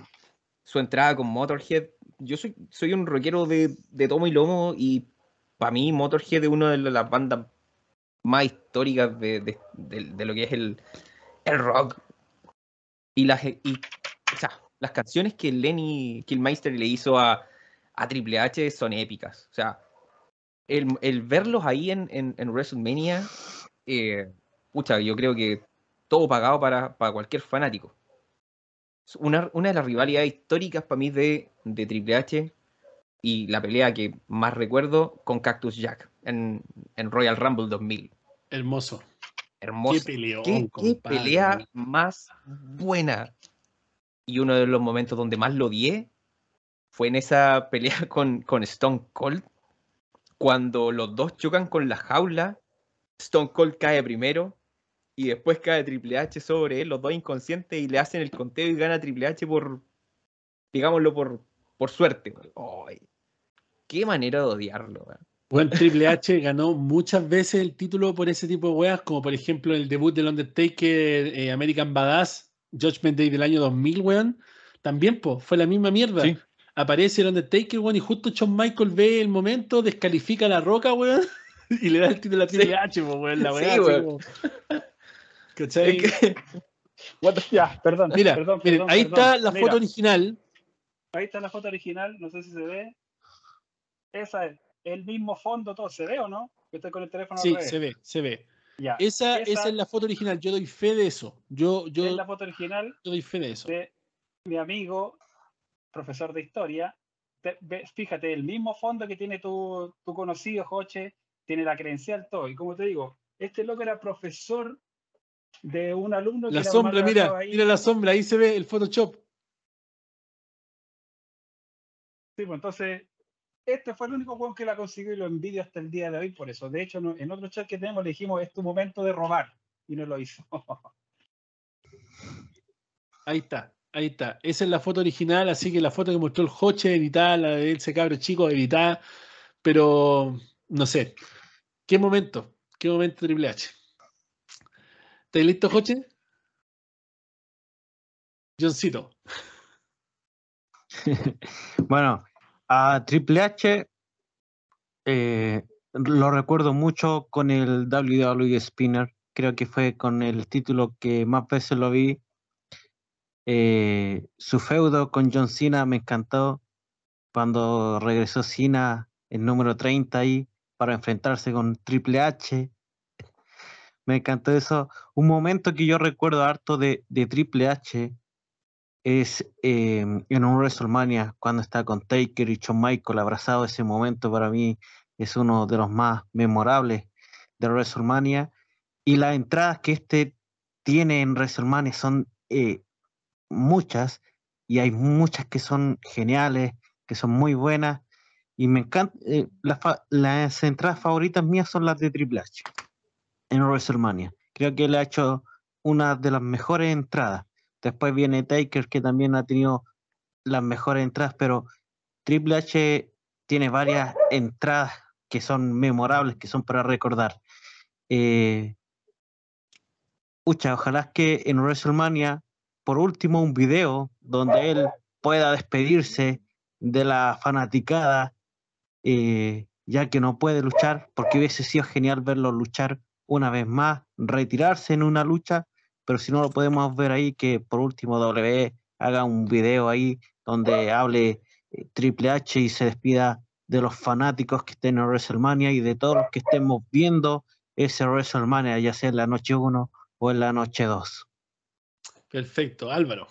S8: su entrada con Motorhead. Yo soy, soy un rockero de, de tomo y lomo y para mí Motorhead es una de las bandas más históricas de, de- lo que es el, el rock. Y las, y, o sea, las canciones que Lenny Killmeister le hizo a, a Triple H son épicas. O sea, el, el verlos ahí en, en, en WrestleMania, eh, pucha, yo creo que todo pagado para, para cualquier fanático. Una, una de las rivalidades históricas para mí de, de Triple H y la pelea que más recuerdo con Cactus Jack en, en Royal Rumble 2000.
S1: Hermoso.
S8: Hermoso.
S1: Qué peleón,
S8: ¿Qué, qué
S1: compadre.
S8: pelea más buena? Y uno de los momentos donde más lo odié fue en esa pelea con, con Stone Cold. Cuando los dos chocan con la jaula, Stone Cold cae primero y después cae Triple H sobre él, los dos inconscientes, y le hacen el conteo y gana Triple H por, digámoslo, por, por suerte. Ay, qué manera de odiarlo. weón.
S1: Buen Triple H ganó muchas veces el título por ese tipo de weas, como por ejemplo el debut del Undertaker eh, American Badass, Judgment Day del año 2000, weón. También, po, fue la misma mierda.
S8: Sí.
S1: Aparece el Undertaker, weón, y justo Shawn Michael ve el momento, descalifica a la roca, weón, y le da el título a Triple H, po, weón, la
S8: Sí,
S1: wea. así
S8: weón.
S1: ¿Cachai?
S8: Es que-
S7: ya, perdón.
S1: Mira,
S7: perdón,
S1: miren,
S7: perdón,
S1: ahí
S7: perdón.
S1: está la
S7: Mira,
S1: foto original.
S7: Ahí está la foto original, no sé si se ve. Esa es el mismo fondo, todo. ¿Se ve o no? Yo estoy con el teléfono
S1: Sí, se ve, se ve.
S7: Ya.
S1: Esa,
S7: esa
S1: esa es la foto original. Yo doy fe de eso. Yo, yo,
S7: es la foto original
S1: yo doy fe de eso.
S7: de mi amigo, profesor de historia. Te- ve- fíjate, el mismo fondo que tiene tu, tu conocido, Joche, tiene la credencial, todo. Y como te digo, este loco era profesor de un alumno
S1: La sombra, mira,
S7: ahí.
S1: mira la sombra, ahí se ve el Photoshop.
S7: Sí, pues entonces, este fue el único weón que la consiguió y lo envidio hasta el día de hoy por eso. De hecho, en otro chat que tenemos le dijimos, es tu momento de robar. Y no lo hizo.
S1: Ahí está, ahí está. Esa es la foto original, así que la foto que mostró el Joche editada, la de ese cabro chico editada, pero no sé. ¿Qué momento? ¿Qué momento Triple H? ¿Estás listo, Joche? Johncito.
S9: Bueno, a Triple H eh, lo recuerdo mucho con el WWE Spinner. Creo que fue con el título que más veces lo vi. Eh, su feudo con John Cena me encantó. Cuando regresó Cena, el número 30 ahí, para enfrentarse con Triple H. Me encantó eso. Un momento que yo recuerdo harto de, de Triple H es eh, en un WrestleMania cuando está con Taker y Shawn Michael abrazado. Ese momento para mí es uno de los más memorables de WrestleMania. Y las entradas que este tiene en WrestleMania son eh, muchas y hay muchas que son geniales, que son muy buenas. Y me encanta, eh, las entradas favoritas mías son las de Triple H en WrestleMania. Creo que él ha hecho una de las mejores entradas. Después viene Taker, que también ha tenido las mejores entradas, pero Triple H tiene varias entradas que son memorables, que son para recordar. Eh, ojalá que en WrestleMania, por último, un video donde él pueda despedirse de la fanaticada, eh, ya que no puede luchar, porque hubiese sido genial verlo luchar una vez más, retirarse en una lucha, pero si no lo podemos ver ahí, que por último W haga un video ahí donde hable eh, Triple H y se despida de los fanáticos que estén en WrestleMania y de todos los que estemos viendo ese WrestleMania, ya sea en la noche 1 o en la noche 2.
S1: Perfecto, Álvaro.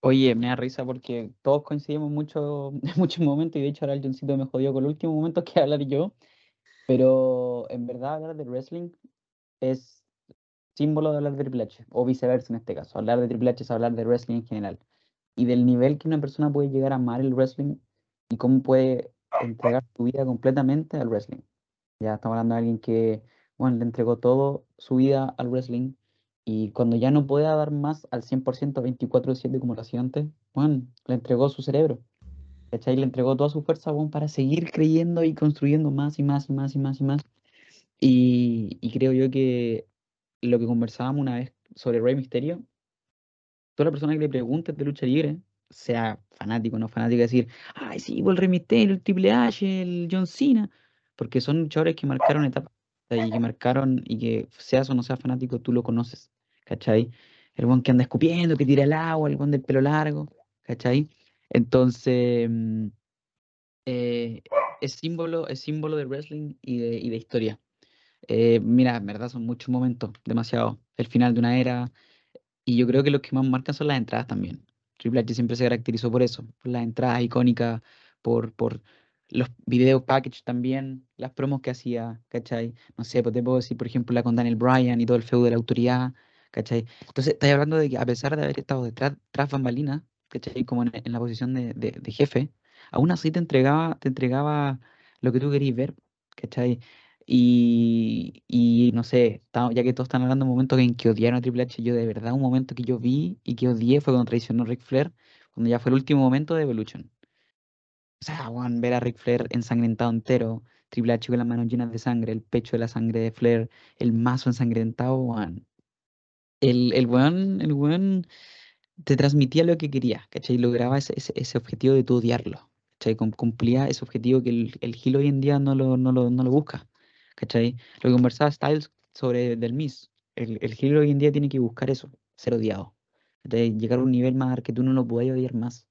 S3: Oye, me da risa porque todos coincidimos mucho, en muchos momentos y de hecho ahora el Johncito me jodió con el último momento que hablar yo, pero en verdad hablar de wrestling es símbolo de hablar de Triple H, o viceversa en este caso, hablar de Triple H es hablar de wrestling en general y del nivel que una persona puede llegar a amar el wrestling y cómo puede entregar su vida completamente al wrestling. Ya estamos hablando de alguien que, bueno, le entregó todo su vida al wrestling y cuando ya no pueda dar más al 100% 24/7 como lo hacía antes, bueno, le entregó su cerebro. ¿Cachai? Le entregó toda su fuerza, bueno, para seguir creyendo y construyendo más y más y más y más y más. Y, y creo yo que lo que conversábamos una vez sobre Rey Mysterio, toda la persona que le pregunte de lucha libre, sea fanático o no fanático, decir, ay, sí, pues el Rey Mysterio, el Triple H, el John Cena, porque son luchadores que marcaron etapas y que marcaron y que seas o no seas fanático, tú lo conoces, ¿cachai? El buen que anda escupiendo, que tira el agua, el buen del pelo largo, ¿cachai? Entonces, mm, eh, es símbolo, es símbolo de wrestling y de, y de historia. Eh, mira, en verdad son muchos momentos, demasiado. El final de una era, y yo creo que los que más marcan son las entradas también. Triple H siempre se caracterizó por eso, por las entradas icónicas, por, por los videos package también, las promos que hacía, ¿cachai? No sé, pues te puedo decir, por ejemplo, la con Daniel Bryan y todo el feudo de la autoridad, ¿cachai? Entonces, estás hablando de que a pesar de haber estado detrás, tras bambalinas, ¿cachai? Como en, en la posición de, de- de jefe, aún así te entregaba, te entregaba lo que tú querías ver, ¿cachai? Y, y no sé, ya que todos están hablando de un momento en que odiaron a Triple H, yo de verdad un momento que yo vi y que odié fue cuando traicionó Ric Flair, cuando ya fue el último momento de Evolution. O sea, weón, ver a Ric Flair ensangrentado entero, Triple H con las manos llenas de sangre, el pecho de la sangre de Flair, el mazo ensangrentado, weón. El, el weón, el weón te transmitía lo que quería, ¿cachai? Lograba ese, ese, ese objetivo de tu odiarlo, ¿cachai? Cum- Cumplía ese objetivo que el, el heel hoy en día no lo, no lo, no lo busca, ¿cachai? Lo que conversaba Styles sobre Del Miz, el, el heel hoy en día tiene que buscar eso, ser odiado, ¿cachai? Llegar a un nivel más que tú no lo puedas odiar más.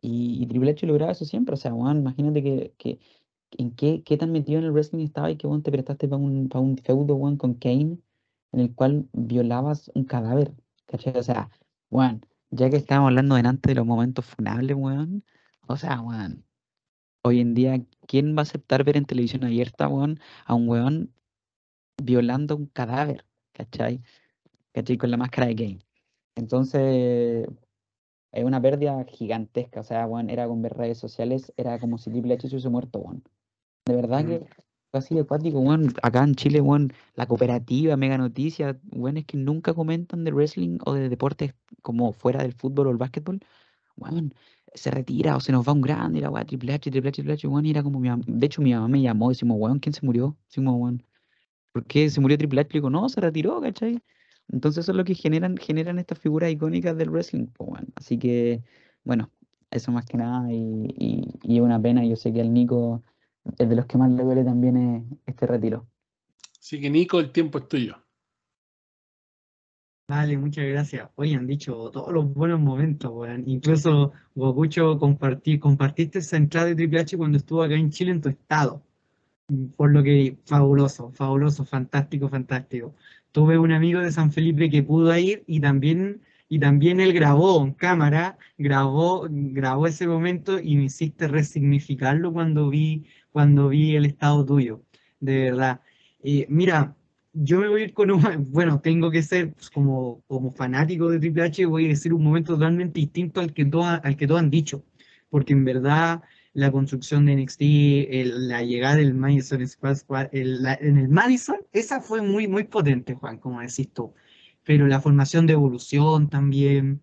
S3: Y, y Triple H lograba eso siempre, o sea, weón, imagínate que, que en qué, qué tan metido en el wrestling estaba y que weón, te prestaste para un, pa' un feudo weón, con Kane en el cual violabas un cadáver, ¿cachai? O sea, weón, ya que estábamos hablando delante de los momentos funables, weón, o sea, weón, hoy en día, ¿quién va a aceptar ver en televisión abierta, weón, a un weón violando un cadáver, ¿cachai? ¿Cachai? Con la máscara de Kane. Entonces, es una pérdida gigantesca. O sea, weón, era con ver redes sociales, era como si Triple H se hubiese muerto, weón. De verdad que fue así de acuático, weón. Acá en Chile, weón, la cooperativa, mega noticia, weón, es que nunca comentan de wrestling o de deportes como fuera del fútbol o el básquetbol. Weón, se retira o se nos va un grande, y la weá, Triple H, Triple H, Triple H, weón, y era como mi mam- De hecho, mi mamá me llamó, decimos, weón, ¿quién se murió? Decimos, weón, ¿por qué se murió Triple H? Le digo, no, se retiró, ¿cachai? Entonces eso es lo que generan, generan estas figuras icónicas del wrestling, pues, bueno. Así que, bueno, eso más que nada, y, y, y una pena, yo sé que al Nico es de los que más le duele también es este retiro.
S1: Así que, Nico, el tiempo es tuyo.
S4: Vale, muchas gracias. Oye, han dicho todos los buenos momentos, weón. Incluso, Gokucho, compartí, compartiste esa entrada de Triple H cuando estuvo acá en Chile en tu estado. Por lo que, fabuloso, fabuloso, fantástico, fantástico. Tuve un amigo de San Felipe que pudo ir y también, y también él grabó en cámara, grabó, grabó ese momento y me hiciste resignificarlo cuando vi, cuando vi el estado tuyo, de verdad. Eh, mira, yo me voy a ir con un, bueno, tengo que ser pues, como, como fanático de Triple H, voy a decir un momento totalmente distinto al que todos, al que han dicho. porque en verdad la construcción de NXT, el- la llegada del Madison Square en el Madison, esa fue muy, muy potente, Juan, como decís tú. Pero la formación de evolución también,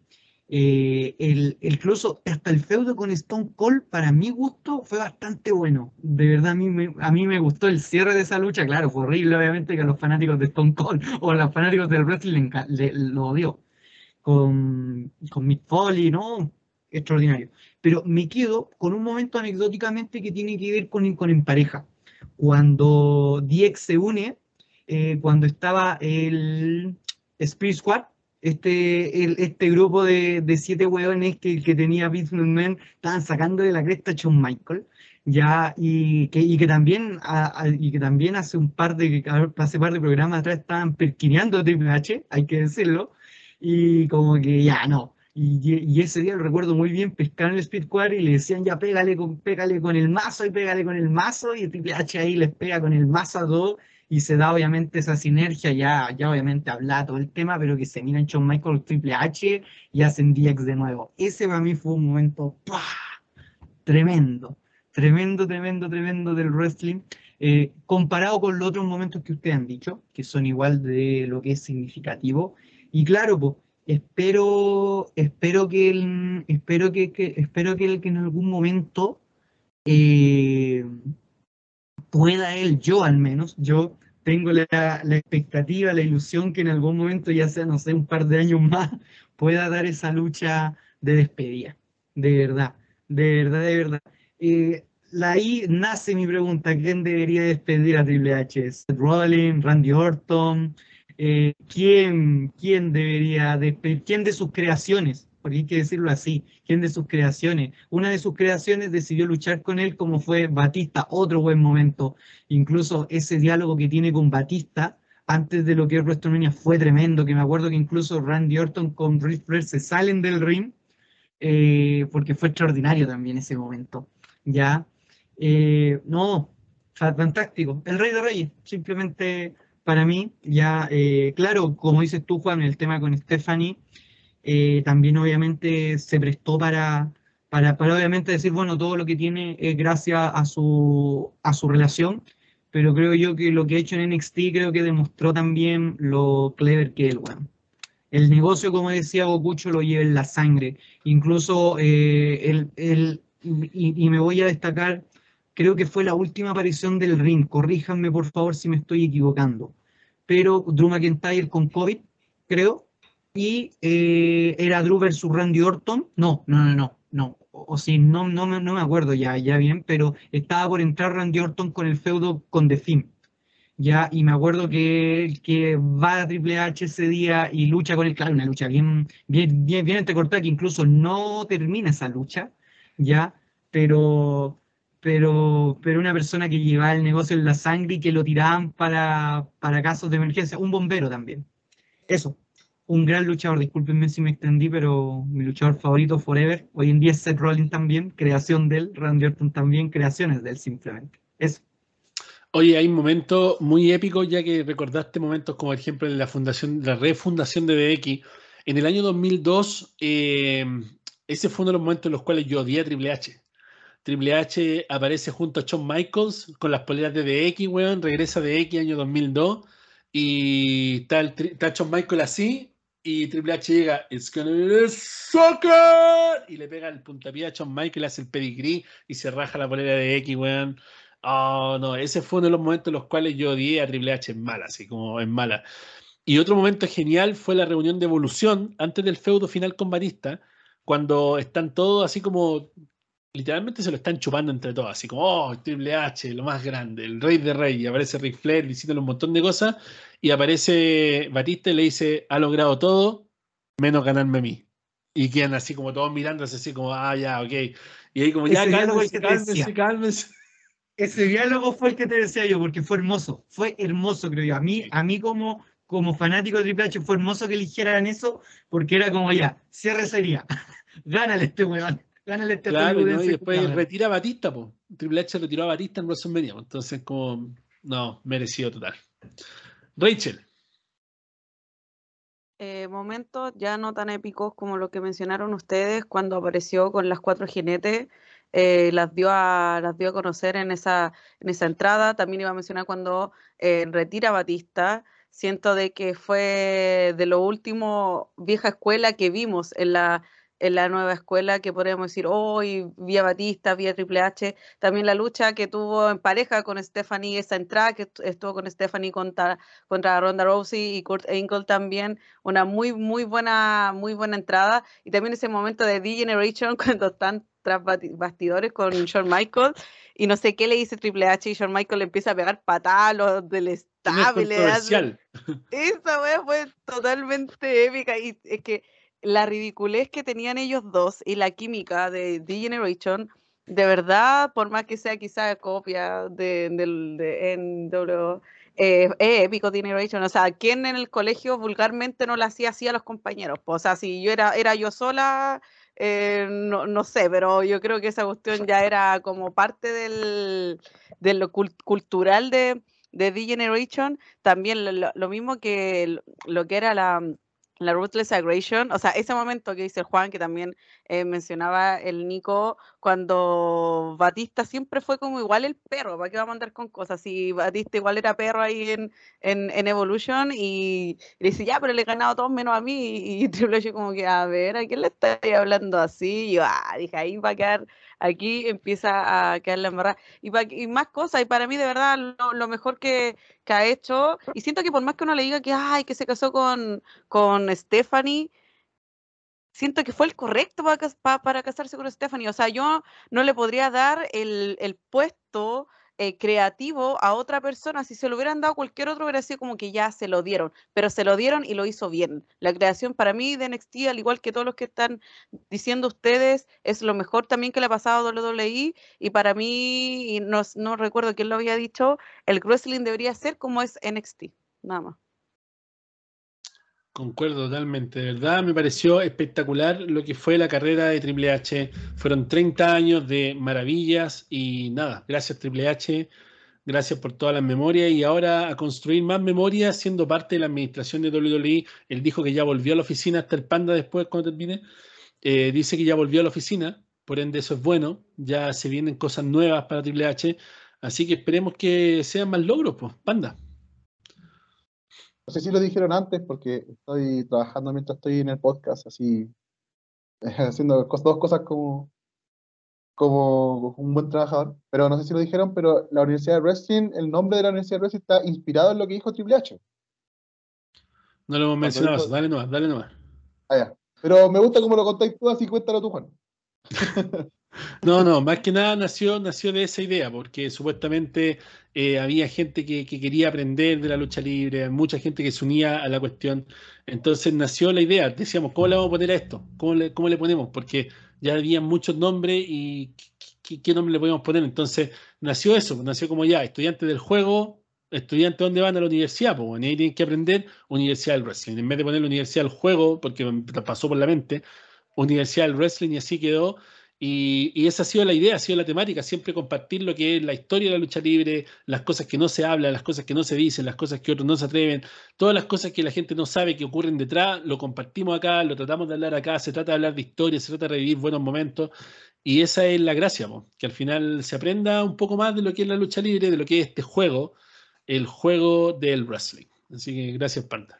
S4: eh, el, incluso hasta el feudo con Stone Cold, para mi gusto, fue bastante bueno. De verdad, a mí, me, a mí me gustó el cierre de esa lucha. Claro, fue horrible, obviamente, que a los fanáticos de Stone Cold o a los fanáticos del wrestling le lo odió. Con, con Mick Foley, ¿no? Extraordinario. Pero me quedo con un momento anecdóticamente que tiene que ver con, con en pareja. Cuando DX se une, eh, cuando estaba el Spirit Squad, este, el- este grupo de, de siete hueones que, que tenía McMahon, estaban sacando de la cresta a Shawn Michael, ya, y que, y que también, a- a- y que también hace un par de, hace par de programas atrás estaban perquineando a Triple H, hay que decirlo, y como que ya no. Y, y ese día lo recuerdo muy bien, pescaron el Speed Squad y le decían ya pégale con, pégale con el mazo y pégale con el mazo, y Triple H ahí les pega con el mazo a todos, y se da obviamente esa sinergia, ya, ya obviamente habla todo el tema, pero que se miran Shawn Michaels, Triple H y hacen DX de nuevo. Ese para mí fue un momento tremendo, tremendo, tremendo, tremendo del wrestling. eh, comparado con los otros momentos que ustedes han dicho, que son igual de lo que es significativo. Y claro, pues, espero, espero que, el- espero que, que- espero que, el- que en algún momento eh, pueda él, yo al menos, yo tengo la, expectativa, la ilusión que en algún momento, ya sea, no sé, un par de años más, pueda dar esa lucha de despedida. De verdad, de verdad, de verdad. Eh, ahí nace mi pregunta, ¿quién debería despedir a Triple H? ¿Seth Randy Orton? Eh, ¿quién, quién debería despedir? ¿Quién de sus creaciones? Porque hay que decirlo así, ¿quién de sus creaciones? Una de sus creaciones decidió luchar con él como fue Batista, otro buen momento. Incluso ese diálogo que tiene con Batista antes de lo que es WrestleMania fue tremendo, que me acuerdo que incluso Randy Orton con Ric se salen del ring, eh, porque fue extraordinario también ese momento. Ya, Eh, no, fa- fantástico. El Rey de Reyes, simplemente para mí, ya, eh, claro, como dices tú, Juan, el tema con Stephanie, eh, también obviamente se prestó para, para, para obviamente decir, bueno, todo lo que tiene es gracias a su, a su relación, pero creo yo que lo que ha hecho en NXT creo que demostró también lo clever que es el weón. El negocio, como decía Gokucho, lo lleva en la sangre. Incluso eh, el, el- y, y me voy a destacar, creo que fue la última aparición del ring. Corríjanme por favor si me estoy equivocando. Pero Drew McIntyre con COVID, creo, y eh, era Drew versus Randy Orton. No, no, no, no, no. O, o sí, no, no, me- no me acuerdo ya, ya bien, pero estaba por entrar Randy Orton con el feudo con The Finn. Ya, y me acuerdo que, que va a Triple H ese día y lucha con él, claro, una lucha bien, bien, bien, bien entrecortada, que incluso no termina esa lucha, ya, pero, pero, pero una persona que llevaba el negocio en la sangre y que lo tiraban para, para casos de emergencia, un bombero también. Eso, un gran luchador, discúlpenme si me extendí, pero mi luchador favorito forever, hoy en día es Seth Rollins también, creación de él, Randy Orton también, creaciones de él simplemente. Eso.
S1: Oye, hay momentos muy épicos, ya que recordaste momentos como, por ejemplo, en la fundación, la refundación de DX. En el año 2002, eh, ese fue uno de los momentos en los cuales yo odié a Triple H. Triple H aparece junto a Shawn Michaels con las poleras de DX, weón, regresa DX año 2002 y está, el, está Shawn Michaels así y Triple H llega, it's gonna be soccer y le pega el puntapié a Shawn Michaels, hace el pedigrí y se raja la polera de X, weón. Oh, no, ese fue uno de los momentos en los cuales yo odié a Triple H en mala, así como en mala. Y otro momento genial fue la reunión de evolución antes del feudo final con Batista, cuando están todos así como, literalmente se lo están chupando entre todos, así como, oh, Triple H, lo más grande, el rey de rey, y aparece Ric Flair diciéndole un montón de cosas, y aparece Batista y le dice, ha logrado todo, menos ganarme a mí. Y quedan así como todos mirándose así como, ah, ya, ok. Y ahí como, ya, cálmense, cálmense, cálmense.
S4: Ese diálogo fue el que te decía yo, porque fue hermoso, fue hermoso, creo yo. A mí, a mí como, como fanático de Triple H fue hermoso que eligieran eso, porque era como ya, cierre sería, gánale este weón, gánale este
S1: Claro, ¿no? y después
S4: cabrón.
S1: retira a Batista, pues. Triple H retiró a Batista en WrestleMania, po. entonces como, no, merecido total. Rachel,
S10: eh, momentos, ya no tan épicos como lo que mencionaron ustedes cuando apareció con las cuatro jinetes. eh, las, dio a, las dio a conocer en esa, en esa entrada. También iba a mencionar cuando eh, retira a Batista. Siento de que fue de lo último vieja escuela que vimos en la, en la nueva escuela, que podríamos decir, hoy vía Batista, vía Triple H, también la lucha que tuvo en pareja con Stephanie, esa entrada que estu- estuvo con Stephanie contra, contra Ronda Rousey y Kurt Angle también, una muy, muy buena, muy buena entrada, y también ese momento de D-Generation cuando están tras bastidores con Shawn Michaels, y no sé qué le dice Triple H, y Shawn Michaels le empieza a pegar patadas a los del
S1: No es
S10: esa wea fue totalmente épica. Y es que la ridiculez que tenían ellos dos y la química de D-Generation, de verdad, por más que sea quizá copia de, del de NW, eh, es épico D-Generation. O sea, ¿quién en el colegio vulgarmente no lo hacía así a los compañeros? Pues, o sea, si yo era, era yo sola, eh, no, no sé, pero yo creo que esa cuestión ya era como parte del, de lo cul- cultural de, de D-Generation también lo, mismo que lo que era la, la Ruthless Aggression, o sea, ese momento que dice el Juan, que también eh, mencionaba el Nico, cuando Batista siempre fue como igual el perro, ¿para qué vamos a andar con cosas? Si Batista igual era perro ahí en, en, en Evolution y, y dice, ya, pero le he ganado a todos menos a mí, y, y Triple H como que, a ver, ¿a quién le estáis hablando así? Y yo, ah, dije, ahí va a quedar, aquí empieza a quedar la embarrada. Y, pa- y más cosas, y para mí de verdad lo, mejor que, ha hecho, y siento que por más que uno le diga que, ay, que se casó con, con Stephanie, siento que fue el correcto para, cas- pa- para casarse con Stephanie. O sea, yo no le podría dar el, el puesto eh, creativo a otra persona. Si se lo hubieran dado cualquier otro, hubiera sido como que ya se lo dieron. Pero se lo dieron y lo hizo bien. La creación para mí de NXT, al igual que todos los que están diciendo ustedes, es lo mejor también que le ha pasado a WWE. Y para mí, y no, no recuerdo quién lo había dicho, el wrestling debería ser como es NXT. Nada más.
S1: Concuerdo totalmente, de verdad me pareció espectacular lo que fue la carrera de Triple H. Fueron 30 años de maravillas y nada, gracias Triple H, gracias por todas las memorias y ahora a construir más memorias siendo parte de la administración de WWE. Él dijo que ya volvió a la oficina hasta el Panda después cuando termine. Eh, dice que ya volvió a la oficina, por ende eso es bueno, ya se vienen cosas nuevas para Triple H, así que esperemos que sean más logros, pues, Panda.
S5: No sé si lo dijeron antes porque estoy trabajando mientras estoy en el podcast, así haciendo dos cosas como, como un buen trabajador. Pero no sé si lo dijeron, pero la Universidad de Wrestling, el nombre de la Universidad de Wrestling está inspirado en lo que dijo Triple H.
S1: No lo hemos mencionado,
S5: dijo-
S1: dale nomás, dale nomás.
S5: Ah, ya. Pero me gusta cómo lo contáis tú, así cuéntalo tú, Juan.
S1: No, no, más que nada nació, nació de esa idea, porque supuestamente eh, había gente que, que quería aprender de la lucha libre, mucha gente que se unía a la cuestión. Entonces nació la idea, decíamos, ¿cómo le vamos a poner a esto? ¿Cómo le, cómo le ponemos? Porque ya había muchos nombres y ¿qué, nombre le podíamos poner? Entonces nació eso, nació como ya, estudiantes del juego, estudiantes dónde van a la universidad, pues bueno, ahí tienen que aprender Universidad del Wrestling. En vez de poner Universidad del Juego, porque pasó por la mente, Universidad del Wrestling y así quedó. Y, esa ha sido la idea, ha sido la temática, siempre compartir lo que es la historia de la lucha libre, las cosas que no se hablan, las cosas que no se dicen, las cosas que otros no se atreven, todas las cosas que la gente no sabe que ocurren detrás, lo compartimos acá, lo tratamos de hablar acá, se trata de hablar de historia, se trata de revivir buenos momentos. Y esa es la gracia, po, que al final se aprenda un poco más de lo que es la lucha libre, de lo que es este juego, el juego del wrestling. Así que gracias, Panda.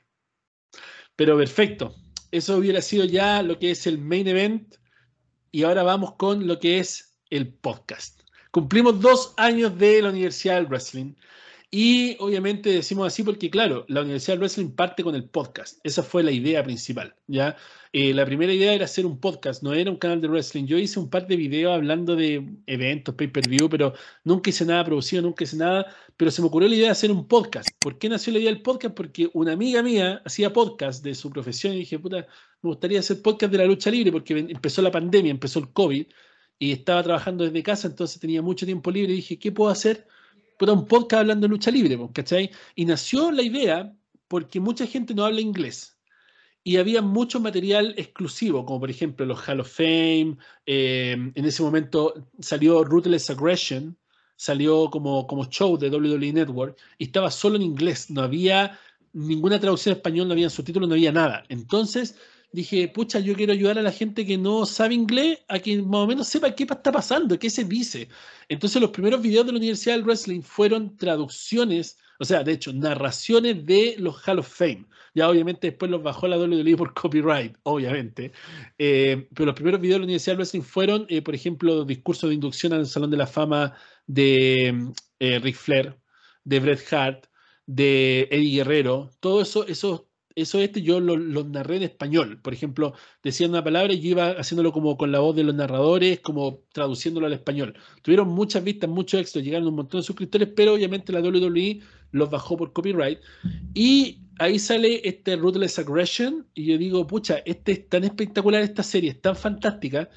S1: Pero perfecto. Eso hubiera sido ya lo que es el main event. Y ahora vamos con lo que es el podcast. Cumplimos dos años de la Universidad del Wrestling. Y obviamente decimos así porque, claro, la Universidad del Wrestling parte con el podcast. Esa fue la idea principal. ¿ya? Eh, la primera idea era hacer un podcast, no era un canal de wrestling. Yo hice un par de videos hablando de eventos, pay-per-view, pero nunca hice nada producido, nunca hice nada. Pero se me ocurrió la idea de hacer un podcast. ¿Por qué nació la idea del podcast? Porque una amiga mía hacía podcast de su profesión y dije, puta, me gustaría hacer podcast de la lucha libre porque empezó la pandemia, empezó el COVID y estaba trabajando desde casa, entonces tenía mucho tiempo libre y dije, ¿qué puedo hacer? Puta, un podcast hablando de lucha libre, po, ¿cachai? Y nació la idea porque mucha gente no habla inglés y había mucho material exclusivo, como por ejemplo los Hall of Fame, eh, en ese momento salió Ruthless Aggression, salió como, como show de WWE Network y estaba solo en inglés, no había ninguna traducción en español, no había subtítulos, no había nada. Entonces dije, pucha, yo quiero ayudar a la gente que no sabe inglés a que más o menos sepa qué está pasando, qué se dice. Entonces los primeros videos de la Universidad del Wrestling fueron traducciones, o sea, de hecho, narraciones de los Hall of Fame. Ya obviamente después los bajó la WWE por copyright, obviamente. Eh, pero los primeros videos de la Universidad del Wrestling fueron, eh, por ejemplo, discursos de inducción al Salón de la Fama de eh, Ric Flair, de Bret Hart, de Eddie Guerrero. Todo eso, eso, eso este yo lo, narré en español. Por ejemplo, decían una palabra y yo iba haciéndolo como con la voz de los narradores, como traduciéndolo al español. Tuvieron muchas vistas, mucho éxito, llegaron un montón de suscriptores, pero obviamente la WWE los bajó por copyright. Y ahí sale este Ruthless Aggression y yo digo, pucha, este es tan espectacular esta serie, es tan fantástica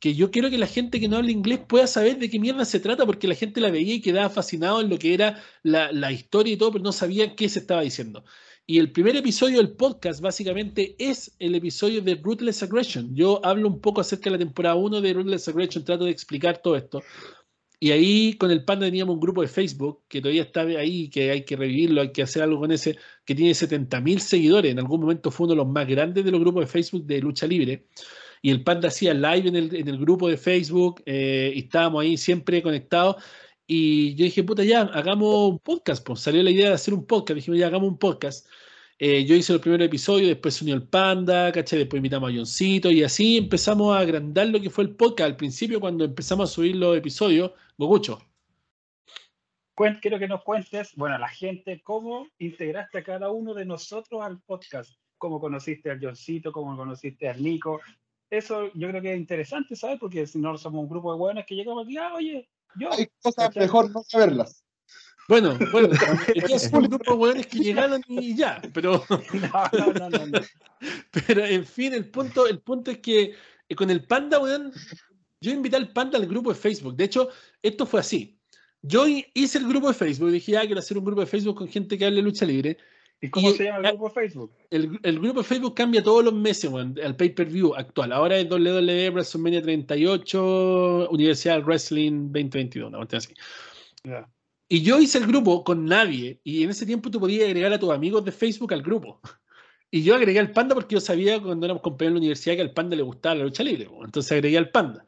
S1: que yo quiero que la gente que no habla inglés pueda saber de qué mierda se trata, porque la gente la veía y quedaba fascinado en lo que era la, la historia y todo, pero no sabía qué se estaba diciendo. Y el primer episodio del podcast básicamente es el episodio de Ruthless Aggression. Yo hablo un poco acerca de la temporada 1 de Ruthless Aggression, trato de explicar todo esto. Y ahí con el Panda teníamos un grupo de Facebook que todavía está ahí, que hay que revivirlo, hay que hacer algo con ese, que tiene 70.000 seguidores. En algún momento fue uno de los más grandes de los grupos de Facebook de lucha libre. Y el Panda hacía live en el, en el grupo de Facebook eh, y estábamos ahí siempre conectados. Y yo dije, puta, ya, hagamos un podcast. Pues salió la idea de hacer un podcast. Dijimos, ya, hagamos un podcast. Eh, yo hice el primer episodio, después se unió el Panda, ¿cachai? Después invitamos a Johncito y así empezamos a agrandar lo que fue el podcast. Al principio, cuando empezamos a subir los episodios, Gogucho.
S7: Quiero que nos cuentes, bueno, a la gente, cómo integraste a cada uno de nosotros al podcast. Cómo conociste al Johncito, cómo conociste al Nico. Eso yo creo que es interesante, ¿sabes? Porque si no somos un grupo de buenos que llegamos aquí, ah, oye, yo.
S5: Hay cosas
S7: ¿cachai?
S5: mejor no saberlas.
S1: Bueno, bueno, es un grupo de hueones que llegaron y ya, pero,
S7: No, no, no, no,
S1: pero en fin, el punto, el punto es que eh, con el Panda, weón, yo invité al Panda al grupo de Facebook. De hecho, esto fue así. Yo hi- hice el grupo de Facebook, dije, ah, quiero hacer un grupo de Facebook con gente que hable lucha libre.
S7: ¿Y cómo
S1: Y-
S7: se llama el grupo de Facebook?
S1: El, el grupo de Facebook cambia todos los meses, weón, al pay-per-view actual. Ahora es WWE WrestleMania 38, Universidad Wrestling 2022, una así.
S7: Ya.
S1: Y yo hice el grupo con nadie, y en ese tiempo tú podías agregar a tus amigos de Facebook al grupo. Y yo agregué al Panda porque yo sabía cuando éramos compañeros en la universidad que al Panda le gustaba la lucha libre, entonces agregué al Panda.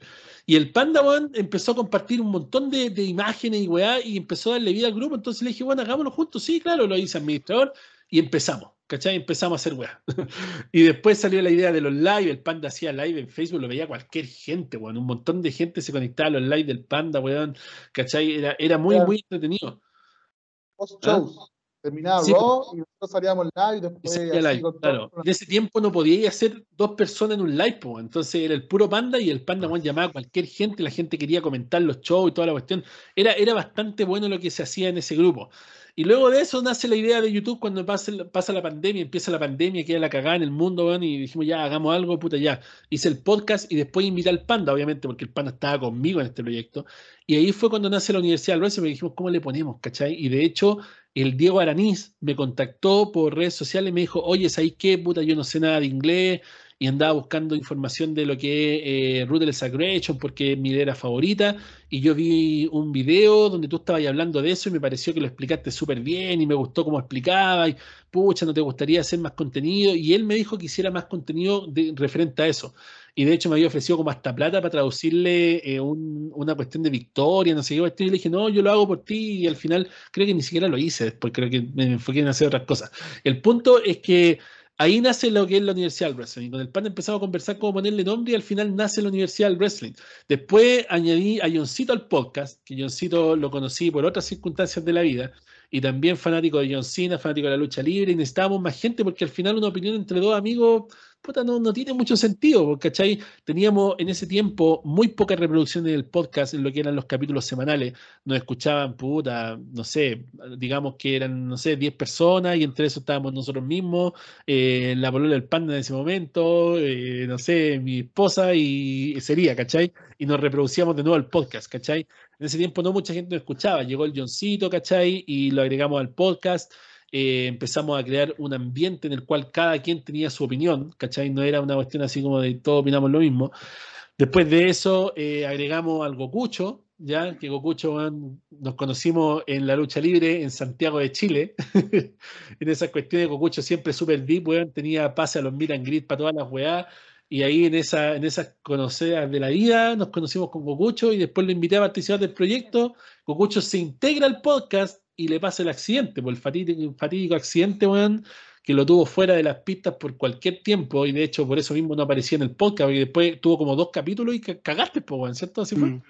S1: Y el Panda, weón, empezó a compartir un montón de, de imágenes y weá, y empezó a darle vida al grupo, entonces le dije, bueno, hagámoslo juntos, sí, claro, lo hice administrador, y empezamos, ¿cachai? Empezamos a hacer weá. y después salió la idea de los live, el Panda hacía live en Facebook, lo veía cualquier gente, weón, un montón de gente se conectaba a los live del Panda, weón, ¿cachai? Era, era muy,
S5: Claro.
S1: muy entretenido.
S5: Post shows. Terminaba
S1: Sí,
S5: Raw y nosotros salíamos live y
S1: Y
S5: después así
S1: live,
S5: con todo-
S1: claro. En ese tiempo no podía hacer dos personas en un live, po. entonces era el puro panda y el panda weón, llamaba a cualquier gente, la gente quería comentar los shows y toda la cuestión. Era, era bastante bueno lo que se hacía en ese grupo. Y luego de eso nace la idea de YouTube cuando pasa, pasa la pandemia, empieza la pandemia, queda la cagada en el mundo, y dijimos ya, hagamos algo, puta, ya. Hice el podcast y después invité al panda, obviamente, porque el panda estaba conmigo en este proyecto. Y ahí fue cuando nace la Universidad Wrestling, y dijimos, ¿cómo le ponemos? ¿Cachai? Y de hecho, el Diego Araniz me contactó por redes sociales y me dijo, oye, ¿sabes qué? Puta, yo no sé nada de inglés y andaba buscando información de lo que es eh, Ruthless Aggression porque es mi idea favorita y yo vi un video donde tú estabas hablando de eso y me pareció que lo explicaste súper bien y me gustó cómo explicaba y pucha, ¿no te gustaría hacer más contenido? Y él me dijo que hiciera más contenido referente a eso. Y de hecho me había ofrecido como hasta plata para traducirle eh, un- una cuestión de victoria, no sé qué. Y le dije, no, yo lo hago por ti. Y al final creo que ni siquiera lo hice, después creo que me enfoqué en hacer otras cosas. El punto es que ahí nace lo que es la Universidad del Wrestling. Con el pan empezamos a conversar cómo ponerle nombre y al final nace la Universidad del Wrestling. Después añadí a Johncito al podcast, que Johncito lo conocí por otras circunstancias de la vida. Y también fanático de John Cena, fanático de la lucha libre, y necesitábamos más gente porque al final una opinión entre dos amigos puta, no, no tiene mucho sentido, ¿cachai? Teníamos en ese tiempo muy pocas reproducciones del podcast en lo que eran los capítulos semanales. Nos escuchaban, puta, no sé, digamos que eran, no sé, 10 personas y entre eso estábamos nosotros mismos, eh, la polola del panda en ese momento, eh, no sé, mi esposa y sería, ¿cachai? Y nos reproducíamos de nuevo el podcast, ¿cachai? En ese tiempo no mucha gente nos escuchaba. Llegó el Johncito, ¿cachai? Y lo agregamos al podcast. Eh, empezamos a crear un ambiente en el cual cada quien tenía su opinión, ¿cachai? No era una cuestión así como de todos opinamos lo mismo. Después de eso, eh, agregamos al Gokucho, ya que Gokucho weón, nos conocimos en la lucha libre en Santiago de Chile. en esas cuestiones, Gokucho siempre súper deep, weón, tenía pase a los Miran Grid para todas las weá. Y ahí en, esa, en esas conocidas de la vida nos conocimos con Gokucho y después lo invité a participar del proyecto. Gokucho se integra al podcast y le pasa el accidente, por el fatídico, fatídico accidente, weón, que lo tuvo fuera de las pistas por cualquier tiempo y de hecho por eso mismo no aparecía en el podcast, porque después tuvo como dos capítulos y ca- cagaste, pues, weón, ¿cierto? Así fue.
S7: Mm.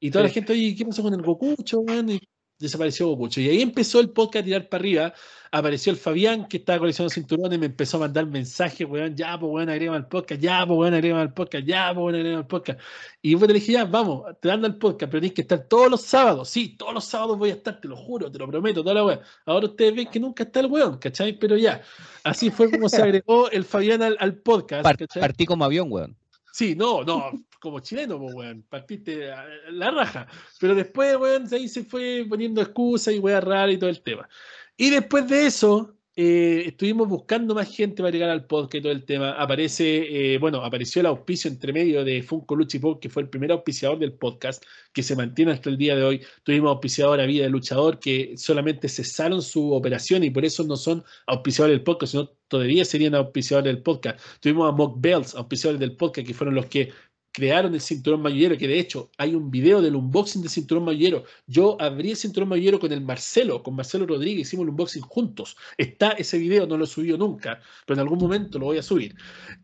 S1: Y toda la gente, oye, ¿qué pasó con el Gokucho, weón? Y desapareció Gokucho. Y ahí empezó el podcast a tirar para arriba. Apareció el Fabián, que estaba coleccionando cinturones, me empezó a mandar mensajes, weón, ya, pues, weón, agrégame al podcast, ya, pues, weón, agrégame al podcast, ya, pues, weón, agrégame al podcast. Y yo le dije, ya, vamos, te dando al podcast, pero tienes que estar todos los sábados. Sí, todos los sábados voy a estar, te lo juro, te lo prometo, toda la weón. Ahora ustedes ven que nunca está el weón, ¿cachai? Pero ya, así fue como se agregó el Fabián al, al podcast,
S6: Par-
S1: ¿cachai?
S6: partí como avión, weón.
S1: Sí, no, no, como chileno, pues, weón, partiste la raja. Pero después, weón, ahí se fue poniendo excusas y weá rara y todo el tema. Y después de eso, eh, estuvimos buscando más gente para llegar al podcast y todo el tema. Aparece, eh, bueno, apareció el auspicio entre medio de Funko Luchi Pop, que fue el primer auspiciador del podcast, que se mantiene hasta el día de hoy. Tuvimos auspiciador a Vida de Luchador, que solamente cesaron su operación y por eso no son auspiciadores del podcast, sino todavía serían auspiciadores del podcast. Tuvimos a Mock Bells, auspiciadores del podcast, que fueron los que crearon el cinturón mayullero, que de hecho hay un video del unboxing del cinturón mayullero. Yo abrí el cinturón mayullero con el Marcelo, con Marcelo Rodríguez, hicimos el unboxing juntos. Está ese video, no lo he subido nunca, pero en algún momento lo voy a subir.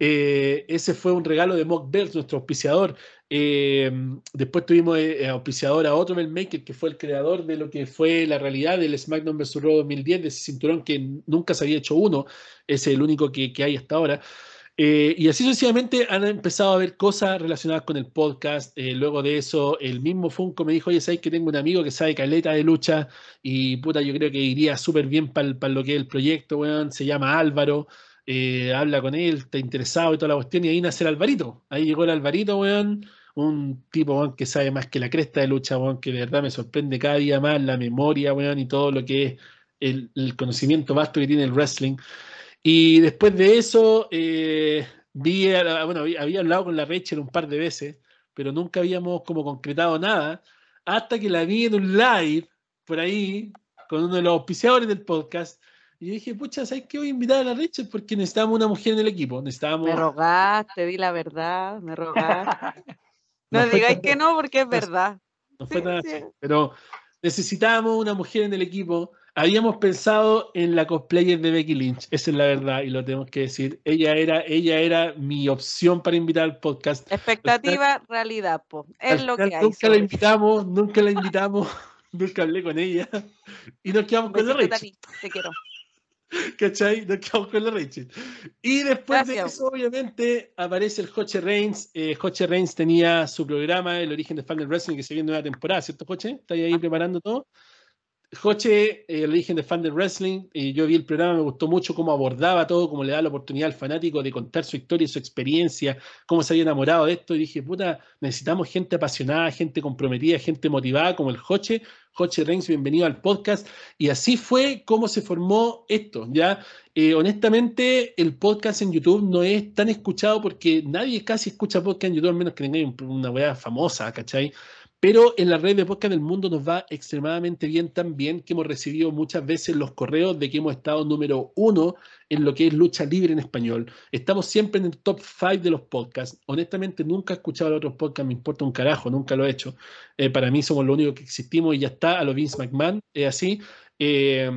S1: Eh, ese fue un regalo de Mock Bells, nuestro auspiciador. Eh, después tuvimos eh, auspiciador a otro Maker, que fue el creador de lo que fue la realidad del SmackDown vs. Raw 2010, de ese cinturón que nunca se había hecho uno, es el único que, que hay hasta ahora. Eh, y así sucesivamente han empezado a ver cosas relacionadas con el podcast. Eh, luego de eso, el mismo Funko me dijo, oye, ¿sabes que tengo un amigo que sabe caleta de lucha? Y puta, yo creo que iría súper bien para lo que es el proyecto, weón. Se llama Álvaro. eh, habla con él, está interesado y toda la cuestión. Y ahí nace el Alvarito. Ahí llegó el Alvarito, weón. Un tipo, weón, que sabe más que la cresta de lucha, weón, que de verdad me sorprende cada día más la memoria, weón, y todo lo que es el conocimiento vasto que tiene el wrestling. Y después de eso, eh, vi, la- bueno, había, había hablado con la Rachel un par de veces, pero nunca habíamos como concretado nada, hasta que la vi en un live por ahí con uno de los auspiciadores del podcast. Y yo dije, pucha, ¿sabes qué? Voy a invitar a la Rachel porque necesitábamos una mujer en el equipo. Necesitábamos.
S10: Me rogaste, di la verdad, me rogaste. No,
S1: No fue
S10: digáis
S1: tan-
S10: que no porque es verdad.
S1: No fue
S10: Sí,
S1: tan
S10: sí.
S1: pero necesitábamos una mujer en el equipo. Habíamos pensado en la cosplayer de Becky Lynch, esa es la verdad y lo tenemos que decir. Ella era, ella era mi opción para invitar al podcast.
S10: Expectativa, realidad, po. Es
S1: Al
S10: lo que hay.
S1: Nunca la invitamos, nunca la invitamos, nunca hablé con ella y nos quedamos con la Rachel.
S10: Te quiero.
S1: ¿Cachai? Nos quedamos con la Rachel. Y después de
S10: Gracias.
S1: eso, obviamente, aparece el Joche Reigns. Eh, Joche Reigns tenía su programa, El origen de Fan Wrestling, que se viene nueva temporada, ¿cierto, Joche? ¿Está ahí preparando todo? Joche, eh, el origen de Fan Wrestling, eh, yo vi el programa, me gustó mucho cómo abordaba todo, cómo le da la oportunidad al fanático de contar su historia y su experiencia, cómo se había enamorado de esto. Y dije, puta, necesitamos gente apasionada, gente comprometida, gente motivada como el Joche. Joche Reigns, bienvenido al podcast. Y así fue como se formó esto, ¿ya? Eh, honestamente, el podcast en YouTube no es tan escuchado porque nadie casi escucha podcast en YouTube, a menos que tenga una weá famosa, ¿cachai? Pero en la red de podcast del mundo nos va extremadamente bien también, que hemos recibido muchas veces los correos de que hemos estado número uno en lo que es lucha libre en español. Estamos siempre en el top 5 de los podcasts. Honestamente, nunca he escuchado los otros podcasts, me importa un carajo, nunca lo he hecho. Eh, para mí somos lo único que existimos y ya está, a lo Vince McMahon, es así. Eh,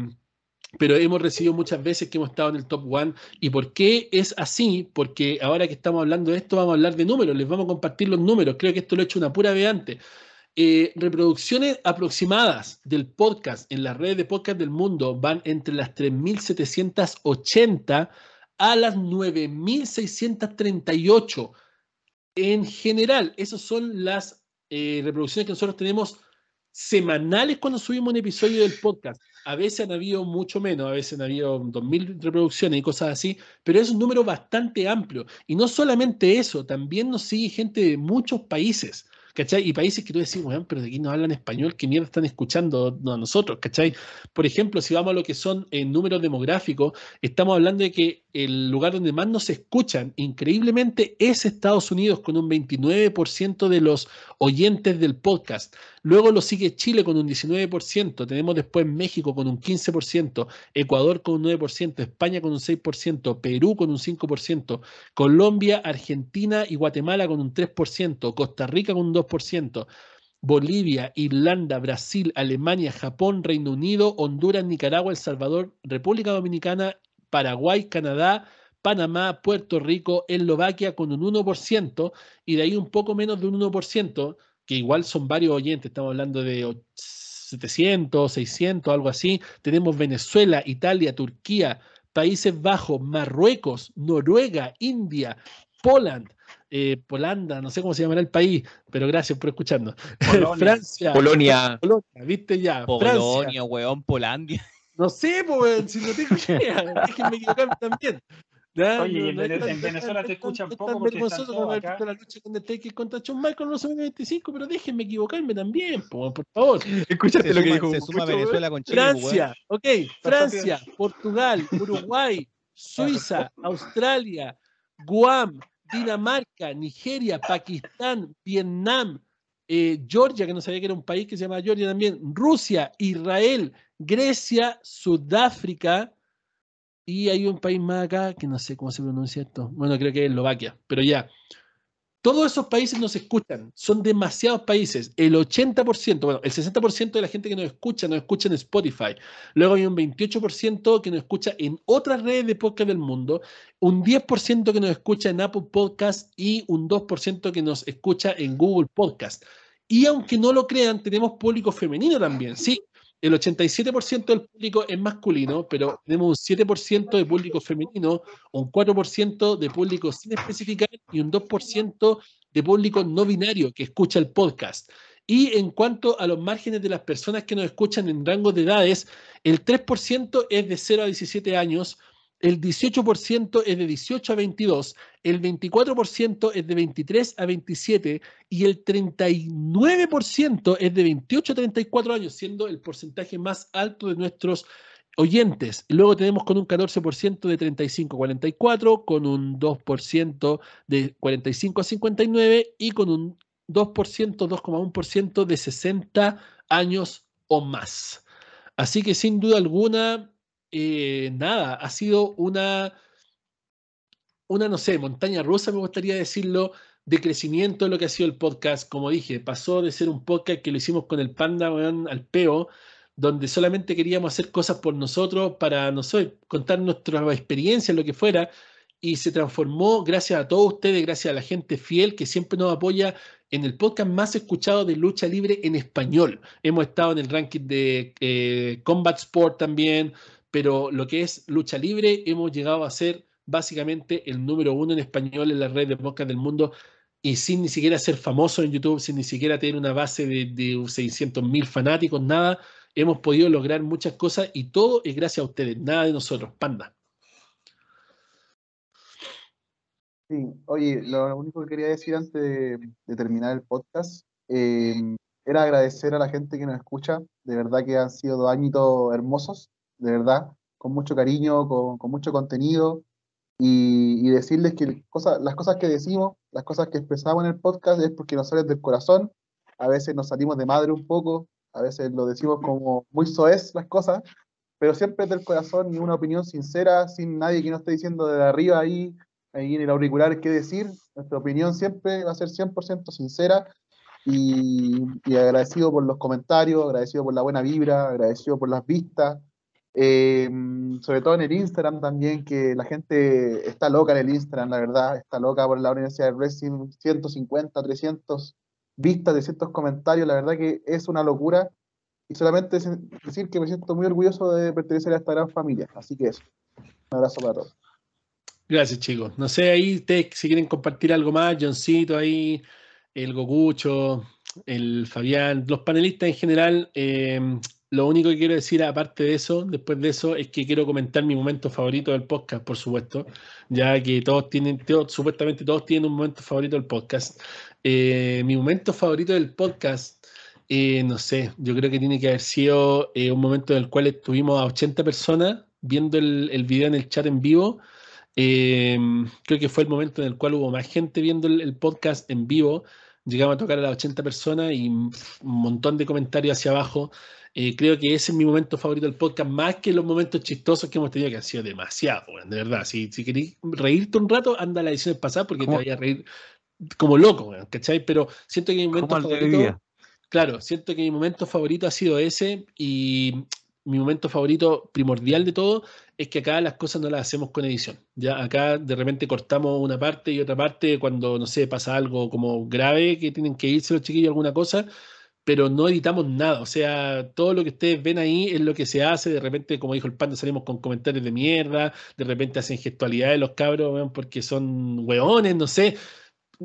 S1: pero hemos recibido muchas veces que hemos estado en el top one. ¿Y por qué es así? Porque ahora que estamos hablando de esto, vamos a hablar de números, les vamos a compartir los números. Creo que esto lo he hecho una pura vez antes. Eh, reproducciones aproximadas del podcast en las redes de podcast del mundo van entre las 3.780 a las 9.638 en general. Esas son las eh, reproducciones que nosotros tenemos semanales cuando subimos un episodio del podcast. A veces han habido mucho menos, a veces han habido 2.000 reproducciones y cosas así, pero es un número bastante amplio. Y no solamente eso, también nos sigue gente de muchos países. ¿Cachai? Y países que tú decís, weón, pero de aquí no hablan español, ¿qué mierda están escuchando a nosotros, ¿cachai? Por ejemplo, si vamos a lo que son en números demográficos, estamos hablando de que el lugar donde más nos escuchan, increíblemente, es Estados Unidos, con un 29% de los oyentes del podcast. Luego lo sigue Chile con un 19%, tenemos después México con un 15%, Ecuador con un 9%, España con un 6%, Perú con un 5%, Colombia, Argentina y Guatemala con un 3%, Costa Rica con un 2%. Bolivia, Irlanda, Brasil, Alemania, Japón, Reino Unido, Honduras, Nicaragua, El Salvador, República Dominicana, Paraguay, Canadá, Panamá, Puerto Rico, Eslovaquia con un 1% y de ahí un poco menos de un 1%, que igual son varios oyentes, estamos hablando de 700, 600, algo así. Tenemos Venezuela, Italia, Turquía, Países Bajos, Marruecos, Noruega, India, Poland, eh, Polanda, no sé cómo se llamará el país, pero gracias por escucharnos.
S7: Polonia.
S1: Francia,
S6: Polonia.
S1: Polonia, viste ya. Francia,
S6: Polonia, weón, Polandia.
S1: no sé, pues, si no tengo idea, déjenme equivocarme también. Ya,
S7: Oye, y en
S1: es
S7: Vene-
S1: tan-
S7: en Venezuela
S1: no
S7: te
S1: es tan-
S7: escuchan
S1: no es
S7: poco
S1: tan
S7: porque están
S1: vergonzoso
S7: todos acá.
S1: la lucha con Undertaker contra Shawn Michaels en los 25, pero déjenme equivocarme también, po, por favor.
S8: Escuchaste
S6: Se
S8: lo que
S6: suma,
S8: dijo
S6: se suma Venezuela con Chile, weón.
S1: Francia, ok, Francia, Portugal, Uruguay, Suiza, Australia, Guam, Dinamarca, Nigeria, Pakistán, Vietnam, eh, Georgia, que no sabía que era un país que se llama Georgia también, Rusia, Israel, Grecia, Sudáfrica, y hay un país más acá que no sé cómo se pronuncia esto. Bueno, creo que es Eslovaquia, pero ya. Todos esos países nos escuchan, son demasiados países. El 80%, bueno, el 60% de la gente que nos escucha nos escucha en Spotify. Luego hay un 28% que nos escucha en otras redes de podcast del mundo, un 10% que nos escucha en Apple Podcast y un 2% que nos escucha en Google Podcast. Y aunque no lo crean, tenemos público femenino también. Sí, el 87% del público es masculino, pero tenemos un 7% de público femenino, un 4% de público sin especificar y un 2% de público no binario que escucha el podcast. Y en cuanto a los márgenes de las personas que nos escuchan en rangos de edades, el 3% es de 0 a 17 años, el 18% es de 18 a 22, el 24% es de 23 a 27 y el 39% es de 28 a 34 años, siendo el porcentaje más alto de nuestros oyentes. Luego tenemos con un 14% de 35 a 44, con un 2% de 45 a 59 y con un 2%, 2,1% de 60 años o más. Así que sin duda alguna, eh, nada, ha sido una, una, no sé, montaña rusa, me gustaría decirlo, de crecimiento lo que ha sido el podcast. Como dije, pasó de ser un podcast que lo hicimos con el panda weón, al peo, donde solamente queríamos hacer cosas por nosotros para, no sé, contar nuestra experiencia, lo que fuera, y se transformó gracias a todos ustedes, gracias a la gente fiel que siempre nos apoya en el podcast más escuchado de lucha libre en español. Hemos estado en el ranking de eh, Combat Sport también, pero lo que es lucha libre hemos llegado a ser básicamente el número uno en español en la red de podcast del mundo y sin ni siquiera ser famoso en YouTube, sin ni siquiera tener una base de, de 600 mil fanáticos, nada, hemos podido lograr muchas cosas y todo es gracias a ustedes, nada de nosotros, panda.
S5: Sí, oye, lo único que quería decir antes de, de terminar el podcast eh, era agradecer a la gente que nos escucha. De verdad que han sido dos añitos hermosos, de verdad, con mucho cariño, con, con mucho contenido. Y, y decirles que cosa- las cosas que decimos, las cosas que expresamos en el podcast es porque nos salen del corazón. A veces nos salimos de madre un poco, a veces lo decimos como muy soez las cosas, pero siempre es del corazón y una opinión sincera, sin nadie que nos esté diciendo de arriba ahí ahí en el auricular qué decir. Nuestra opinión siempre va a ser 100% sincera y, y agradecido por los comentarios, agradecido por la buena vibra, agradecido por las vistas. Eh, sobre todo en el Instagram también, que la gente está loca en el Instagram, la verdad, está loca por la Universidad de Wrestling, 150, 300 vistas, 300 comentarios, la verdad que es una locura. Y solamente decir que me siento muy orgulloso de pertenecer a esta gran familia. Así que eso, un abrazo para todos.
S1: Gracias, chicos. No sé, ahí ustedes si quieren compartir algo más, Johncito ahí, el Gokucho, el Fabián, los panelistas en general, eh, lo único que quiero decir, aparte de eso, después de eso, es que quiero comentar mi momento favorito del podcast, por supuesto, ya que todos tienen, todos- supuestamente todos tienen un momento favorito del podcast. Eh, mi momento favorito del podcast, eh, no sé, yo creo que tiene que haber sido eh, un momento en el cual estuvimos a 80 personas viendo el, el video en el chat en vivo. Creo que fue el momento en el cual hubo más gente viendo el, el podcast en vivo. Llegamos a tocar a las 80 personas y un montón de comentarios hacia abajo. Eh, creo que ese es mi momento favorito del podcast, más que los momentos chistosos que hemos tenido, que han sido demasiado, de verdad. Si, si queréis reírte un rato, anda a la edición pasada porque te
S9: ¿Cómo?
S1: vayas a reír como loco, ¿cachai? Pero siento que mi momento favorito, claro, siento que mi momento favorito ha sido ese y mi momento favorito primordial de todo es que acá las cosas no las hacemos con edición. Ya acá de repente cortamos una parte y otra parte cuando, no sé, pasa algo como grave que tienen que irse los chiquillos alguna cosa, pero no editamos nada. O sea, todo lo que ustedes ven ahí es lo que se hace. De repente, como dijo el panda, salimos con comentarios de mierda. De repente hacen gestualidades los cabros, porque son hueones, no sé.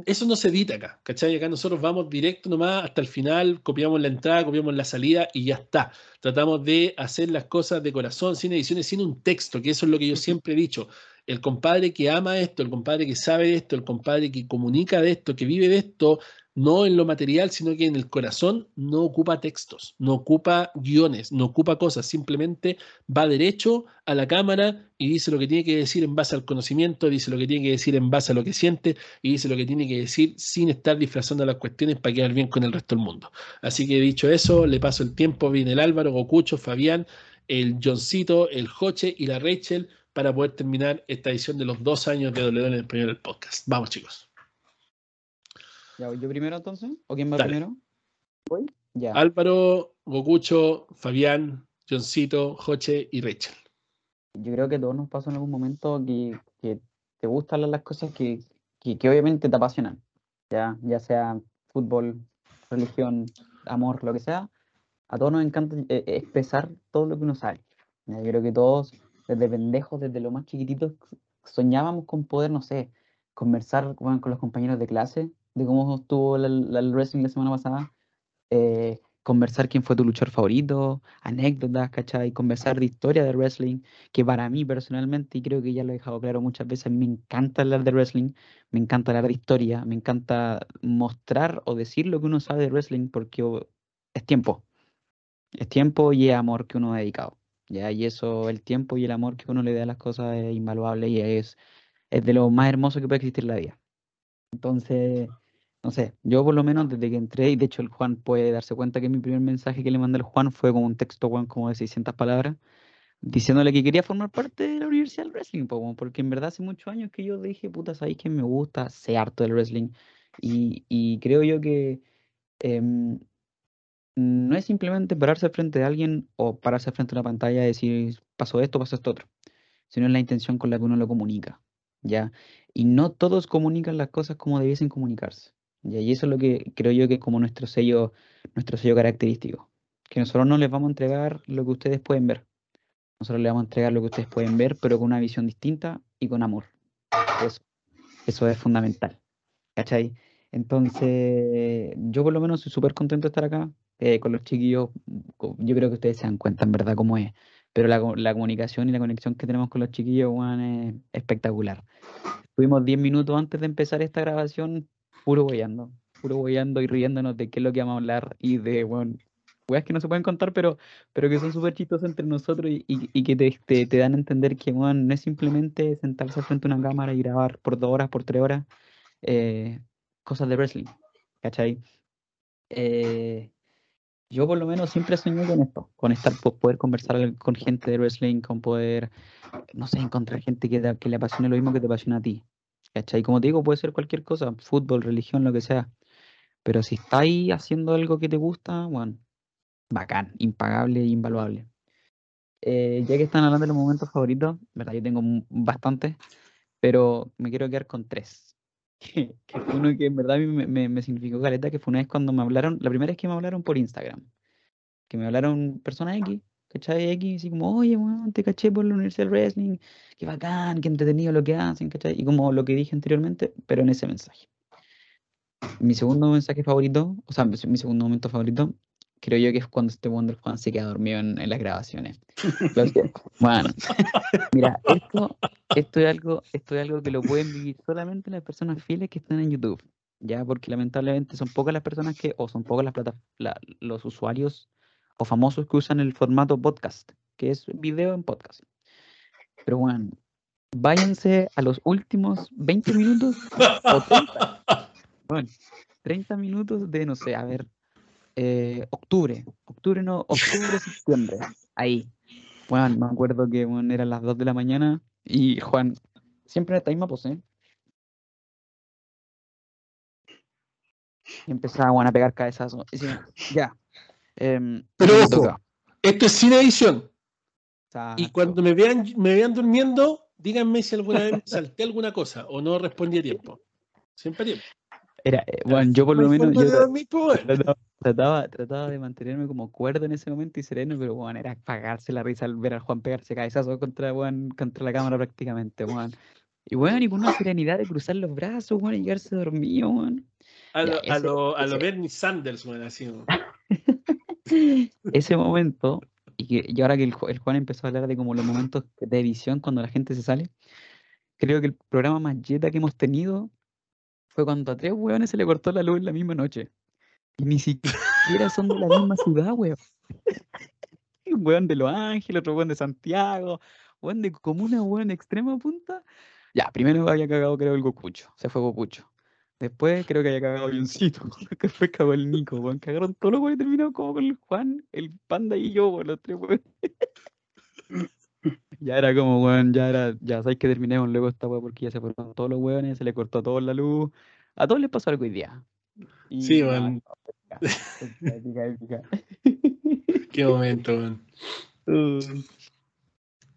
S1: Eso no se edita acá, ¿cachai? Acá nosotros vamos directo nomás hasta el final, copiamos la entrada, copiamos la salida y ya está. Tratamos de hacer las cosas de corazón, sin ediciones, sin un texto, que eso es lo que yo siempre he dicho. El compadre que ama esto, el compadre que sabe de esto, el compadre que comunica de esto, que vive de esto, no en lo material, sino que en el corazón, no ocupa textos, no ocupa guiones, no ocupa cosas, simplemente va derecho a la cámara y dice lo que tiene que decir en base al conocimiento, dice lo que tiene que decir en base a lo que siente y dice lo que tiene que decir sin estar disfrazando las cuestiones para quedar bien con el resto del mundo. Así que dicho eso, le paso el tiempo, viene el Álvaro, Gocucho, Fabián, el Johncito, el Joche y la Rachel para poder terminar esta edición de los dos años de WWE en español del podcast. Vamos chicos.
S3: Ya voy yo primero entonces. ¿O quién va
S1: Dale.
S3: primero? ¿Voy? Ya.
S1: Álvaro, Gocucho, Fabián, Johncito, Joche y Rachel.
S3: Yo creo que a todos nos pasa en algún momento que, que te gustan las- las cosas que, que, que obviamente te apasionan. Ya, ya sea fútbol, religión, amor, lo que sea. A todos nos encanta eh, expresar todo lo que uno sabe. Ya, Yo creo que todos, desde pendejos, desde lo más chiquititos, soñábamos con poder, no sé, conversar bueno, con los compañeros de clase de cómo estuvo el wrestling la semana pasada, eh, conversar quién fue tu luchador favorito, anécdotas, ¿cachai? Conversar de historia del wrestling, que para mí personalmente, y creo que ya lo he dejado claro muchas veces, me encanta hablar de wrestling, me encanta hablar de historia, me encanta mostrar o decir lo que uno sabe de wrestling porque es tiempo, es tiempo y es amor que uno ha dedicado, ¿ya? Y eso, el tiempo y el amor que uno le da a las cosas es invaluable y es, es de lo más hermoso que puede existir en la vida. Entonces, no sé, yo por lo menos desde que entré, y de hecho el Juan puede darse cuenta que mi primer mensaje que le mandé al Juan fue como un texto, Juan, como de 600 palabras, diciéndole que quería formar parte de la Universidad del Wrestling, porque en verdad hace muchos años que yo dije, puta, sabéis que me gusta, sé harto del wrestling, y, y creo yo que em, no es simplemente pararse al frente de alguien o pararse frente de una pantalla y decir, pasó esto, pasó esto otro, sino es la intención con la que uno lo comunica, ¿ya? Y no todos comunican las cosas como debiesen comunicarse. Y eso es lo que creo yo que es como nuestro sello, nuestro sello característico. Que nosotros no les vamos a entregar lo que ustedes pueden ver. Nosotros les vamos a entregar lo que ustedes pueden ver, pero con una visión distinta y con amor. Eso, eso es fundamental. ¿Cachai? Entonces, yo por lo menos soy súper contento de estar acá eh, con los chiquillos. Yo creo que ustedes se dan cuenta en verdad cómo es. Pero la, la comunicación y la conexión que tenemos con los chiquillos, weón, es espectacular. Estuvimos 10 minutos antes de empezar esta grabación puro boyando, puro boyando y riéndonos de qué es lo que vamos a hablar y de, bueno, weas que no se pueden contar, pero, pero que son súper chistosas entre nosotros y, y- que te, te, dan a entender que, bueno, no es simplemente sentarse frente a una cámara y grabar por dos horas, por tres horas, eh, cosas de wrestling, ¿cachai? Eh, yo por lo menos siempre soñé con esto, con estar, po- poder conversar con gente de wrestling, con poder, no sé, encontrar gente que, te- que le apasione lo mismo que te apasiona a ti. ¿Cachai? Como te digo, puede ser cualquier cosa, fútbol, religión, lo que sea. Pero si está ahí haciendo algo que te gusta, bueno, bacán, impagable e invaluable. Eh, ya que están hablando de los momentos favoritos, ¿verdad? Yo tengo bastantes, pero me quiero quedar con tres. Que, uno que en verdad me, me, me significó caleta, que fue una vez cuando me hablaron, la primera vez que me hablaron por Instagram, que me hablaron personas X, ¿cachai? X, así como, oye, weón, te caché por la Universidad del Wrestling, qué bacán, qué entretenido lo que hacen, ¿cachai? Y como lo que dije anteriormente, pero en ese mensaje. Mi segundo mensaje favorito, o sea, mi segundo momento favorito, creo yo que es cuando este Wonder Juan se queda dormido en, en las grabaciones. Bueno, mira, esto, esto, es algo, esto es algo que lo pueden vivir solamente las personas fieles que están en YouTube. Ya, porque lamentablemente son pocas las personas que, o son pocas las plata- la- los usuarios o famosos que usan el formato podcast, que es video en podcast. Pero bueno, váyanse a los últimos 20 minutos o 30. Bueno, 30 minutos de, no sé, a ver, eh, octubre, octubre no, octubre, septiembre, ahí. Bueno, me acuerdo que bueno, eran las 2 de la mañana y Juan, siempre en esta misma pose, y empezaba bueno, a pegar cabezazos. Ya. Em,
S1: Pero
S3: me
S1: ojo,
S3: toca.
S1: esto es sin edición. Y
S3: Exacto.
S1: cuando me vean, me vean durmiendo, díganme si alguna vez salté alguna cosa o no respondí a tiempo. Siempre a tiempo.
S3: Era, eh, bueno, yo por lo menos yo trataba, trataba, trataba de mantenerme como cuerdo en ese momento y sereno, pero bueno, era pagarse la risa al ver al Juan pegarse cabezazos contra, weón, contra la cámara prácticamente. Y bueno, y con una serenidad de cruzar los brazos, y llegarse dormido, weón.
S1: A
S3: Ya,
S1: lo, a lo, a lo Bernie Sanders, weón, así.
S3: ese momento, y, que, y ahora que el, Ju- el Juan empezó a hablar de como los momentos de edición cuando la gente se sale, creo que el programa más yeta que hemos tenido fue cuando a tres hueones se le cortó la luz en la misma noche. Y ni siquiera son de la misma ciudad, weón. Un weón de Los Ángeles, otro weón de Santiago, weón de comuna, weón de extrema punta. Ya, primero había cagado creo el Gokucho, se fue Gokucho. Después creo que había cagado Avioncito, después cagó el Nico, weón. Cagaron todos los weones y terminaron como con el Juan, el Panda y yo, weón, los tres weones. Ya era como, weón, ya era, ya sabéis que terminemos luego esta weá porque ya se fueron todos los weones, se le cortó a todos la luz. A todos les pasó algo hoy día. Y
S1: Sí, weón.
S3: épica, épica, épica.
S1: Qué momento, weón.
S3: Uy.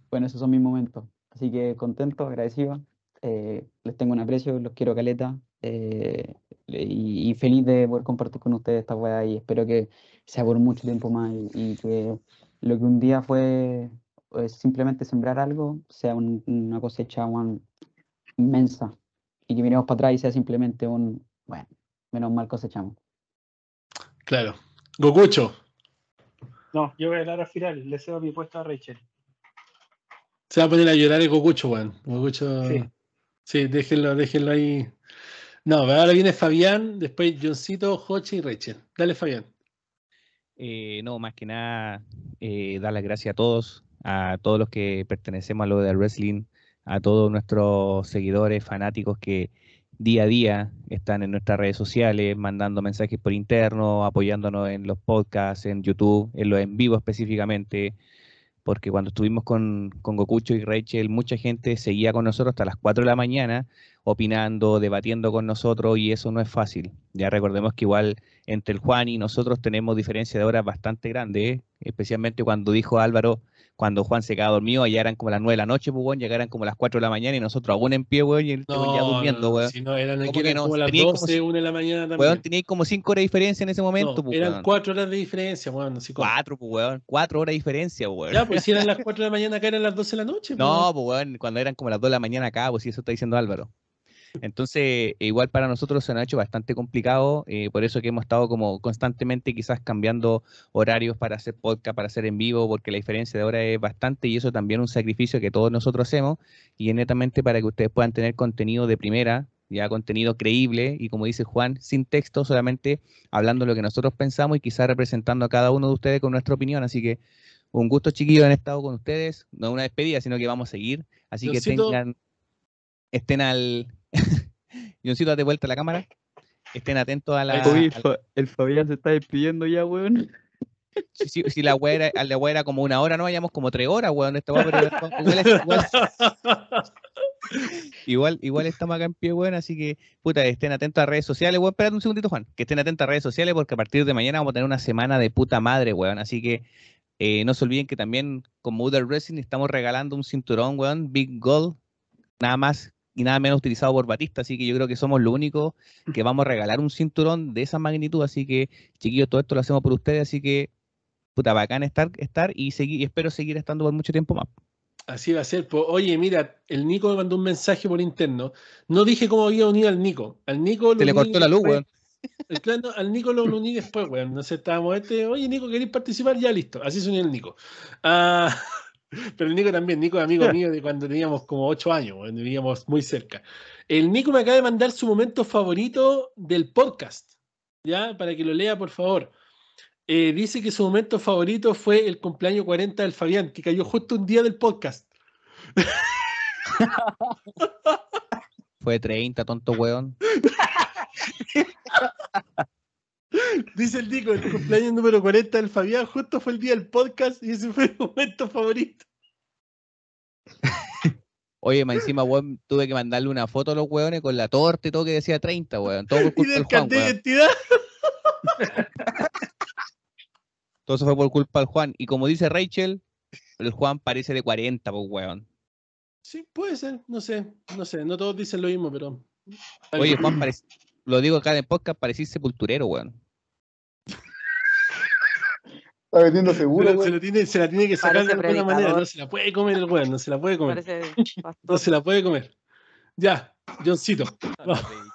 S3: Bueno, esos son mis momentos. Así que contento, agradecido. eh, les tengo un aprecio, los quiero caleta. Eh, y, y feliz de poder compartir con ustedes esta weá y espero que sea por mucho tiempo más y, y que lo que un día fue eh, simplemente sembrar algo sea un- una cosecha inmensa y que miremos para atrás y sea simplemente un, bueno, menos mal cosechamos.
S1: Claro. Gokucho.
S7: No, yo voy a hablar al final. Le cedo mi puesto a Rachel.
S1: Se va a poner a llorar el Gokucho, weón. Gokucho.
S7: Sí.
S1: Sí, déjenlo, déjenlo ahí. No, ahora viene Fabián, después Johncito, Joche y Rachel. Dale, Fabián.
S6: Eh, no, más que nada, eh, dar las gracias a todos, a todos los que pertenecemos a lo del wrestling, a todos nuestros seguidores, fanáticos que día a día están en nuestras redes sociales, mandando mensajes por interno, apoyándonos en los podcasts, en YouTube, en los en vivo específicamente, porque cuando estuvimos con, con Gokucho y Rachel, mucha gente seguía con nosotros hasta las 4 de la mañana, opinando, debatiendo con nosotros, y eso no es fácil. Ya recordemos que igual entre el Juan y nosotros tenemos diferencia de horas bastante grande, ¿eh? especialmente cuando dijo Álvaro, cuando Juan se quedaba dormido, allá eran como las 9 de la noche, pues, weón, llegaran como las 4 de la mañana y nosotros aún en pie, weón, y el weón ya durmiendo,
S1: no,
S6: weón.
S1: Si no, eran
S6: ¿Cómo
S1: aquí eran
S6: no?
S1: como las
S6: Tenía como
S1: 12,
S6: si-
S1: 1 de la mañana también.
S6: Weón, teníais como 5 horas de diferencia en ese momento,
S1: No,
S6: pues,
S1: eran
S6: weón.
S1: 4 horas de diferencia, weón. así como-
S6: 4, pues, weón. 4 horas de diferencia, weón.
S1: Ya, pues si eran las 4 de la mañana, acá eran las 12 de la noche. pues,
S6: No, pues weón, cuando eran como las 2 de la mañana acá, pues sí, eso está diciendo Álvaro. Entonces, igual para nosotros se nos ha hecho bastante complicado, eh, por eso que hemos estado como constantemente quizás cambiando horarios para hacer podcast, para hacer en vivo, porque la diferencia de hora es bastante y eso también es un sacrificio que todos nosotros hacemos y es netamente para que ustedes puedan tener contenido de primera, ya contenido creíble y como dice Juan, sin texto, solamente hablando lo que nosotros pensamos y quizás representando a cada uno de ustedes con nuestra opinión, así que un gusto chiquillos haber estado con ustedes, no una despedida, sino que vamos a seguir, así que tengan, estén al... Johncito, date vuelta a la cámara. Estén atentos a la.
S3: El Fabián se está despidiendo ya, weón.
S6: si, si- si la weá era, a la weá era como una hora, no vayamos como tres horas, weón. Esta weá, pero igual, igual- igual, igual estamos acá en pie, weón. Así que, puta, estén atentos a redes sociales, weón. Espérate un segundito, Juan. Que estén atentos a redes sociales porque a partir de mañana vamos a tener una semana de puta madre, weón. Así que eh, no se olviden que también con Mother Wrestling estamos regalando un cinturón, weón. Big Gold. Nada más y nada menos utilizado por Batista, así que yo creo que somos los únicos que vamos a regalar un cinturón de esa magnitud, así que chiquillos, todo esto lo hacemos por ustedes, así que puta bacán estar, estar y seguir, y espero seguir estando por mucho tiempo más.
S1: Así va a ser. po. Oye, mira, el Nico me mandó un mensaje por interno. No dije cómo había unido al Nico. Al Nico
S6: Se le cortó la luz, weón.
S1: El clan no- al Nico lo uní después, weón. No sé, estábamos este, oye Nico, ¿queréis participar? Ya listo. Así se unió el Nico. Ah, pero el Nico también, Nico es amigo mío de cuando teníamos como ocho años, weón, vivíamos muy cerca. El Nico me acaba de mandar su momento favorito del podcast. ¿Ya? Para que lo lea, por favor. Eh, dice que su momento favorito fue el cumpleaños 40 del Fabián, que cayó justo un día del podcast.
S6: Fue 30, tonto weón.
S1: Dice el Nico, el cumpleaños número 40 del Fabián, justo fue el día del podcast y ese fue mi momento favorito.
S6: Oye, más encima, weón, tuve que mandarle una foto a los weones con la torta y todo que decía 30, weón. Todo por culpa
S1: del
S6: Juan,
S1: de
S6: weón.
S1: identidad.
S6: Todo eso fue por culpa del Juan. Y como dice Rachel, el Juan parece de 40, pues, weón.
S1: Sí, puede ser, no sé, no sé, no todos dicen lo mismo, pero.
S6: Oye, Juan, parece, lo digo acá en el podcast, parecís sepulturero, weón.
S5: Está vendiendo seguro,
S1: Pero se,
S5: güey.
S1: lo tiene, se la tiene que sacar
S10: Parece
S1: de alguna manera, no se la puede comer el weón, no se la puede comer.
S10: Parece
S1: No se la puede comer. Ya, Johncito.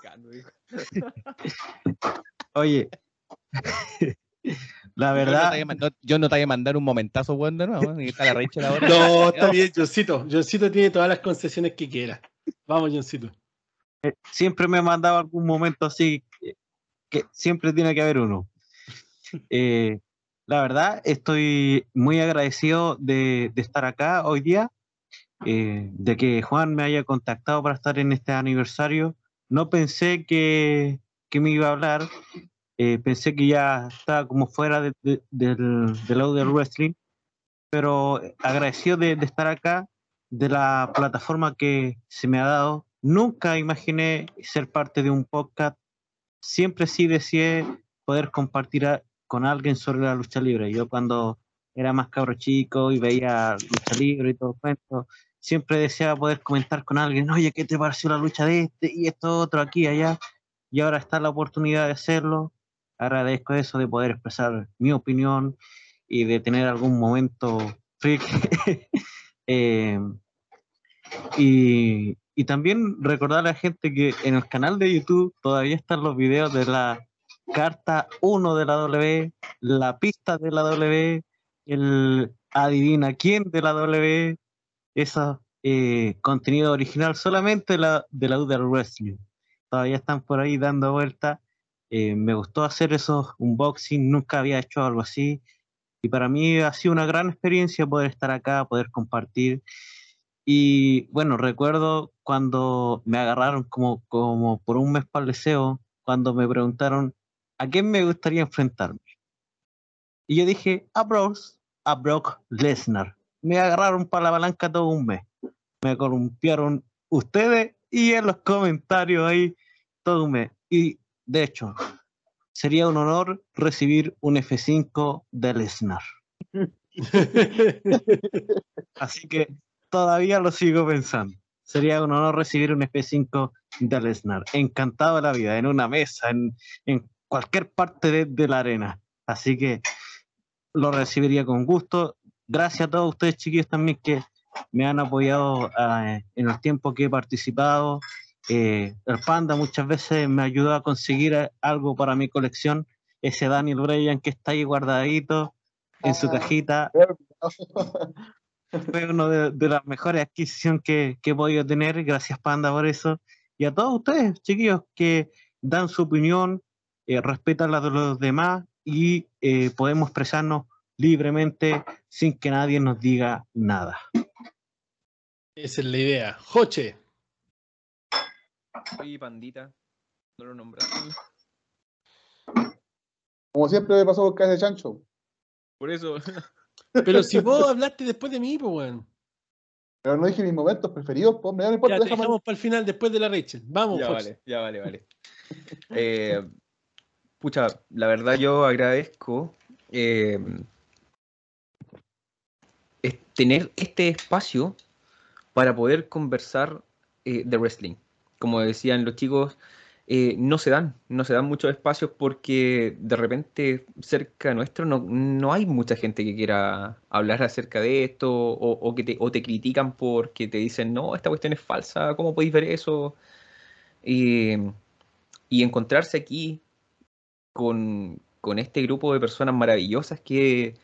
S9: Oye, la
S6: Yo no, te
S9: verdad,
S6: yo no te voy a mandar un momentazo, weón, de nuevo. está la Rachel ahora.
S1: No, está bien, Johncito. Johncito tiene todas las concesiones que quiera. Vamos, Johncito.
S9: Eh, siempre me mandaba algún momento así, que, siempre tiene que haber uno. Eh, la verdad, estoy muy agradecido de, estar acá hoy día, eh, de que Juan me haya contactado para estar en este aniversario. No pensé que, que me iba a hablar, pensé que ya estaba como fuera de- de- del, wrestling, pero agradecido de, de estar acá, de la plataforma que se me ha dado. Nunca imaginé ser parte de un podcast, siempre sí deseé poder compartir con alguien sobre la lucha libre. Yo cuando era más cabro chico y veía lucha libre y todo cuento, siempre deseaba poder comentar con alguien, oye, ¿qué te pareció la lucha de este y esto otro aquí allá? Y ahora está la oportunidad de hacerlo. Agradezco eso de poder expresar mi opinión y de tener algún momento freak. Eh, y, y también recordar a la gente que en el canal de YouTube todavía están los videos de la carta 1 de la W, la pista de la W, el adivina quién de la W, ese eh, contenido original solamente la, de la Udder Wrestling. Todavía están por ahí dando vuelta. Eh, me gustó hacer esos unboxing, nunca había hecho algo así. Y para mí ha sido una gran experiencia poder estar acá, poder compartir. Y bueno, recuerdo cuando me agarraron como, como por un mes para deseo, cuando me preguntaron a quién me gustaría enfrentarme. Y yo dije, a Bros, a Brock Lesnar. Me agarraron para la palanca todo un mes. Me columpiaron ustedes y en los comentarios ahí todo un mes. Y de hecho, sería un honor recibir un F5 de Lesnar. Así que todavía lo sigo pensando. Sería un honor recibir un F5 de Lesnar. Encantado de la vida, en una mesa, en, en cualquier parte de, de la arena. Así que lo recibiría con gusto. Gracias a todos ustedes, chiquillos, también que me han apoyado eh, en el tiempo que he participado. Eh, el Panda muchas veces me ayudó a conseguir eh, algo para mi colección. Ese Daniel Bryan que está ahí guardadito en su
S5: Ah.
S9: cajita. Fue una de, de las mejores adquisiciones que, que he podido tener. Gracias, Panda, por eso. Y a todos ustedes, chiquillos, que dan su opinión, eh, respetan la de los demás y eh, podemos expresarnos libremente sin que nadie nos diga nada.
S1: Esa es la idea. Joche.
S8: Oye, pandita. No lo nombraste.
S5: Como siempre me pasó por casa de chancho.
S8: Por eso.
S1: Pero si vos hablaste después de mí, pues, weón.
S5: Pero no dije mis momentos preferidos, pues me da no importa,
S1: Ya, dejamos para el final después de la Rachel. Vamos,
S8: Ya vale, ya vale, vale. Eh, pucha, la verdad yo agradezco eh, es tener este espacio para poder conversar eh, de wrestling. Como decían los chicos, eh, no se dan, no se dan muchos espacios porque de repente cerca nuestro no, no hay mucha gente que quiera hablar acerca de esto o, o que te, o te critican porque te dicen, no, esta cuestión es falsa, ¿cómo podéis ver eso? Y, y encontrarse aquí con, con este grupo de personas maravillosas que,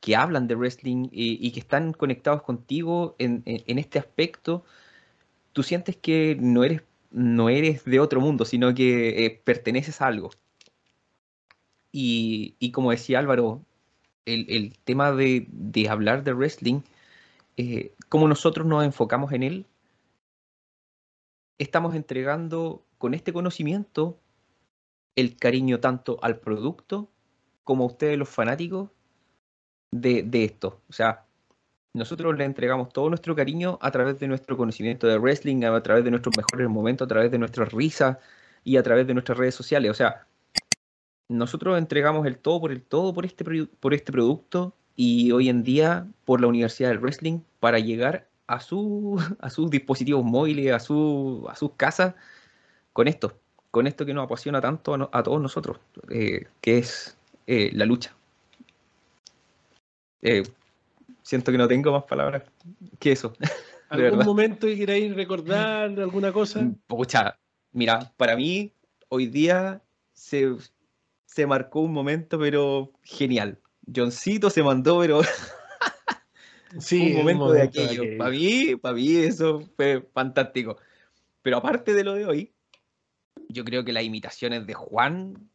S8: que hablan de wrestling y, y que están conectados contigo en, en- en este aspecto, tú sientes que no eres, no eres de otro mundo, sino que eh, perteneces a algo. Y, como decía Álvaro, el, tema de, de hablar de wrestling, eh, como nosotros nos enfocamos en él, estamos entregando con este conocimiento el cariño tanto al producto como a ustedes los fanáticos de, de esto. O sea, nosotros le entregamos todo nuestro cariño a través de nuestro conocimiento de wrestling, a través de nuestros mejores momentos, a través de nuestras risas y a través de nuestras redes sociales. O sea, nosotros entregamos el todo por el todo por este, este producto y hoy en día por la Universidad del Wrestling para llegar a, su, a sus dispositivos móviles, a, su, a sus casas con esto, con esto que nos apasiona tanto a todos nosotros, eh, que es eh, la lucha. Eh, siento que no tengo más palabras que eso.
S1: ¿Algún momento que queráis recordar alguna cosa?
S8: Pucha, mira, para mí hoy día se, se marcó un momento, pero genial. Johncito se mandó, pero
S1: Sí,
S8: un momento de
S1: momento de
S8: aquello.
S1: aquello.
S8: Para mí, para mí eso fue fantástico. Pero aparte de lo de hoy, yo creo que las imitaciones de Juan,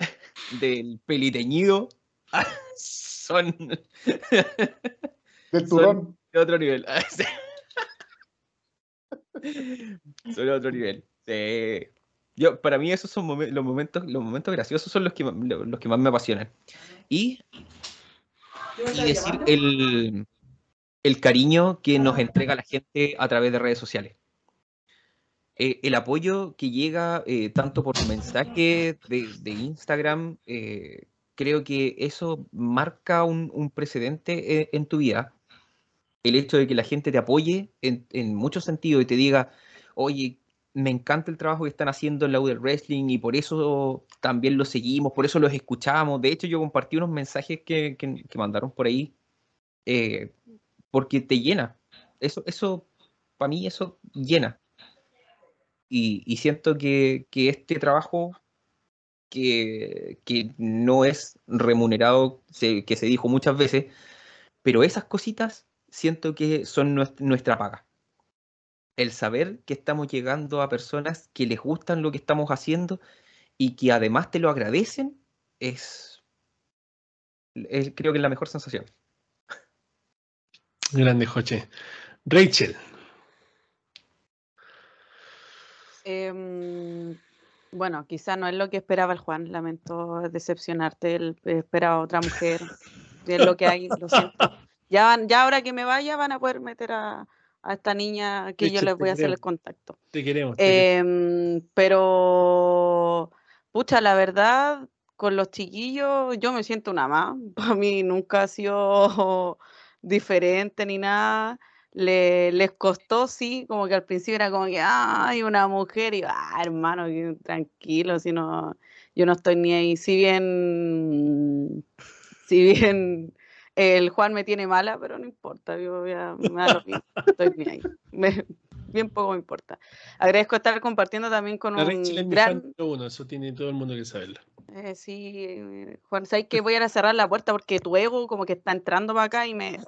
S8: del peliteñido, son
S5: Del
S8: Son-
S5: turrón.
S8: de otro nivel. son de otro nivel. Sí. Yo, para mí esos son momen- los momentos, los momentos graciosos son los que, los que más me apasionan. Y, y decir el, el cariño que nos entrega la gente a través de redes sociales. Eh, el apoyo que llega eh, tanto por mensaje de, de Instagram, eh, creo que eso marca un, un precedente eh, en tu vida el hecho de que la gente te apoye en, en muchos sentidos y te diga, oye, me encanta el trabajo que están haciendo en la U del Wrestling y por eso también los seguimos, por eso los escuchamos. De hecho, yo compartí unos mensajes que, que- que mandaron por ahí eh, porque te llena. Eso, eso, para mí, eso llena. Y, y siento que, que este trabajo que, que no es remunerado, se- que se dijo muchas veces, pero esas cositas siento que son nues- nuestra paga. El saber que estamos llegando a personas que les gustan lo que estamos haciendo y que además te lo agradecen es, es- creo que es la mejor sensación.
S1: Grande, Joche. Rachel.
S10: Em, bueno, quizá no es lo que esperaba el Juan, lamento decepcionarte, él esperaba otra mujer, es lo que hay, lo siento. Ya, van- ya ahora que me vaya van a poder meter a, a esta niña que yo les voy a hacer el contacto.
S1: Te queremos. te queremos.
S10: Em, pero, pucha, la verdad, con los chiquillos yo me siento una más. Para mí nunca ha sido diferente ni nada. Le- les costó, sí, como que al principio era como que, ay, una mujer, y ah, hermano, tranquilo, si no, yo no estoy ni ahí. Si bien, si bien el Juan me tiene mala, pero no importa, yo ya me da estoy ni ahí. Me- bien poco me importa. Agradezco estar compartiendo también con
S1: La
S10: un
S1: Rachel
S10: gran...
S1: uno, eso tiene todo el mundo que saberlo.
S10: Eh, sí, eh, Juan, ¿sabes que voy a cerrar la puerta porque tu ego como que está entrando para acá y me,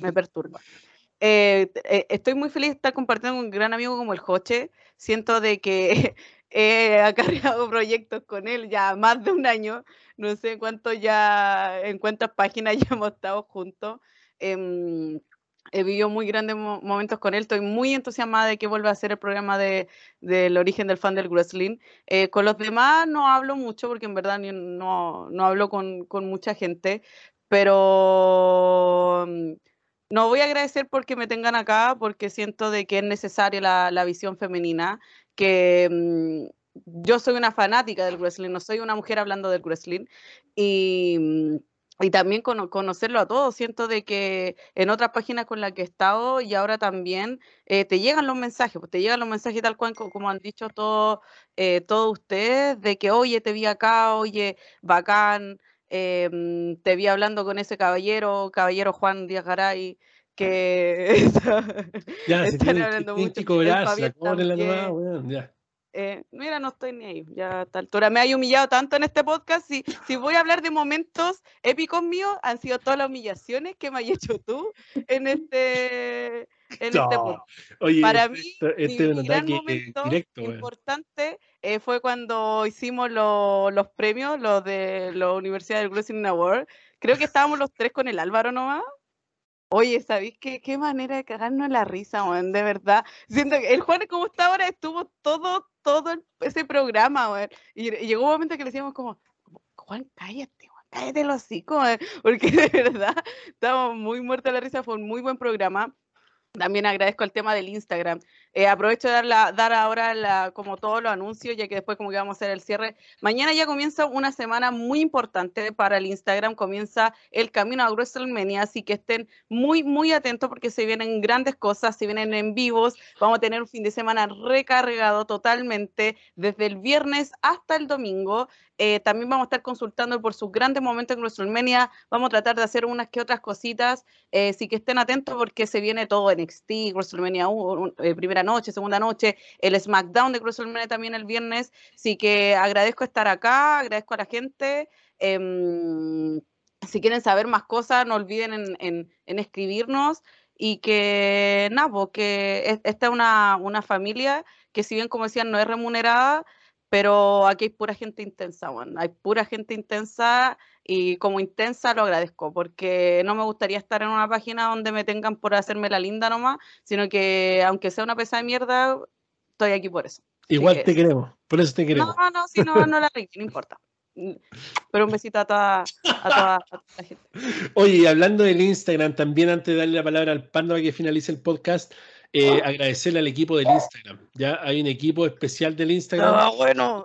S10: me perturba? Eh, eh, estoy muy feliz de estar compartiendo con un gran amigo como el Joche. Siento de que he acarreado proyectos con él ya más de un año. No sé cuánto ya, en cuántas páginas ya hemos estado juntos. Em, he vivido muy grandes mo- momentos con él. Estoy muy entusiasmada de que vuelva a hacer el programa de, del origen del fan del wrestling. Eh, con los demás no hablo mucho porque en verdad no, no hablo con, con mucha gente, pero mm, no voy a agradecer porque me tengan acá, porque siento de que es necesaria la, la visión femenina, que mm, yo soy una fanática del wrestling, no soy una mujer hablando del wrestling, y, mm, y también cono- conocerlo a todos. Siento de que en otras páginas con las que he estado y ahora también eh, te llegan los mensajes, pues te llegan los mensajes tal cual co- como han dicho todos eh, todos ustedes, de que, oye, te vi acá, oye, bacán, eh, te vi hablando con ese caballero, caballero Juan Díaz Garay, que está-
S1: Ya,
S10: están
S1: tienen,
S10: hablando
S1: tienen
S10: mucho.
S1: que cobrarse, nomás, ya.
S10: Eh, mira, no estoy ni ahí, ya a esta altura. Me hay humillado tanto en este podcast. Si, si voy a hablar de momentos épicos míos, han sido todas las humillaciones que me has hecho tú en este, en este
S1: No.
S10: podcast.
S1: Oye,
S10: Para mí,
S1: esto-
S10: mi,
S1: este es un
S10: mi gran
S1: ataque
S10: momento
S1: directo, weón.
S10: importante eh, fue cuando hicimos lo- los premios, los de la Universidad del Wrestling Award. Creo que estábamos los tres con el Álvaro nomás. Oye, ¿sabéis qué, qué manera de cagarnos la risa, weón? De verdad. Siento que el Juan, como está ahora, estuvo todo, todo el- ese programa, weón. Y, y llegó un momento que le decíamos como, Juan, cállate, Juan, cállate los hocico, weón", Porque de verdad estábamos muy muertos de la risa, fue un muy buen programa. También agradezco el tema del Instagram. Eh, aprovecho de dar, la- dar ahora la- como todos los anuncios, ya que después como que vamos a hacer el cierre. Mañana ya comienza una semana muy importante para el Instagram. Comienza el camino a WrestleMania, así que estén muy, muy atentos porque se vienen grandes cosas, se vienen en vivos. Vamos a tener un fin de semana recargado totalmente desde el viernes hasta el domingo. Eh, también vamos a estar consultando por sus grandes momentos en WrestleMania. Vamos a tratar de hacer unas que otras cositas. Eh, sí que estén atentos porque se viene todo NXT, WrestleMania 1, eh, primera noche, segunda noche, el SmackDown de WrestleMania también el viernes. Así que agradezco estar acá, agradezco a la gente. Em, si quieren saber más cosas, no olviden en, en- en escribirnos. Y que, nada, pues, que es- esta es una, una familia que, si bien, como decían, no es remunerada, pero aquí hay pura gente intensa, weón. Hay pura gente intensa y como intensa lo agradezco, porque no me gustaría estar en una página donde me tengan por hacerme la linda nomás, sino que aunque sea una pesada de mierda, estoy aquí por eso. Así
S1: Igual
S10: que-
S1: te queremos, por eso te
S10: No,
S1: queremos.
S10: no, si no, no la regué, no importa. Pero un besito a toda, a toda, a toda la gente.
S1: Oye, hablando del Instagram, también antes de darle la palabra al Panda para que finalice el podcast, eh, agradecerle al equipo del Instagram. Ya hay un equipo especial del Instagram.
S10: Ah, bueno.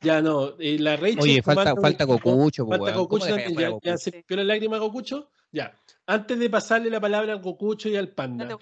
S1: Ya no, eh, la Rachel
S6: Oye, falta, falta Gokucho, po,
S1: Falta
S6: weón. ¿Cómo
S1: Gokucho
S6: dejáis
S1: también,
S6: afuera
S1: ya, se vio la lágrima Gokucho. Ya. Antes de pasarle la palabra al Gokucho y al Panda,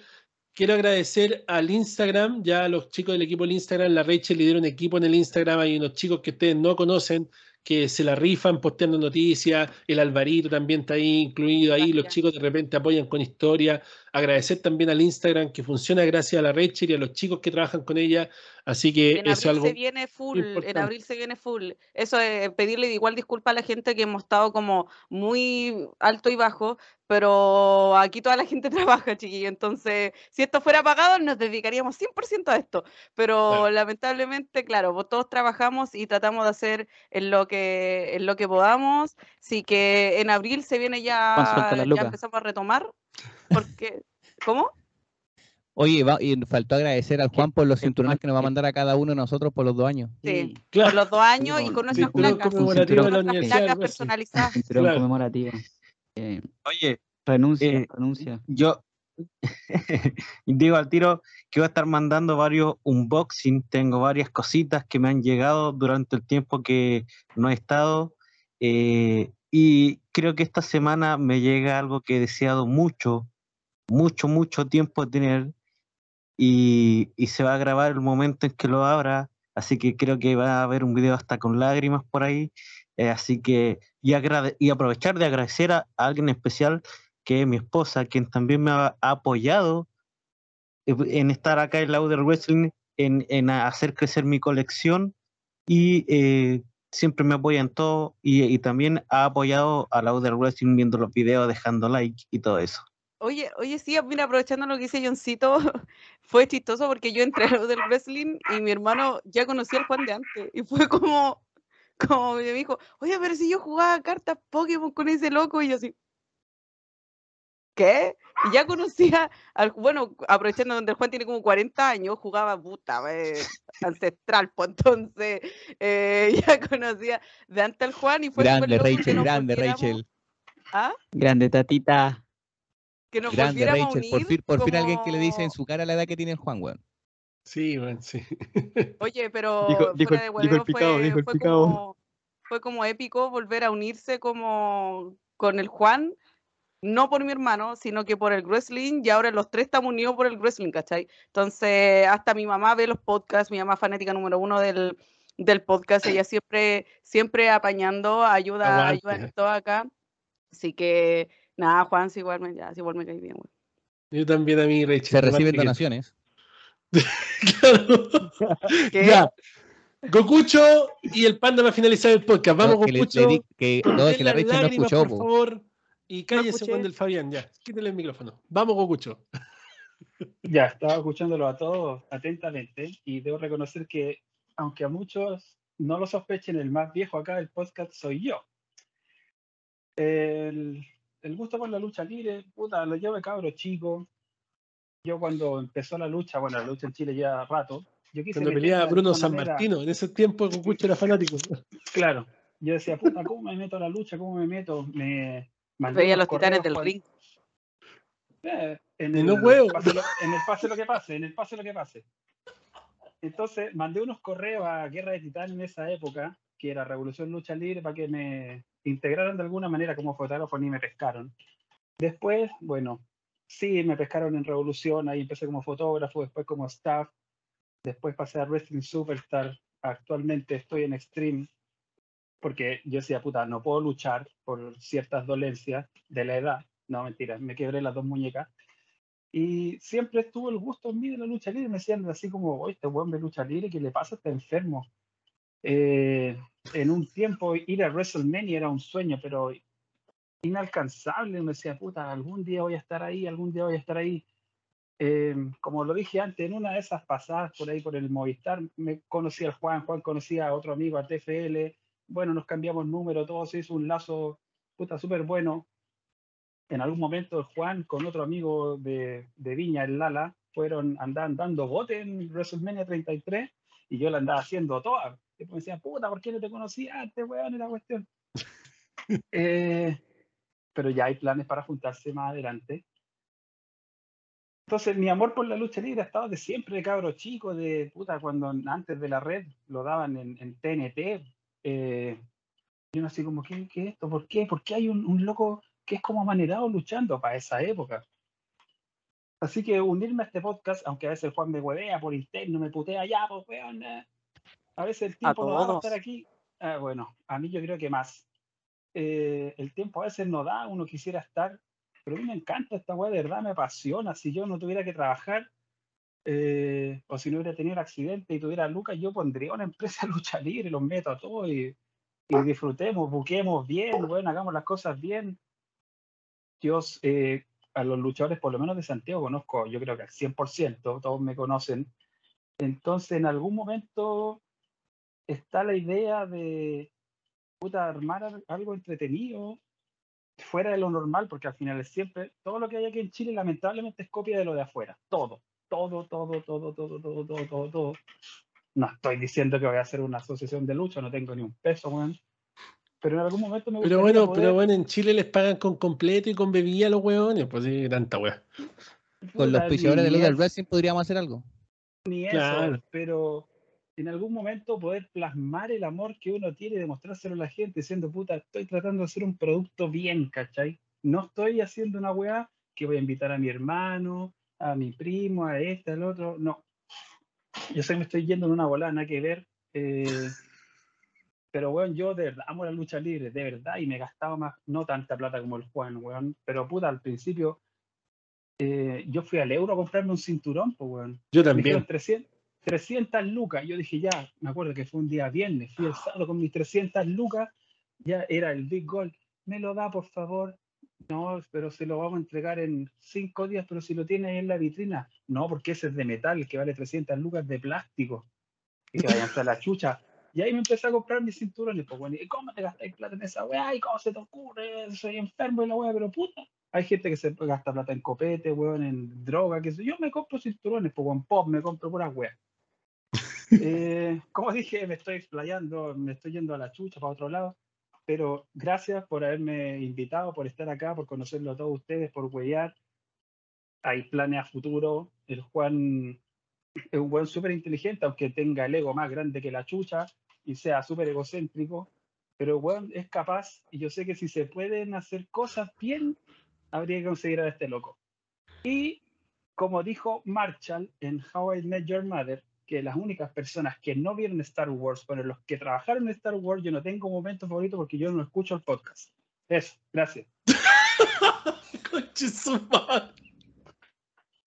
S1: quiero agradecer al Instagram, ya a los chicos del equipo del Instagram, la Rachel lidera un equipo en el Instagram, hay unos chicos que ustedes no conocen, que se la rifan posteando noticias, el Alvarito también está ahí incluido ahí, los chicos de repente apoyan con historia, agradecer también al Instagram que funciona gracias a la Rachel y a los chicos que trabajan con ella, así que
S10: En
S1: eso es
S10: abril
S1: algo
S10: se viene full, en
S1: importante.
S10: abril se viene full. Eso es pedirle igual disculpa a la gente que hemos estado como muy alto y bajo, pero aquí toda la gente trabaja, chiquillo. Entonces, si esto fuera pagado, nos dedicaríamos 100% a esto. Pero
S1: Claro.
S10: lamentablemente, claro, todos trabajamos y tratamos de hacer en lo que, en lo que podamos. Así que en abril se viene ya, ya empezamos a retomar. Porque, ¿cómo?
S6: Oye, va- y faltó agradecer al Juan por los cinturones que nos va a mandar a cada uno de nosotros por los dos años.
S10: Sí,
S1: Claro.
S10: por los dos años y
S3: con
S10: nuestras placas. personalizadas.
S3: Cinturón
S1: Claro.
S3: conmemorativo. Eh,
S9: Oye,
S3: renuncia,
S9: Eh,
S3: renuncia.
S9: yo digo al tiro que voy a estar mandando varios unboxing, tengo varias cositas que me han llegado durante el tiempo que no he estado eh, y creo que esta semana me llega algo que he deseado mucho, mucho, mucho tiempo tener y, se va a grabar el momento en que lo abra, así que creo que va a haber un video hasta con lágrimas por ahí, eh, así que y, y aprovechar de agradecer a, alguien especial que es mi esposa, quien también me ha apoyado eh, en estar acá en Lauder Wrestling, en, en hacer crecer mi colección y eh, siempre me apoya en todo y, y también ha apoyado a Lauder Wrestling viendo los videos, dejando like y todo eso.
S10: Oye, oye, sí, mira, aprovechando lo que dice Johncito, fue chistoso porque yo entré a lo del wrestling y mi hermano ya conocía al Juan de antes. Y fue como, como me dijo, oye, pero si yo jugaba cartas Pokémon con ese loco, y yo así, ¿qué? Y ya conocía al, bueno, aprovechando donde el Juan tiene como 40 años, jugaba puta, eh, ancestral, pues entonces eh, ya conocía de antes al Juan y fue
S6: Grande Rachel,
S10: nos
S6: grande Rachel,
S10: ¿Ah?
S3: Grande tatita.
S10: Que nos
S6: grande Rachel. Por
S10: unir
S6: fin, por fin alguien que le dice en
S10: como-
S6: su cara la edad que tiene el Juan, weón.
S1: Sí, bueno, sí.
S10: Oye, pero
S3: Dijo- dijo
S10: fuera
S3: el-
S10: de
S3: dijo el picado,
S10: fue,
S3: dijo el
S10: fue
S3: picado.
S10: como, fue como épico volver a unirse como con el Juan, no por mi hermano, sino que por el wrestling, y ahora los tres estamos unidos por el wrestling, ¿cachai? Entonces, hasta mi mamá ve los podcasts, mi mamá es fanática número uno del, del podcast, ella siempre, siempre apañando, ayuda, ayuda en todo acá. Así que, nada, Juan, sí, igual me, ya, sí, igual me cae bien, güey.
S1: Yo también a mí, Rachel.
S6: Se reciben donaciones.
S1: Claro.
S10: ¿Qué?
S1: Ya. Gokucho y el panda va a finalizar el podcast. Vamos,
S6: No, que le- le
S1: Gokucho.
S6: di- que- no, es que la
S1: Las
S6: Rachel no escuchó,
S1: por
S6: po.
S1: favor. Y cállese
S10: escuché.
S1: cuando el Fabián, ya. Quítale el micrófono. Vamos, Gokucho.
S7: Ya, estaba escuchándolo a todos atentamente y debo reconocer que, aunque a muchos no lo sospechen, el más viejo acá del podcast soy yo. El, el gusto por la lucha libre, puta, lo llevo de cabro chico. Yo cuando empezó la lucha, bueno, la lucha en Chile ya rato, yo quise
S1: Cuando peleaba Bruno San
S7: manera-
S1: Martino. En ese tiempo Gokucho era fanático.
S7: Claro, yo decía, puta, ¿cómo me meto a la lucha? ¿Cómo me meto? Me
S10: Veía los titanes del ring.
S7: Eh, en,
S1: Y
S7: el
S1: no huevo.
S7: pase lo, en el pase lo que pase, en el pase lo que pase. Entonces mandé unos correos a Guerra de Titán en esa época, que era Revolución Lucha Libre, para que me integraran de alguna manera como fotógrafo ni me pescaron. Después, bueno, sí, me pescaron en Revolución, ahí empecé como fotógrafo, después como staff, después pasé a Wrestling Superstar, actualmente estoy en Extreme, porque yo decía, puta, no puedo luchar por ciertas dolencias de la edad. No, mentira, me quebré las dos muñecas. Y siempre estuvo el gusto en mí de la lucha libre. Me decían así como, oye, este buen de lucha libre, ¿qué le pasa? Está enfermo. Eh, en un tiempo ir a WrestleMania era un sueño, pero inalcanzable. Me decía, puta, algún día voy a estar ahí, algún día voy a estar ahí. Eh, como lo dije antes, en una de esas pasadas por ahí por el Movistar, me conocí al Juan, Juan conocía a otro amigo, a TFL. Bueno, nos cambiamos número, todo se hizo un lazo, puta, súper bueno. En algún momento Juan con otro amigo de, de Viña, el Lala, fueron, andaban dando bote en WrestleMania 33 y yo la andaba haciendo toda. Y me decían, puta, ¿por qué no te conocí antes, weón? Era cuestión. Eh, pero ya hay planes para juntarse más adelante. Entonces, mi amor por la lucha libre ha estado de siempre, cabro chico, de puta, cuando antes de la red lo daban en, en TNT. Eh, y uno así como, ¿qué, qué es esto? ¿Por qué? ¿Por qué hay un, un loco que es como amanerado luchando para esa época? Así que unirme a este podcast, aunque a veces Juan me huevea por interno, me putea ya, pues weón. eh, A veces el
S10: A
S7: tiempo no para
S10: todos.
S7: estar aquí. Ah, bueno, a mí yo creo que más. Eh, el tiempo a veces no da, uno quisiera estar, pero a mí me encanta esta weá, de verdad me apasiona. Si yo no tuviera que trabajar, eh, o si no hubiera tenido el accidente y tuviera lucas, yo pondría una empresa de lucha libre, los meto a todos y, y disfrutemos, buquemos bien, bueno, hagamos las cosas bien. Yo eh, a los luchadores, por lo menos de Santiago, conozco, yo creo que al 100%, todos me conocen. Entonces, en algún momento está la idea de puta, armar al- algo entretenido fuera de lo normal, porque al final es siempre, todo lo que hay aquí en Chile lamentablemente es copia de lo de afuera, todo, todo, todo, todo, todo, todo, todo, todo, todo. No estoy diciendo que voy a hacer una asociación de lucha, no tengo ni un peso, weón. Pero en algún momento me
S1: Pero
S7: gustaría
S1: bueno, pero
S7: poder-
S1: bueno, en Chile les pagan con completo y con bebida a los huevones. Pues sí, tanta wea.
S6: Con los
S7: puta,
S6: pichadores de del
S7: eso.
S6: wrestling podríamos hacer algo.
S7: ni eso,
S1: Claro.
S7: pero en algún momento poder plasmar el amor que uno tiene y demostrárselo a la gente, diciendo, puta, estoy tratando de hacer un producto bien, ¿cachai? No estoy haciendo una weá que voy a invitar a mi hermano, a mi primo, a este, al otro, no. Yo sé que me estoy yendo en una bola, nada que ver. eh, pero, weón, yo de verdad amo la lucha libre, de verdad, y me gastaba más, no tanta plata como el Juan, weón, pero puta, al principio eh, yo fui al euro a comprarme un cinturón, pues, weón.
S1: Yo también.
S7: 300, 300 lucas. Yo dije, ya, me acuerdo que fue un día viernes, fui el sábado con mis 300 lucas, ya era el Big Gold. ¿Me lo da, por favor? No, pero se lo vamos a entregar en cinco días, pero si lo tienes en la vitrina. No, porque ese es de metal, que vale 300 lucas de plástico. Y que vayan hasta la chucha. Y ahí me empecé a comprar mis cinturones. Pues bueno, ¿y cómo te gastáis plata en esa weá? ¿Y cómo se te ocurre? Soy enfermo de la weá, pero puta. Hay gente que se gasta plata en copete, weón, en droga, que yo. Me compro cinturones, pues en pop me compro puras weas. Eh, como dije, me estoy explayando, me estoy yendo a la chucha para otro lado. Pero gracias por haberme invitado, por estar acá, por conocerlo a todos ustedes, por huellar. Hay planes a futuro. El Juan es un buen súper inteligente, aunque tenga el ego más grande que la chucha y sea súper egocéntrico. Pero weón es capaz, y yo sé que si se pueden hacer cosas bien, habría que conseguir a este loco. Y como dijo Marshall en How I Met Your Mother, que las únicas personas que no vieron Star Wars, bueno, los que trabajaron en Star Wars, yo no tengo momento favorito porque yo no escucho el podcast. Eso, gracias.
S1: Conche su madre.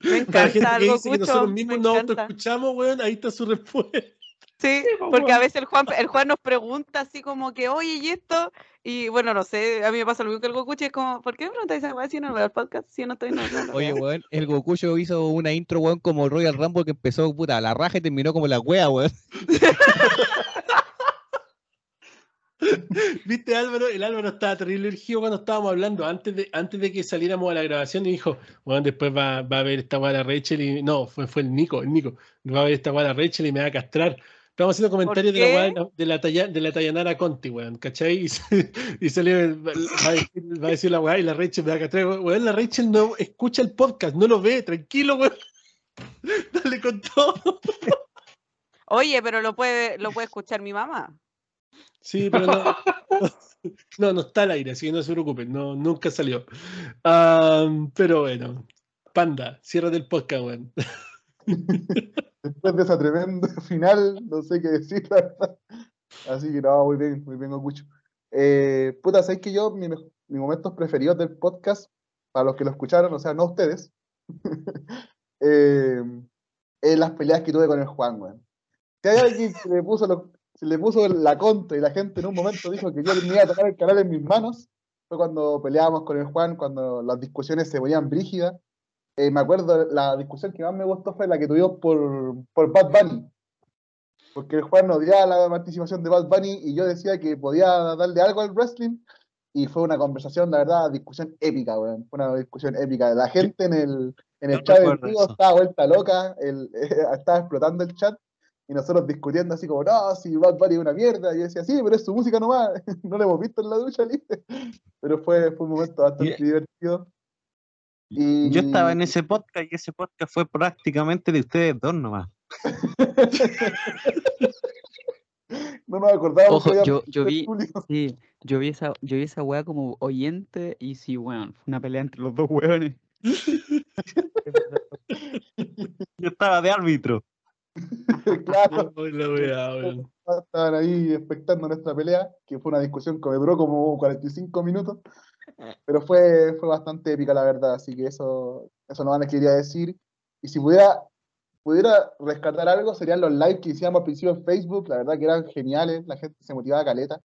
S10: Me
S1: Para la gente
S10: encanta
S1: que dice que nosotros mismos nos autoescuchamos, weón, ahí está su respuesta.
S10: Sí, porque a veces el Juan, el Juan nos pregunta así como que, oye, ¿y esto? Y bueno, no sé, a mí me pasa lo mismo que el Goku, es como, ¿por qué me preguntáis weá si no veo el podcast? Si no estoy, no, no lo
S6: Oye,
S10: veo".
S6: weón, el Gokucho hizo una intro, weón, como Royal Rumble que empezó, puta, a la raja y terminó como la wea, weón.
S1: ¿Viste Álvaro? El Álvaro estaba terrible urgido cuando estábamos hablando, antes de, antes de que saliéramos a la grabación, y dijo, bueno, después va, va a ver esta weá la Rachel y. No, fue, fue el Nico, el Nico. Va a ver esta weá la Rachel y me va a castrar. Estamos haciendo comentarios de la, de la- de la, talla, de la Tayanara Conti, weón, ¿cachai? Y, se- y salió, va a, decir, va a decir la weá y la Rachel me va a castrar. Weón, la Rachel no escucha el podcast, no lo ve, tranquilo, weón. Dale con todo.
S10: Oye, pero lo puede, lo puede escuchar mi mamá.
S1: Sí, pero no, no, no está al aire, así que no se preocupen, no, nunca salió. Am, pero bueno, Panda, cierra el podcast, weón.
S5: Después de esa tremenda final, no sé qué decir, la verdad. Así que no, muy bien, muy bien, Gokucho. Eh, puta, sabéis que yo, mi mis momentos preferidos del podcast, para los que lo escucharon, o sea, no ustedes, eh, es las peleas que tuve con el Juan, weón. Si hay alguien que le puso, lo- le puso la contra y la gente en un momento dijo que yo me iba a tocar el canal en mis manos, fue cuando peleábamos con el Juan, cuando las discusiones se ponían brígidas. Eh, me acuerdo, la discusión que más me gustó fue la que tuvimos por, por Bad Bunny. Porque el Juan odiaba la participación de Bad Bunny y yo decía que podía darle algo al wrestling. Y fue una conversación, la verdad, discusión épica, weón. Fue una discusión épica. La gente en el, en el
S9: No
S5: chat estaba vuelta loca, el, estaba explotando el chat. Y nosotros discutiendo así como, no, si Bad Bunny es una mierda. Y yo decía, sí, pero es su música nomás. no lo hemos visto en la ducha libre. Pero fue, fue un momento bastante divertido. Y...
S9: Yo estaba en ese podcast y ese podcast fue prácticamente de ustedes dos nomás.
S5: No nos acordábamos
S11: Ojo, yo, yo vi, sí, yo vi esa, yo vi esa weá como oyente y sí, weón, fue una pelea entre los dos weones.
S9: Yo estaba de árbitro.
S5: claro. Estaban ahí expectando nuestra pelea, que fue una discusión que me duró como 45 minutos, pero fue, fue bastante épica, la verdad, así que eso, eso no a quería decir. Y si pudiera, pudiera rescatar algo, serían los lives que hicimos al principio en Facebook, la verdad que eran geniales, la gente se motivaba caleta.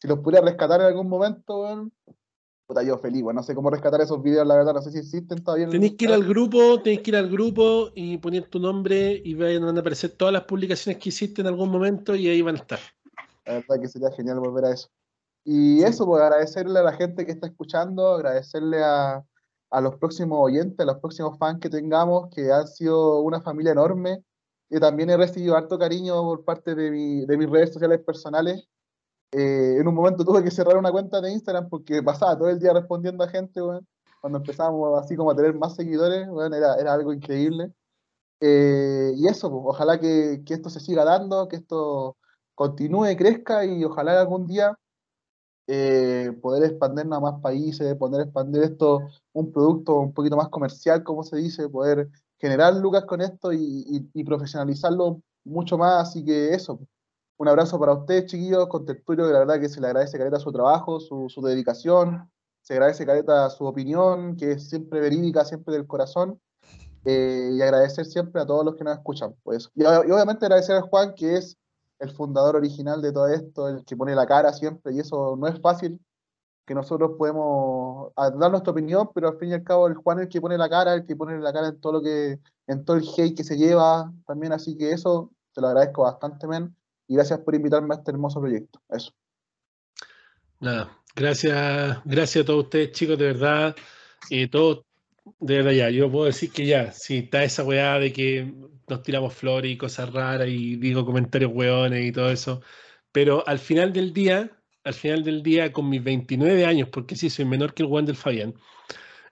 S5: Si los pudiera rescatar en algún momento, weón, puta, yo feliz, weón, no sé cómo rescatar esos videos, la verdad, no sé si existen todavía. en-
S1: Tenéis que ir al grupo, tenéis que ir al grupo y poner tu nombre y van a aparecer todas las publicaciones que hiciste en algún momento y ahí van a estar.
S5: La verdad que sería genial volver a eso. Y eso, pues agradecerle a la gente que está escuchando, agradecerle a, a los próximos oyentes, a los próximos fans que tengamos, que han sido una familia enorme. Y también he recibido harto cariño por parte de, mi- de mis redes sociales personales. Eh, en un momento tuve que cerrar una cuenta de Instagram porque pasaba todo el día respondiendo a gente, weón. Cuando empezamos así como a tener más seguidores, weón, era, era algo increíble. Eh, y eso, pues, ojalá que, que esto se siga dando, que esto continúe, crezca y ojalá algún día eh, poder expandirnos a más países, poder expandir esto, un producto un poquito más comercial, como se dice, poder generar lucas con esto y, y- y profesionalizarlo mucho más. Así que eso, un abrazo para ustedes, chiquillos, con Tertulio, que la verdad que se le agradece careta su trabajo, su, su dedicación, se agradece careta su opinión, que es siempre verídica, siempre del corazón. eh, y agradecer siempre a todos los que nos escuchan. Pues. Y, y obviamente agradecer a Juan, que es el fundador original de todo esto, el que pone la cara siempre, y eso no es fácil, que nosotros podemos dar nuestra opinión, pero al fin y al cabo el Juan es el que pone la cara, el que pone la cara en todo lo que, en todo el hate que se lleva también, así que eso te lo agradezco bastante, men, y gracias por invitarme a este hermoso proyecto. Eso.
S1: Nada, gracias, gracias a todos ustedes, chicos, de verdad. Eh, todos, de verdad, ya. Yo puedo decir que ya, si está esa weá de que nos tiramos flores y cosas raras y digo comentarios weones y todo eso. Pero al final del día, al final del día, con mis 29 años, porque sí, soy menor que el Juan del Fabián,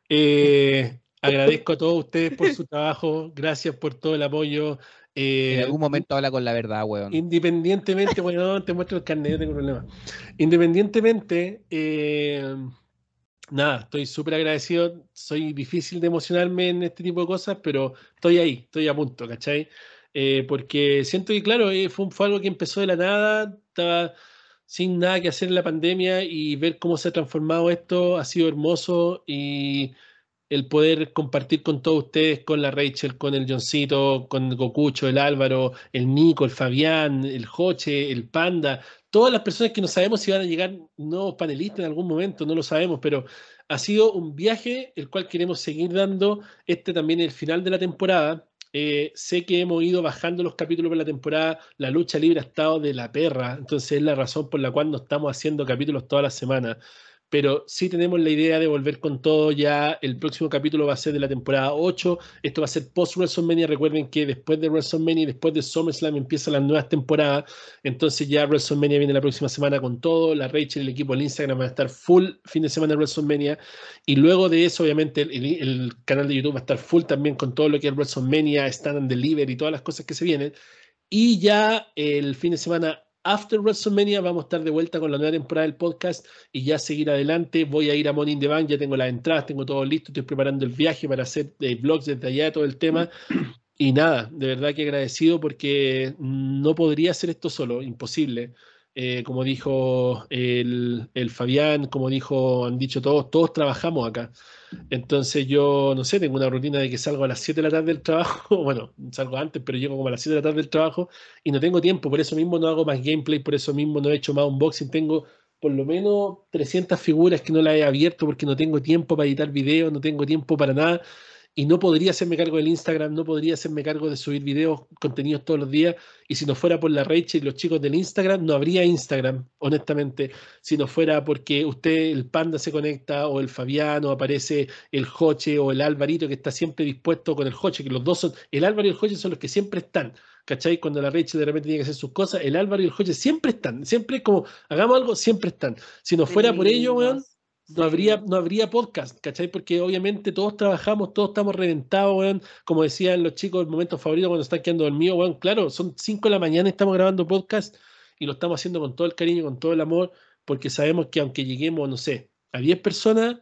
S1: eh, agradezco a todos ustedes por su trabajo, gracias por todo el apoyo. Eh,
S6: En algún momento habla con la verdad, weón.
S1: Independientemente, bueno, te muestro el carnet, no tengo problema. Independientemente, eh, nada, estoy súper agradecido. Soy difícil de emocionarme en este tipo de cosas, pero estoy ahí, estoy a punto, ¿cachai? Eh, porque siento que, claro, eh, fue, fue algo que empezó de la nada, estaba sin nada que hacer en la pandemia y ver cómo se ha transformado esto ha sido hermoso y el poder compartir con todos ustedes, con la Rachel, con el Johncito, con el Gokucho, el Álvaro, el Nico, el Fabián, el Joche, el Panda, todas las personas que no sabemos si van a llegar nuevos panelistas en algún momento, no lo sabemos, pero ha sido un viaje el cual queremos seguir dando. Este también es el final de la temporada. Eh, sé que hemos ido bajando los capítulos por la temporada, la lucha libre ha estado de la perra, entonces es la razón por la cual no estamos haciendo capítulos todas las semanas pero sí tenemos la idea de volver con todo ya. El próximo capítulo va a ser de la temporada 8. Esto va a ser post WrestleMania. Recuerden que después de WrestleMania y después de SummerSlam empiezan las nuevas temporadas. Entonces ya WrestleMania viene la próxima semana con todo. La Rachel el equipo del Instagram van a estar full fin de semana de WrestleMania. Y luego de eso, obviamente, el, el canal de YouTube va a estar full también con todo lo que es WrestleMania, Stand and Deliver y todas las cosas que se vienen. Y ya el fin de semana After WrestleMania vamos a estar de vuelta con la nueva temporada del podcast y ya seguir adelante. Voy a ir a in the Bank, ya tengo las entradas, tengo todo listo, estoy preparando el viaje para hacer eh, vlogs desde allá, todo el tema. Y nada, de verdad que agradecido porque no podría hacer esto solo, imposible. Eh, como dijo el, el, Fabián, como dijo, han dicho todos, todos trabajamos acá. Entonces yo, no sé, tengo una rutina de que salgo a las 7 de la tarde del trabajo, bueno, salgo antes, pero llego como a las 7 de la tarde del trabajo y no tengo tiempo, por eso mismo no hago más gameplay, por eso mismo no he hecho más unboxing, tengo por lo menos 300 figuras que no las he abierto porque no tengo tiempo para editar videos, no tengo tiempo para nada y no podría hacerme cargo del Instagram, no podría hacerme cargo de subir videos, contenidos todos los días. Y si no fuera por la Rachel y los chicos del Instagram, no habría Instagram, honestamente. Si no fuera porque usted, el Panda, se conecta, o el Fabiano, aparece el Joche, o el Alvarito, que está siempre dispuesto con el Joche, que los dos son, el Álvaro y el Joche son los que siempre están. ¿Cachai? Cuando la Rachel de repente tiene que hacer sus cosas, el Álvaro y el Joche siempre están. Siempre como hagamos algo, siempre están. Si no fuera por ello, weón, no habría, no habría podcast, ¿cachai? Porque obviamente todos trabajamos, todos estamos reventados, weón. Como decían los chicos, el momento favorito cuando están quedando dormidos, weón. Claro, son 5 de la mañana estamos grabando podcast y lo estamos haciendo con todo el cariño, con todo el amor, porque sabemos que aunque lleguemos, no sé, a 10 personas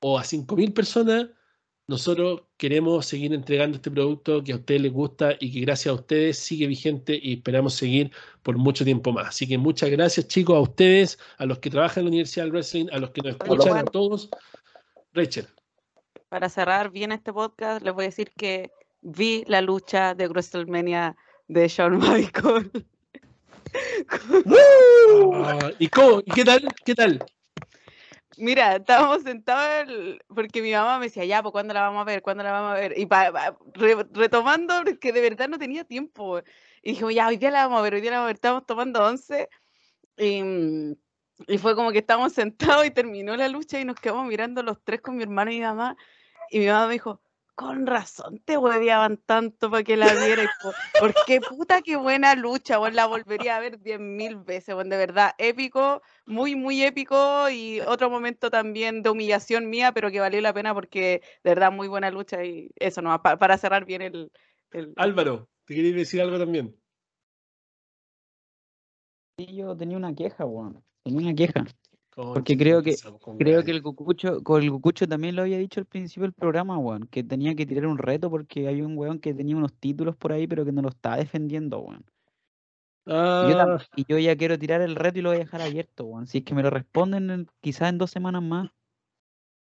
S1: o a 5.000 personas, nosotros queremos seguir entregando este producto que a ustedes les gusta y que gracias a ustedes sigue vigente y esperamos seguir por mucho tiempo más. Así que muchas gracias chicos a ustedes, a los que trabajan en la Universidad del Wrestling, a los que nos escuchan, a todos. Rachel.
S10: Para cerrar bien este podcast, les voy a decir que vi la lucha de WrestleMania de Shawn Michaels.
S1: Ah, ¿Y cómo? ¿Y qué tal? ¿Qué tal?
S10: Mira, estábamos sentados porque mi mamá me decía, ya, pues ¿cuándo la vamos a ver? ¿Cuándo la vamos a ver? Y retomando, porque de verdad no tenía tiempo. Y dijimos, ya, hoy día la vamos a ver, hoy día la vamos a ver. Estamos tomando once. Y, y fue como que estábamos sentados y terminó la lucha y nos quedamos mirando los tres con mi hermano y mi mamá. Y mi mamá me dijo, con razón te hueveaban tanto para que la vieras. Porque puta qué buena lucha, bueno, la volvería a ver diez mil veces, bueno, de verdad, épico, muy, muy épico y otro momento también de humillación mía, pero que valió la pena porque de verdad muy buena lucha y eso no, para, para cerrar bien el, el...
S1: Álvaro, ¿te quería decir algo también?
S3: Sí, yo tenía una queja, bueno, tenía una queja. Porque creo que creo que el Cucucho, con el Cucucho también lo había dicho al principio del programa, weón, que tenía que tirar un reto porque hay un weón que tenía unos títulos por ahí, pero que no lo estaba defendiendo, weón. Y, yo,
S1: Ah,
S3: y yo ya quiero tirar el reto y lo voy a dejar abierto, weón. Si es que me lo responden en- quizás en dos semanas más,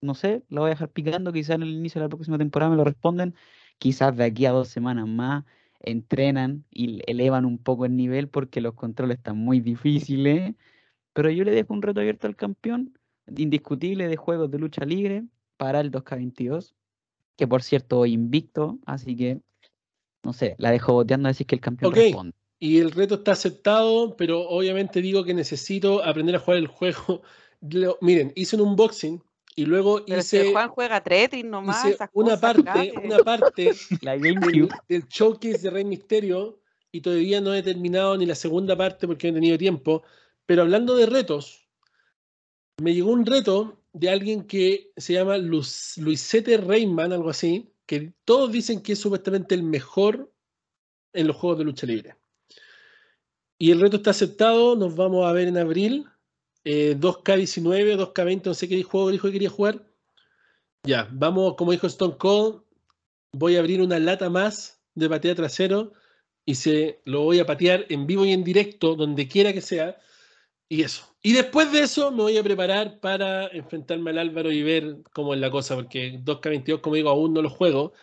S3: no sé, lo voy a dejar picando, quizás en el inicio de la próxima temporada me lo responden, quizás de aquí a dos semanas más entrenan y elevan un poco el nivel porque los controles están muy difíciles. Pero yo le dejo un reto abierto al campeón, indiscutible de juegos de lucha libre para el 2K22, que por cierto invicto, así que no sé, la dejo boteando a decir que el campeón responde.
S1: y el reto está aceptado, pero obviamente digo que necesito aprender a jugar el juego. Lo- miren, hice un unboxing y luego
S10: Pero si
S1: hice,
S10: Juan juega Tetris nomás,
S1: hice
S10: esas
S1: una
S10: cosas,
S1: parte, una parte
S3: La
S1: del,
S3: GameCube,
S1: del showcase de Rey Misterio y todavía no he terminado ni la segunda parte porque no he tenido tiempo. Pero hablando de retos, me llegó un reto de alguien que se llama Luisete Reyman, algo así, que todos dicen que es supuestamente el mejor en los juegos de lucha libre. Y el reto está aceptado, nos vamos a ver en abril. eh, 2K19 o 2K20, no sé qué juego dijo que quería jugar. Ya, vamos, como dijo Stone Cold, voy a abrir una lata más de patea trasero y se lo voy a patear en vivo y en directo, donde quiera que sea. Y eso. Y después de eso me voy a preparar para enfrentarme al Álvaro y ver cómo es la cosa, porque 2K22, como digo, aún no lo juego,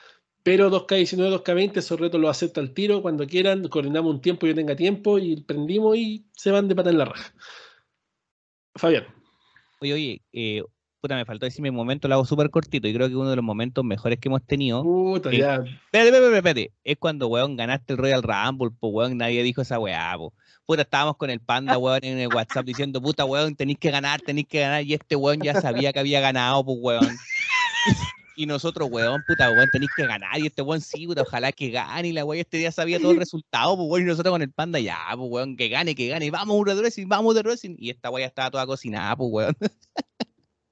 S1: pero 2K19, 2K20, esos retos los acepto al tiro cuando quieran, coordinamos un tiempo, yo tenga tiempo y prendimos y se van de pata en la raja. Fabián.
S6: Oye, oye, eh, puta, me faltó decirme un momento, lo hago súper cortito y creo que uno de los momentos mejores que hemos tenido.
S1: Puta,
S6: eh,
S1: ya.
S6: Espérate, espérate, espérate. Es cuando, weón, ganaste el Royal Rumble, pues, weón, nadie dijo esa weá, po. Puta, estábamos con el panda, weón, en el WhatsApp diciendo, puta, weón, tenéis que ganar, tenéis que ganar, y este weón ya sabía que había ganado, pues, weón. Y nosotros, weón, puta, weón, tenéis que ganar, y este weón sí, puta, ojalá que gane, y la weón este día sabía todo el resultado, pues, weón, y nosotros con el panda, ya, pues, weón, que gane, que gane, vamos, de wrestling, vamos de wrestling, y esta weá estaba toda cocinada, pues, weón.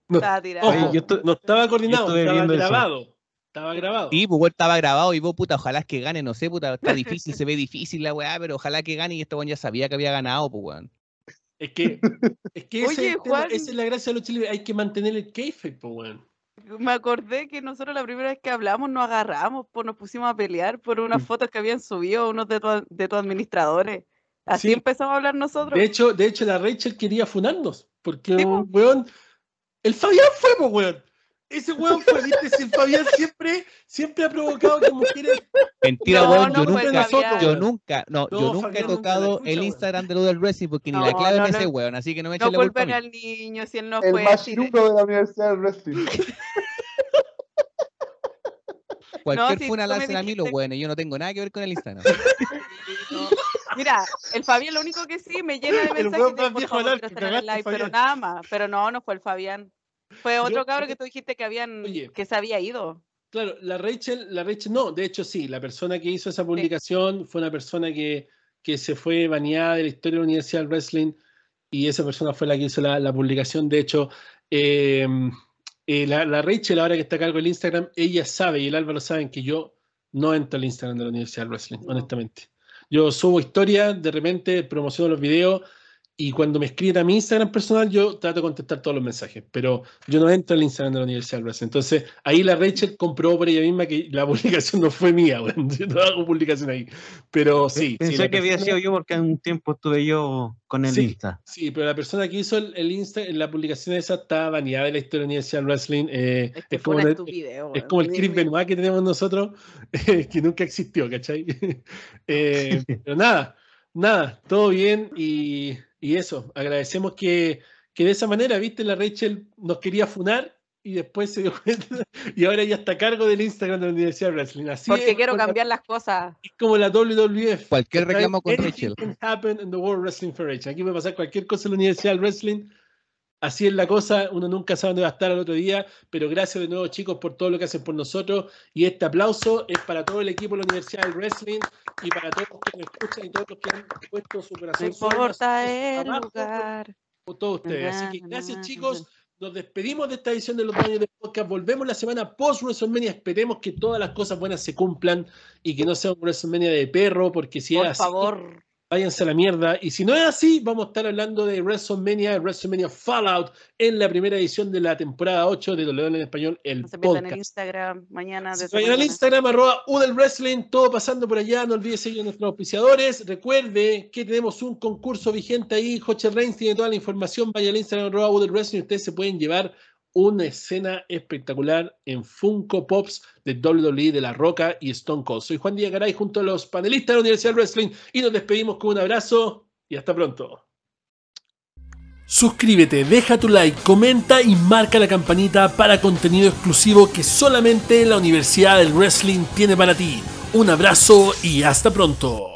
S1: No,
S10: Estaba tirado.
S1: ojo,
S9: Oye, yo
S1: no estaba coordinado,
S9: estuve
S1: estaba
S9: viendo eso.
S1: Estaba grabado.
S6: Sí, pues, estaba grabado, y vos, puta, ojalá que gane, no sé, puta, está difícil, se ve difícil la weá, pero ojalá que gane, y este weón ya sabía que había ganado, pues, weón.
S1: Es que, es que ese
S10: Oye,
S1: es el tema,
S10: Juan.
S1: esa es la gracia de los chilenos, hay que mantener el kayfabe, pues, weón.
S10: Me acordé que nosotros la primera vez que hablamos nos agarramos, pues nos pusimos a pelear por unas
S1: Mm.
S10: fotos que habían subido unos de, tu- de tus administradores. Así
S1: Sí.
S10: empezamos a hablar nosotros.
S1: De hecho, de hecho, la Rachel quería funarnos, porque,
S10: Sí, po.
S1: weón, el Fabián fue, pues, weón. Ese weón si el Fabián siempre, siempre ha provocado que mujeres
S6: Mentira,
S10: No,
S6: weón,
S10: no
S6: yo nunca,
S10: Fabián.
S6: yo nunca, no,
S1: No,
S6: yo nunca
S1: Fabián
S6: he
S1: nunca
S6: tocado
S1: escucha,
S6: el
S1: weón.
S6: Instagram de lo del wrestling porque ni la
S10: No,
S6: clave
S10: no, no.
S6: sé, weón, así que no me
S10: no
S6: echen la culpa a
S10: culpen al niño si él no
S5: El
S10: fue de-
S5: machirulo de la Universidad del Wrestling.
S6: Cualquier
S10: si
S6: funa la hacen a mí los weones, yo no tengo nada que ver con el Instagram.
S10: No. Mira, el Fabián lo único que sí me llena de
S1: El
S10: mensajes
S1: weón
S10: de
S1: más
S10: por
S1: viejo
S10: el live, pero nada más. Pero no, no fue el Fabián. Fue otro
S1: Yo-
S10: cabro que tú dijiste que habían,
S1: Oye.
S10: que se había ido.
S1: Claro, la Rachel, la Rachel, no, de hecho sí, la persona que hizo esa publicación fue una persona que, que se fue baneada de la historia de la Universidad del Wrestling y esa persona fue la que hizo la, la publicación. De hecho, eh, eh, la, la Rachel, ahora que está a cargo del Instagram, ella sabe y el Álvaro saben que yo no entro al Instagram de la Universidad del Wrestling,
S10: No.
S1: honestamente. Yo subo historias, de repente promociono los videos y cuando me escriben a mi Instagram personal, yo trato de contestar todos los mensajes, pero yo no entro al Instagram de la Universidad del Wrestling. Entonces, ahí la Rachel comprobó por ella misma que la publicación no fue mía, weón. yo no hago publicación ahí. Pero sí, sí,
S9: Pensé
S1: la
S9: que había
S1: persona-
S9: sido yo porque en un tiempo estuve yo con el
S1: Sí.
S9: Insta.
S1: Sí, pero la persona que hizo el, el Insta, la publicación esa está baneada de la historia de la Universidad del Wrestling. eh,
S10: Es que
S1: es, como
S10: una- estupidez,
S1: es como el Chris Benoit que tenemos nosotros, eh, que nunca existió, ¿cachai? Eh, pero nada, nada, todo bien y, y eso, agradecemos que, que de esa manera, viste, la Rachel nos quería funar y después se dio cuenta y ahora ya está a cargo del Instagram de la Universidad del Wrestling. Así
S10: Porque
S1: es,
S10: quiero
S1: la-
S10: cambiar las cosas.
S1: es como la WWF.
S6: Cualquier reclamo con
S1: Anything
S6: Rachel.
S1: can happen in the World Wrestling Federation. Aquí puede pasar cualquier cosa en la Universidad del Wrestling. Así es la cosa, uno nunca sabe dónde va a estar al otro día, pero gracias de nuevo chicos por todo lo que hacen por nosotros y este aplauso es para todo el equipo de la Universidad del Wrestling y para todos los que nos escuchan y todos los que han puesto su
S10: No
S1: corazón alma,
S10: importa el lugar.
S1: por todos ustedes. Así que gracias chicos, nos despedimos de esta edición de los baños de podcast, volvemos la semana post WrestleMania, esperemos que todas las cosas buenas se cumplan y que no sea un WrestleMania de perro, porque si
S10: Por
S1: es así,
S10: favor.
S1: Váyanse a la mierda. Y si no es así, vamos a estar hablando de WrestleMania, WrestleMania Fallout en la primera edición de la temporada 8 de WWE en español, el
S10: No se pierdan el
S1: podcast.
S10: Instagram mañana. Desde
S1: vayan al
S10: mañana.
S1: Instagram, arroba Udel Wrestling, todo pasando por allá. No olvide seguir a nuestros auspiciadores. Recuerde que tenemos un concurso vigente ahí. Joche Reigns tiene toda la información. Vaya al Instagram, arroba Udel Wrestling. Ustedes se pueden llevar una escena espectacular en Funko Pops de WWE de La Roca y Stone Cold. Soy Juan Díaz Garay junto a los panelistas de la Universidad Wrestling y nos despedimos con un abrazo y hasta pronto.
S2: Suscríbete, deja tu like, comenta y marca la campanita para contenido exclusivo que solamente la Universidad del Wrestling tiene para ti. Un abrazo y hasta pronto.